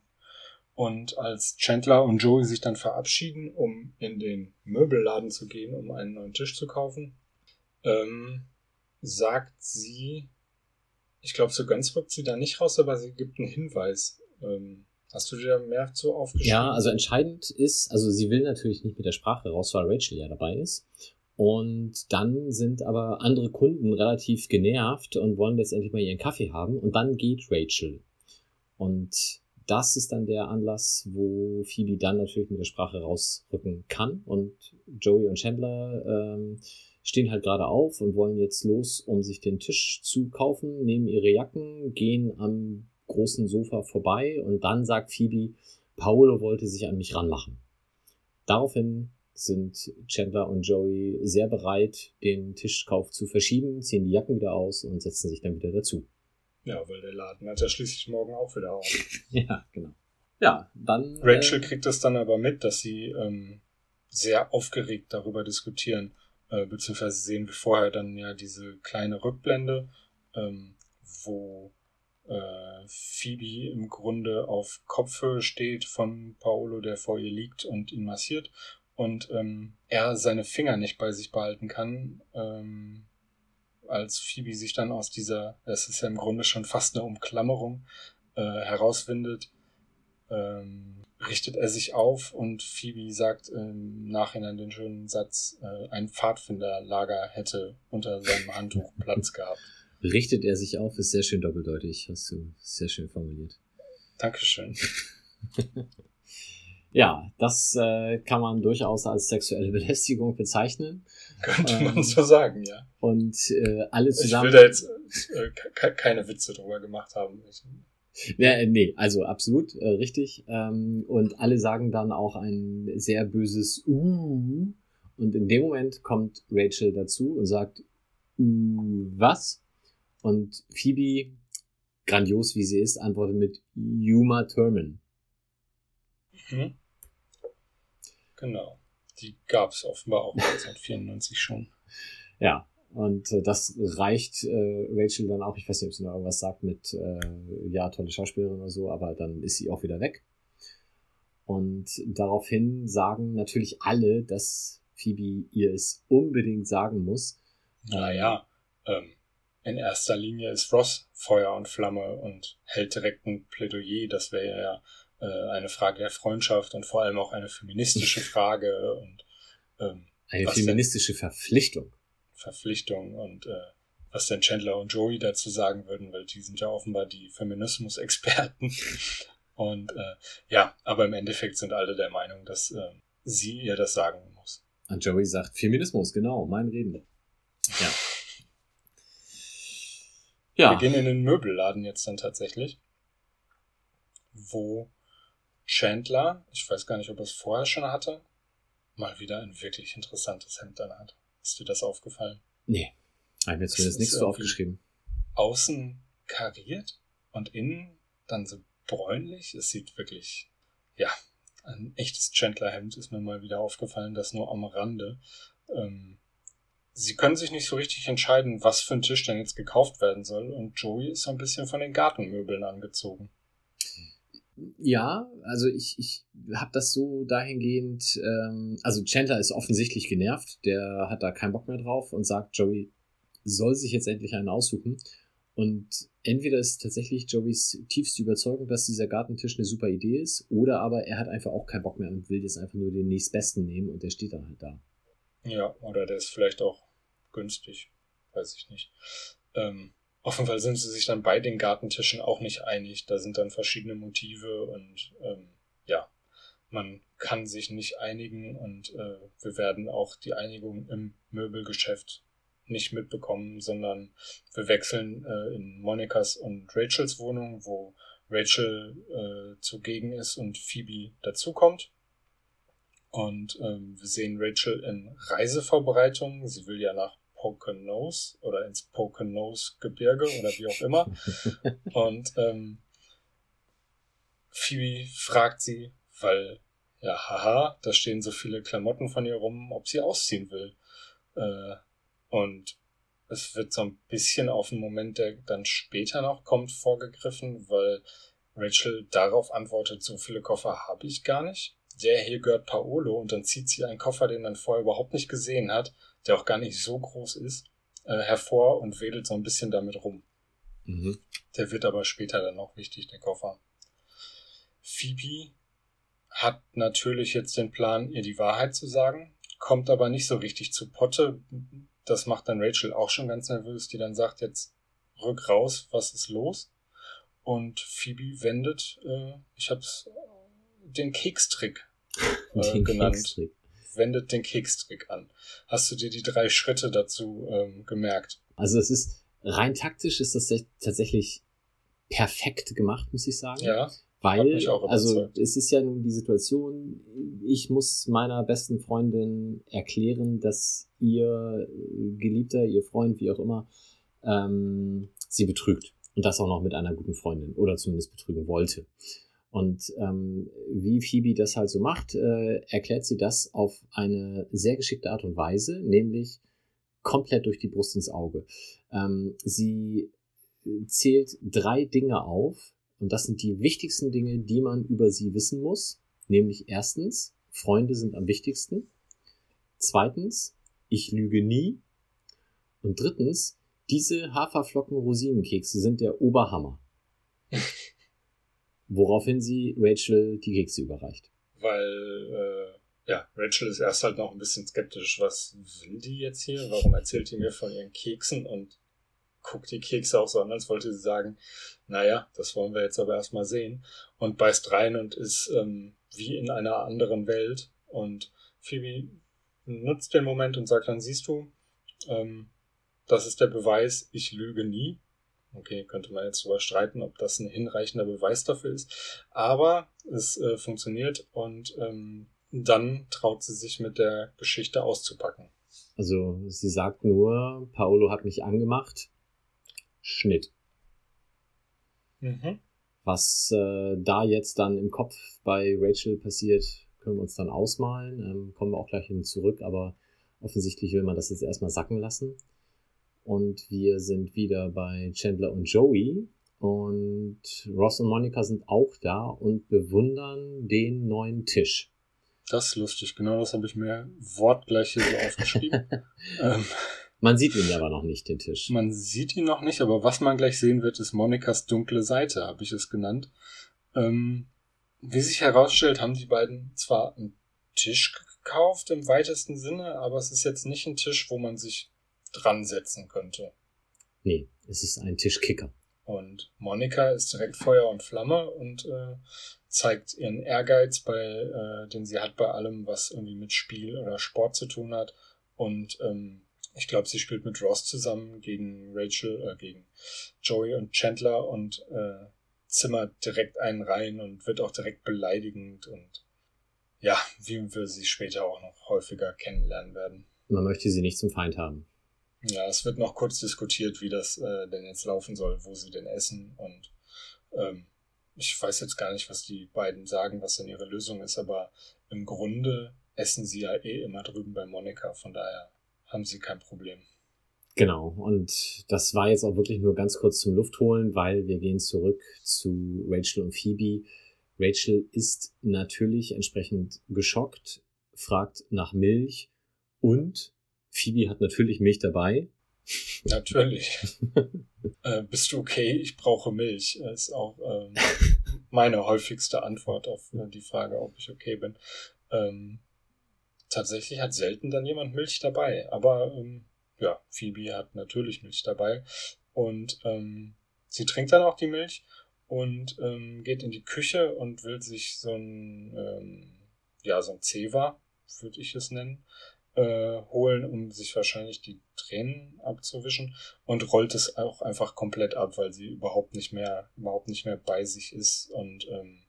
Und als Chandler und Joey sich dann verabschieden, um in den Möbelladen zu gehen, um einen neuen Tisch zu kaufen, ähm, sagt sie, ich glaube, so ganz rückt sie da nicht raus, aber sie gibt einen Hinweis. Ähm, hast du dir mehr zu aufgeschrieben? Ja, also entscheidend ist, also sie will natürlich nicht mit der Sprache raus, weil Rachel ja dabei ist. Und dann sind aber andere Kunden relativ genervt und wollen letztendlich mal ihren Kaffee haben. Und dann geht Rachel. Und das ist dann der Anlass, wo Phoebe dann natürlich mit der Sprache rausrücken kann. Und Joey und Chandler ähm, stehen halt gerade auf und wollen jetzt los, um sich den Tisch zu kaufen, nehmen ihre Jacken, gehen am großen Sofa vorbei und dann sagt Phoebe, Paolo wollte sich an mich ranmachen. Daraufhin sind Chandler und Joey sehr bereit, den Tischkauf zu verschieben, ziehen die Jacken wieder aus und setzen sich dann wieder dazu. Ja, weil der Laden hat ja schließlich morgen auch wieder auf. ja, genau. Ja, dann. Rachel äh, kriegt es dann aber mit, dass sie ähm, sehr aufgeregt darüber diskutieren, äh, beziehungsweise sehen wir vorher dann ja diese kleine Rückblende, ähm, wo äh, Phoebe im Grunde auf Kopfhöhe steht von Paolo, der vor ihr liegt und ihn massiert und ähm, er seine Finger nicht bei sich behalten kann, ähm, als Phoebe sich dann aus dieser, es ist ja im Grunde schon fast eine Umklammerung, äh, herauswindet, ähm, richtet er sich auf und Phoebe sagt im Nachhinein den schönen Satz, äh, ein Pfadfinderlager hätte unter seinem Handtuch Platz gehabt. Richtet er sich auf, ist sehr schön doppeldeutig, hast du sehr schön formuliert. Dankeschön. ja, das äh, kann man durchaus als sexuelle Belästigung bezeichnen. Könnte man ähm, so sagen, ja. Und äh, alle zusammen. Ich will da jetzt äh, keine Witze drüber gemacht haben. Ja, äh, nee, also absolut äh, richtig. Ähm, und alle sagen dann auch ein sehr böses Uh. Und in dem Moment kommt Rachel dazu und sagt, uh, was? Und Phoebe, grandios wie sie ist, antwortet mit Yuma Thurman. Mhm. Genau. Die gab es offenbar auch 1994 schon. Ja, und äh, das reicht äh, Rachel dann auch, ich weiß nicht, ob sie noch irgendwas sagt mit, äh, ja, tolle Schauspielerin oder so, aber dann ist sie auch wieder weg. Und daraufhin sagen natürlich alle, dass Phoebe ihr es unbedingt sagen muss. Naja, ähm, in erster Linie ist Ross Feuer und Flamme und hält direkt ein Plädoyer. Das wäre ja äh, eine Frage der Freundschaft und vor allem auch eine feministische Frage und ähm, eine feministische Verpflichtung. Verpflichtung und äh, was denn Chandler und Joey dazu sagen würden, weil die sind ja offenbar die Feminismus-Experten. und äh, ja, aber im Endeffekt sind alle der Meinung, dass äh, sie ihr das sagen muss. Und Joey sagt Feminismus, genau, mein Reden. Ja. ja. Wir gehen in den Möbelladen jetzt dann tatsächlich, wo Chandler, ich weiß gar nicht, ob er es vorher schon hatte, mal wieder ein wirklich interessantes Hemd an hat. Ist dir das aufgefallen? Nee. Habe mir zumindest nichts so aufgeschrieben. Außen kariert und innen dann so bräunlich. Es sieht wirklich, ja, ein echtes Chandler-Hemd ist mir mal wieder aufgefallen, das nur am Rande. Ähm, sie können sich nicht so richtig entscheiden, was für ein Tisch denn jetzt gekauft werden soll. Und Joey ist so ein bisschen von den Gartenmöbeln angezogen. Ja, also ich, ich habe das so dahingehend, ähm, also Chandler ist offensichtlich genervt, der hat da keinen Bock mehr drauf und sagt, Joey soll sich jetzt endlich einen aussuchen. Und entweder ist tatsächlich Joeys tiefste Überzeugung, dass dieser Gartentisch eine super Idee ist, oder aber er hat einfach auch keinen Bock mehr und will jetzt einfach nur den nächstbesten nehmen und der steht dann halt da. Ja, oder der ist vielleicht auch günstig, weiß ich nicht. Ähm, Fall sind sie sich dann bei den Gartentischen auch nicht einig. Da sind dann verschiedene Motive und ähm, ja, man kann sich nicht einigen und äh, wir werden auch die Einigung im Möbelgeschäft nicht mitbekommen, sondern wir wechseln äh, in Monikas und Rachels Wohnung, wo Rachel äh, zugegen ist und Phoebe dazukommt. Und ähm, wir sehen Rachel in Reisevorbereitungen. Sie will ja nach Poconos oder ins Poconos Gebirge oder wie auch immer. Und ähm, Phoebe fragt sie, weil, ja, haha, da stehen so viele Klamotten von ihr rum, ob sie ausziehen will. Äh, und es wird so ein bisschen auf einen Moment, der dann später noch kommt, vorgegriffen, weil Rachel darauf antwortet, so viele Koffer habe ich gar nicht. Der hier gehört Paolo und dann zieht sie einen Koffer, den man vorher überhaupt nicht gesehen hat der auch gar nicht so groß ist, äh, hervor und wedelt so ein bisschen damit rum. Mhm. Der wird aber später dann noch wichtig, der Koffer. Phoebe hat natürlich jetzt den Plan, ihr die Wahrheit zu sagen, kommt aber nicht so richtig zu Potte. Das macht dann Rachel auch schon ganz nervös, die dann sagt jetzt rück raus, was ist los? und Phoebe wendet, äh, ich hab's, den Kekstrick äh, Den genannt. Kekstrick. Wendet den Kekstrick an. Hast du dir die drei Schritte dazu ähm, gemerkt? Also es ist rein taktisch ist das tatsächlich perfekt gemacht, muss ich sagen. Ja. Weil, also es ist ja nun die Situation, ich muss meiner besten Freundin erklären, dass ihr Geliebter, ihr Freund, wie auch immer, ähm, sie betrügt. Und das auch noch mit einer guten Freundin oder zumindest betrügen wollte. Und ähm, wie Phoebe das halt so macht, äh, erklärt sie das auf eine sehr geschickte Art und Weise, nämlich komplett durch die Brust ins Auge. Ähm, sie zählt drei Dinge auf und das sind die wichtigsten Dinge, die man über sie wissen muss. Nämlich erstens, Freunde sind am wichtigsten. Zweitens, ich lüge nie. Und drittens, diese Haferflocken-Rosinenkekse sind der Oberhammer. Woraufhin sie Rachel die Kekse überreicht. Weil, äh, ja, Rachel ist erst halt noch ein bisschen skeptisch. Was will die jetzt hier? Warum erzählt die mir von ihren Keksen und guckt die Kekse auch so an, als wollte sie sagen, naja, das wollen wir jetzt aber erstmal sehen. Und beißt rein und ist ähm, wie in einer anderen Welt. Und Phoebe nutzt den Moment und sagt dann, siehst du, ähm, das ist der Beweis, ich lüge nie. Okay, könnte man jetzt drüber streiten, ob das ein hinreichender Beweis dafür ist. Aber es äh, funktioniert und ähm, dann traut sie sich mit der Geschichte auszupacken. Also sie sagt nur, Paolo hat mich angemacht. Schnitt. Mhm. Was äh, da jetzt dann im Kopf bei Rachel passiert, können wir uns dann ausmalen. Ähm, kommen wir auch gleich hin zurück, aber offensichtlich will man das jetzt erstmal sacken lassen. Und wir sind wieder bei Chandler und Joey. Und Ross und Monica sind auch da und bewundern den neuen Tisch. Das ist lustig, genau das habe ich mir wortgleich hier so aufgeschrieben. ähm, Man sieht ihn aber noch nicht, den Tisch. man sieht ihn noch nicht, aber was man gleich sehen wird, ist Monikas dunkle Seite, habe ich es genannt. Ähm, wie sich herausstellt, haben die beiden zwar einen Tisch gekauft im weitesten Sinne, aber es ist jetzt nicht ein Tisch, wo man sich dran setzen könnte. Nee, es ist ein Tischkicker. Und Monika ist direkt Feuer und Flamme und äh, zeigt ihren Ehrgeiz, bei, äh, den sie hat bei allem, was irgendwie mit Spiel oder Sport zu tun hat. Und ähm, ich glaube, sie spielt mit Ross zusammen gegen Rachel, äh, gegen Joey und Chandler und äh, zimmert direkt einen rein und wird auch direkt beleidigend und ja, wie wir sie später auch noch häufiger kennenlernen werden. Man möchte sie nicht zum Feind haben. Ja, es wird noch kurz diskutiert, wie das äh, denn jetzt laufen soll, wo sie denn essen. Und ähm, ich weiß jetzt gar nicht, was die beiden sagen, was denn ihre Lösung ist, aber im Grunde essen sie ja eh immer drüben bei Monika, von daher haben sie kein Problem. Genau, und das war jetzt auch wirklich nur ganz kurz zum Luftholen, weil wir gehen zurück zu Rachel und Phoebe. Rachel ist natürlich entsprechend geschockt, fragt nach Milch und Phoebe hat natürlich Milch dabei. Natürlich. äh, bist du okay? Ich brauche Milch. Ist auch ähm, meine häufigste Antwort auf äh, die Frage, ob ich okay bin. Ähm, tatsächlich hat selten dann jemand Milch dabei, aber ähm, ja, Phoebe hat natürlich Milch dabei und ähm, sie trinkt dann auch die Milch und ähm, geht in die Küche und will sich so ein ähm, ja so ein Zewa, würde ich es nennen, äh, holen, um sich wahrscheinlich die Tränen abzuwischen und rollt es auch einfach komplett ab, weil sie überhaupt nicht mehr, überhaupt nicht mehr bei sich ist und ähm,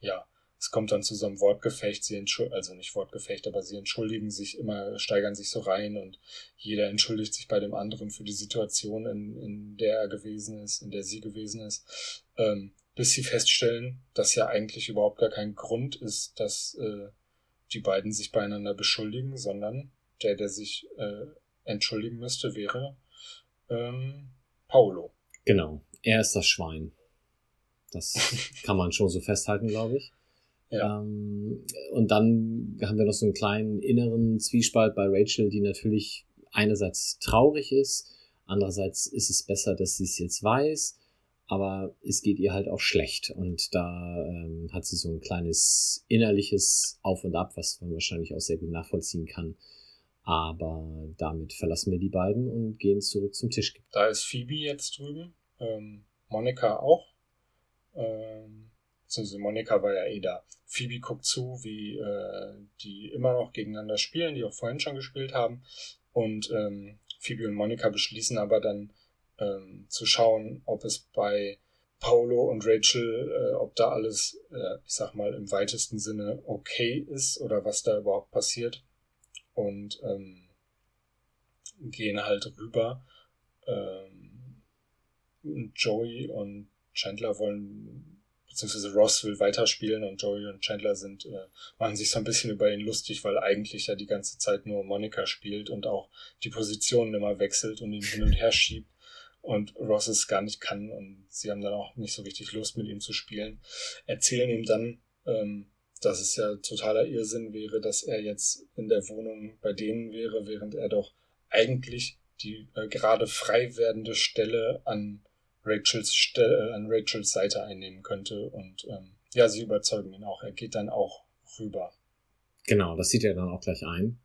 ja, es kommt dann zu so einem Wortgefecht, sie also nicht Wortgefecht, aber sie entschuldigen sich immer, steigern sich so rein und jeder entschuldigt sich bei dem anderen für die Situation, in, in der er gewesen ist, in der sie gewesen ist, ähm, bis sie feststellen, dass ja eigentlich überhaupt gar kein Grund ist, dass äh, die beiden sich beieinander beschuldigen, sondern der, der sich äh, entschuldigen müsste, wäre ähm, Paolo. Genau, er ist das Schwein. Das kann man schon so festhalten, glaube ich. Ja. Ähm, und dann haben wir noch so einen kleinen inneren Zwiespalt bei Rachel, die natürlich einerseits traurig ist, andererseits ist es besser, dass sie es jetzt weiß, aber es geht ihr halt auch schlecht und da ähm, hat sie so ein kleines innerliches Auf und Ab, was man wahrscheinlich auch sehr gut nachvollziehen kann. Aber damit verlassen wir die beiden und gehen zurück zum Tisch. Da ist Phoebe jetzt drüben, ähm, Monika auch Ähm, beziehungsweise Monika war ja eh da. Phoebe guckt zu, wie äh, die immer noch gegeneinander spielen, die auch vorhin schon gespielt haben. Und ähm, Phoebe und Monika beschließen aber dann ähm, zu schauen, ob es bei Paolo und Rachel, äh, ob da alles, äh, ich sag mal, im weitesten Sinne okay ist oder was da überhaupt passiert. Und ähm, gehen halt rüber. Ähm, Joey und Chandler wollen, beziehungsweise Ross will weiterspielen und Joey und Chandler sind, äh, machen sich so ein bisschen über ihn lustig, weil eigentlich ja die ganze Zeit nur Monika spielt und auch die Positionen immer wechselt und ihn hin und her schiebt und Ross es gar nicht kann und sie haben dann auch nicht so richtig Lust mit ihm zu spielen. Erzählen ihm dann, ähm, dass es ja totaler Irrsinn wäre, dass er jetzt in der Wohnung bei denen wäre, während er doch eigentlich die äh, gerade frei werdende Stelle an Rachels Stelle, äh, an Rachels Seite einnehmen könnte und ähm, ja, sie überzeugen ihn auch. Er geht dann auch rüber. Genau, das sieht er dann auch gleich ein.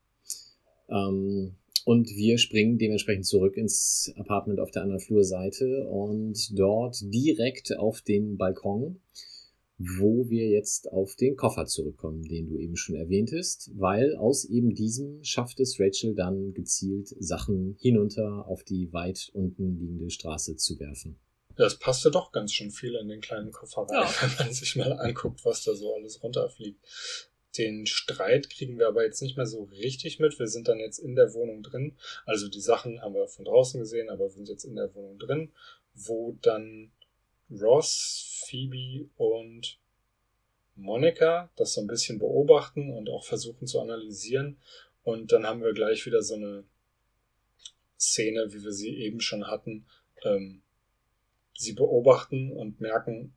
Ähm, und wir springen dementsprechend zurück ins Apartment auf der anderen Flurseite und dort direkt auf den Balkon, wo wir jetzt auf den Koffer zurückkommen, den du eben schon erwähntest, weil aus eben diesem schafft es Rachel dann gezielt Sachen hinunter auf die weit unten liegende Straße zu werfen. Das passte doch ganz schön viel in den kleinen Koffer rein, ja. wenn man sich mal anguckt, was da so alles runterfliegt. Den Streit kriegen wir aber jetzt nicht mehr so richtig mit. Wir sind dann jetzt in der Wohnung drin. Also die Sachen haben wir von draußen gesehen, aber wir sind jetzt in der Wohnung drin, wo dann Ross, Phoebe und Monika das so ein bisschen beobachten und auch versuchen zu analysieren. Und dann haben wir gleich wieder so eine Szene, wie wir sie eben schon hatten. Ähm, sie beobachten und merken,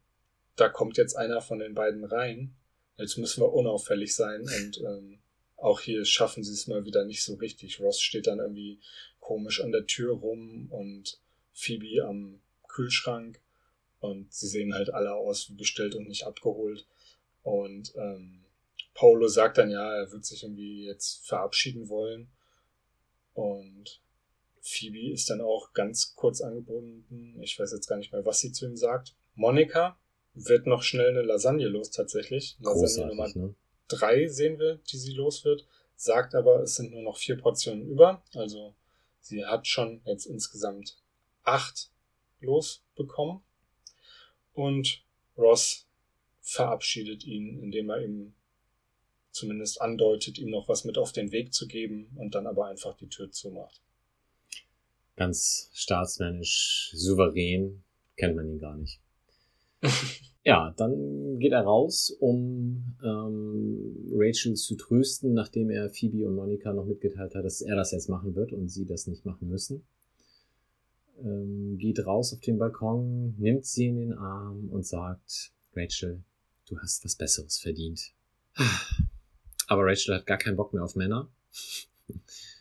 da kommt jetzt einer von den beiden rein Jetzt müssen wir unauffällig sein und ähm, auch hier schaffen sie es mal wieder nicht so richtig. Ross steht dann irgendwie komisch an der Tür rum und Phoebe am Kühlschrank und sie sehen halt alle aus wie bestellt und nicht abgeholt. Und ähm, Paulo sagt dann ja, er wird sich irgendwie jetzt verabschieden wollen. Und Phoebe ist dann auch ganz kurz angebunden. Ich weiß jetzt gar nicht mehr, was sie zu ihm sagt. Monika wird noch schnell eine Lasagne los tatsächlich. Lasagne Nummer ne? drei sehen wir, die sie los wird. Sagt aber, es sind nur noch vier Portionen über. Also sie hat schon jetzt insgesamt acht losbekommen. Und Ross verabschiedet ihn, indem er ihm zumindest andeutet, ihm noch was mit auf den Weg zu geben und dann aber einfach die Tür zumacht. Ganz staatsmännisch, souverän, kennt man ihn gar nicht. ja, dann geht er raus, um ähm, Rachel zu trösten, nachdem er Phoebe und Monika noch mitgeteilt hat, dass er das jetzt machen wird und sie das nicht machen müssen. Ähm, geht raus auf den Balkon, nimmt sie in den Arm und sagt, Rachel, du hast was Besseres verdient. Aber Rachel hat gar keinen Bock mehr auf Männer.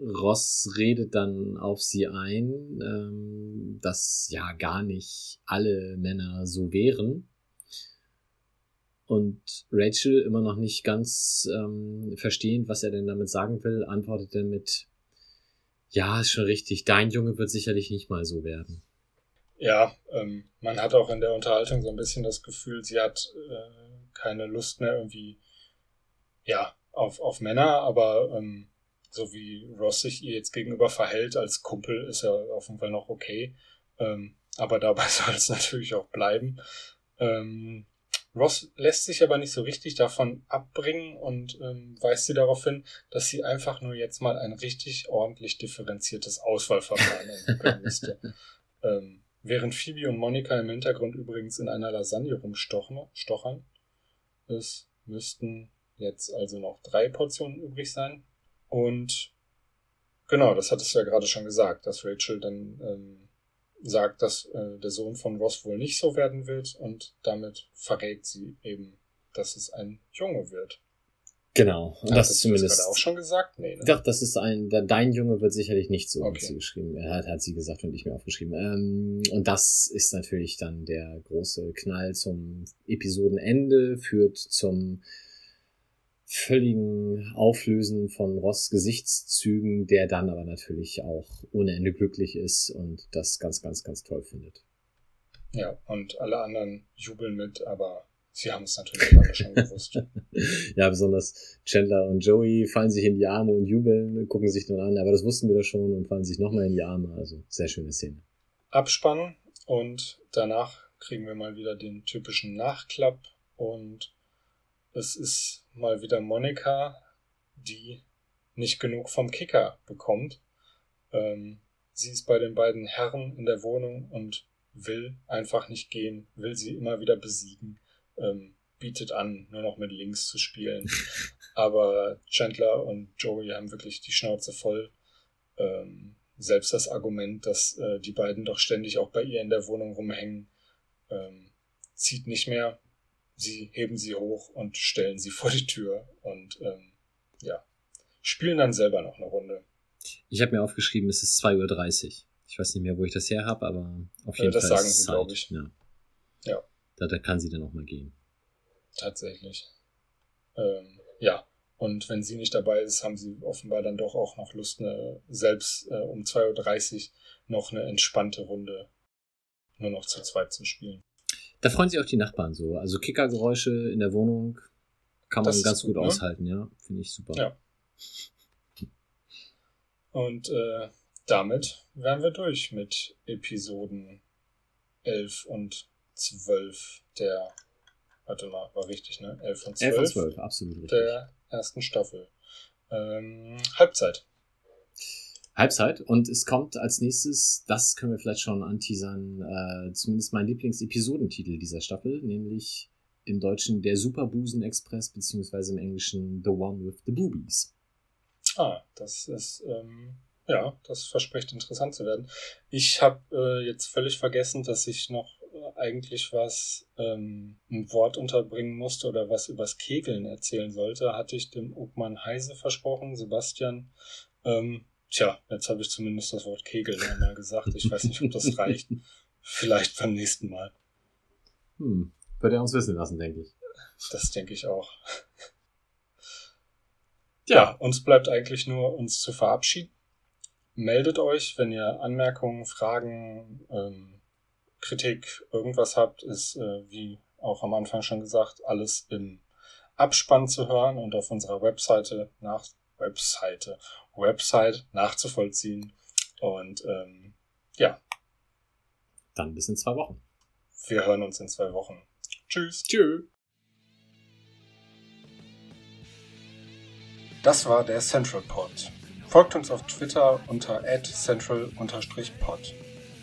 Ross redet dann auf sie ein, ähm, dass ja gar nicht alle Männer so wären. Und Rachel, immer noch nicht ganz ähm, verstehend, was er denn damit sagen will, antwortet dann mit, ja, ist schon richtig, dein Junge wird sicherlich nicht mal so werden. Ja, ähm, man hat auch in der Unterhaltung so ein bisschen das Gefühl, sie hat äh, keine Lust mehr irgendwie, ja, auf, auf Männer, aber ähm, so wie Ross sich ihr jetzt gegenüber verhält als Kumpel, ist ja auf jeden Fall noch okay. Ähm, aber dabei soll es natürlich auch bleiben. Ähm, Ross lässt sich aber nicht so richtig davon abbringen und ähm, weist sie darauf hin, dass sie einfach nur jetzt mal ein richtig ordentlich differenziertes Auswahlverfahren entwickeln müsste. ähm, während Phoebe und Monika im Hintergrund übrigens in einer Lasagne rumstochern. Es müssten jetzt also noch drei Portionen übrig sein. Und genau, das hattest du ja gerade schon gesagt, dass Rachel dann ähm, sagt, dass äh, der Sohn von Ross wohl nicht so werden wird und damit verrät sie eben, dass es ein Junge wird. Genau. Und das ist zumindest. Das auch schon gesagt? Nee, ne? Doch, das ist ein, dein Junge wird sicherlich nicht so, okay. hat sie geschrieben. Er hat, hat sie gesagt und ich mir aufgeschrieben. Ähm, und das ist natürlich dann der große Knall zum Episodenende, führt zum völligen Auflösen von Ross Gesichtszügen, der dann aber natürlich auch ohne Ende glücklich ist und das ganz, ganz, ganz toll findet. Ja, und alle anderen jubeln mit, aber sie haben es natürlich alle schon gewusst. ja, besonders Chandler und Joey fallen sich in die Arme und jubeln, gucken sich dann an, aber das wussten wir doch schon und fallen sich nochmal in die Arme. Also sehr schöne Szene. Abspannen und danach kriegen wir mal wieder den typischen Nachklapp und es ist mal wieder Monika, die nicht genug vom Kicker bekommt. Ähm, sie ist bei den beiden Herren in der Wohnung und will einfach nicht gehen, will sie immer wieder besiegen, ähm, bietet an, nur noch mit links zu spielen. Aber Chandler und Joey haben wirklich die Schnauze voll. Ähm, selbst das Argument, dass äh, die beiden doch ständig auch bei ihr in der Wohnung rumhängen, ähm, zieht nicht mehr. Sie heben sie hoch und stellen sie vor die Tür und ähm, ja, spielen dann selber noch eine Runde. Ich habe mir aufgeschrieben, es ist 2.30 Uhr. Ich weiß nicht mehr, wo ich das her habe, aber auf jeden das Fall. Das sagen sie, glaube ich. Ja. ja. Da, da kann sie dann auch mal gehen. Tatsächlich. Ähm, ja. Und wenn sie nicht dabei ist, haben sie offenbar dann doch auch noch Lust, eine, selbst äh, um 2.30 Uhr noch eine entspannte Runde nur noch zu zweit zu spielen. Da freuen sich auch die Nachbarn so. Also Kickergeräusche in der Wohnung kann man ganz gut, gut ne? aushalten, ja. Finde ich super. Ja. Und äh, damit wären wir durch mit Episoden 11 und 12 der, warte mal, war richtig, ne? 11 und 12, 11 und 12 absolut richtig. der ersten Staffel. Ähm, Halbzeit. Halbzeit und es kommt als nächstes, das können wir vielleicht schon anteasern, äh, zumindest mein Lieblingsepisodentitel dieser Staffel, nämlich im Deutschen der Superbusen Express, beziehungsweise im Englischen The One with the Boobies. Ah, das ist ähm, ja, das verspricht interessant zu werden. Ich habe äh, jetzt völlig vergessen, dass ich noch äh, eigentlich was, ähm, ein Wort unterbringen musste oder was übers Kegeln erzählen sollte. Hatte ich dem Obmann Heise versprochen, Sebastian. Ähm, tja, jetzt habe ich zumindest das Wort Kegeln einmal gesagt. Ich weiß nicht, ob das reicht. Vielleicht beim nächsten Mal. Hm, wird er uns wissen lassen, denke ich. Das denke ich auch. Ja, uns bleibt eigentlich nur, uns zu verabschieden meldet euch, wenn ihr Anmerkungen, Fragen, ähm, Kritik, irgendwas habt, ist, äh, wie auch am Anfang schon gesagt, alles im Abspann zu hören und auf unserer Webseite nach Webseite, Website nachzuvollziehen. Und ähm, ja. Dann bis in zwei Wochen. Wir hören uns in zwei Wochen. Tschüss. Tschüss. Das war der Central Pod. Folgt uns auf Twitter unter central-pod.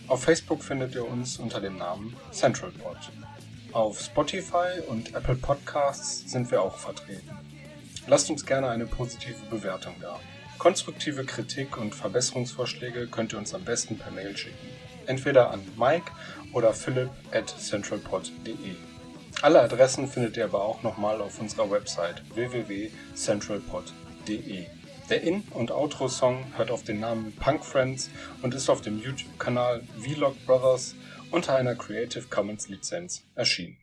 Auf Facebook findet ihr uns unter dem Namen CentralPod. Auf Spotify und Apple Podcasts sind wir auch vertreten. Lasst uns gerne eine positive Bewertung da. Konstruktive Kritik und Verbesserungsvorschläge könnt ihr uns am besten per Mail schicken. Entweder an Mike oder philipp at centralpod.de. Alle Adressen findet ihr aber auch nochmal auf unserer Website www.centralpod.de. Der In- und Outro-Song hört auf den Namen Punk Friends und ist auf dem YouTube-Kanal Vlog Brothers unter einer Creative Commons Lizenz erschienen.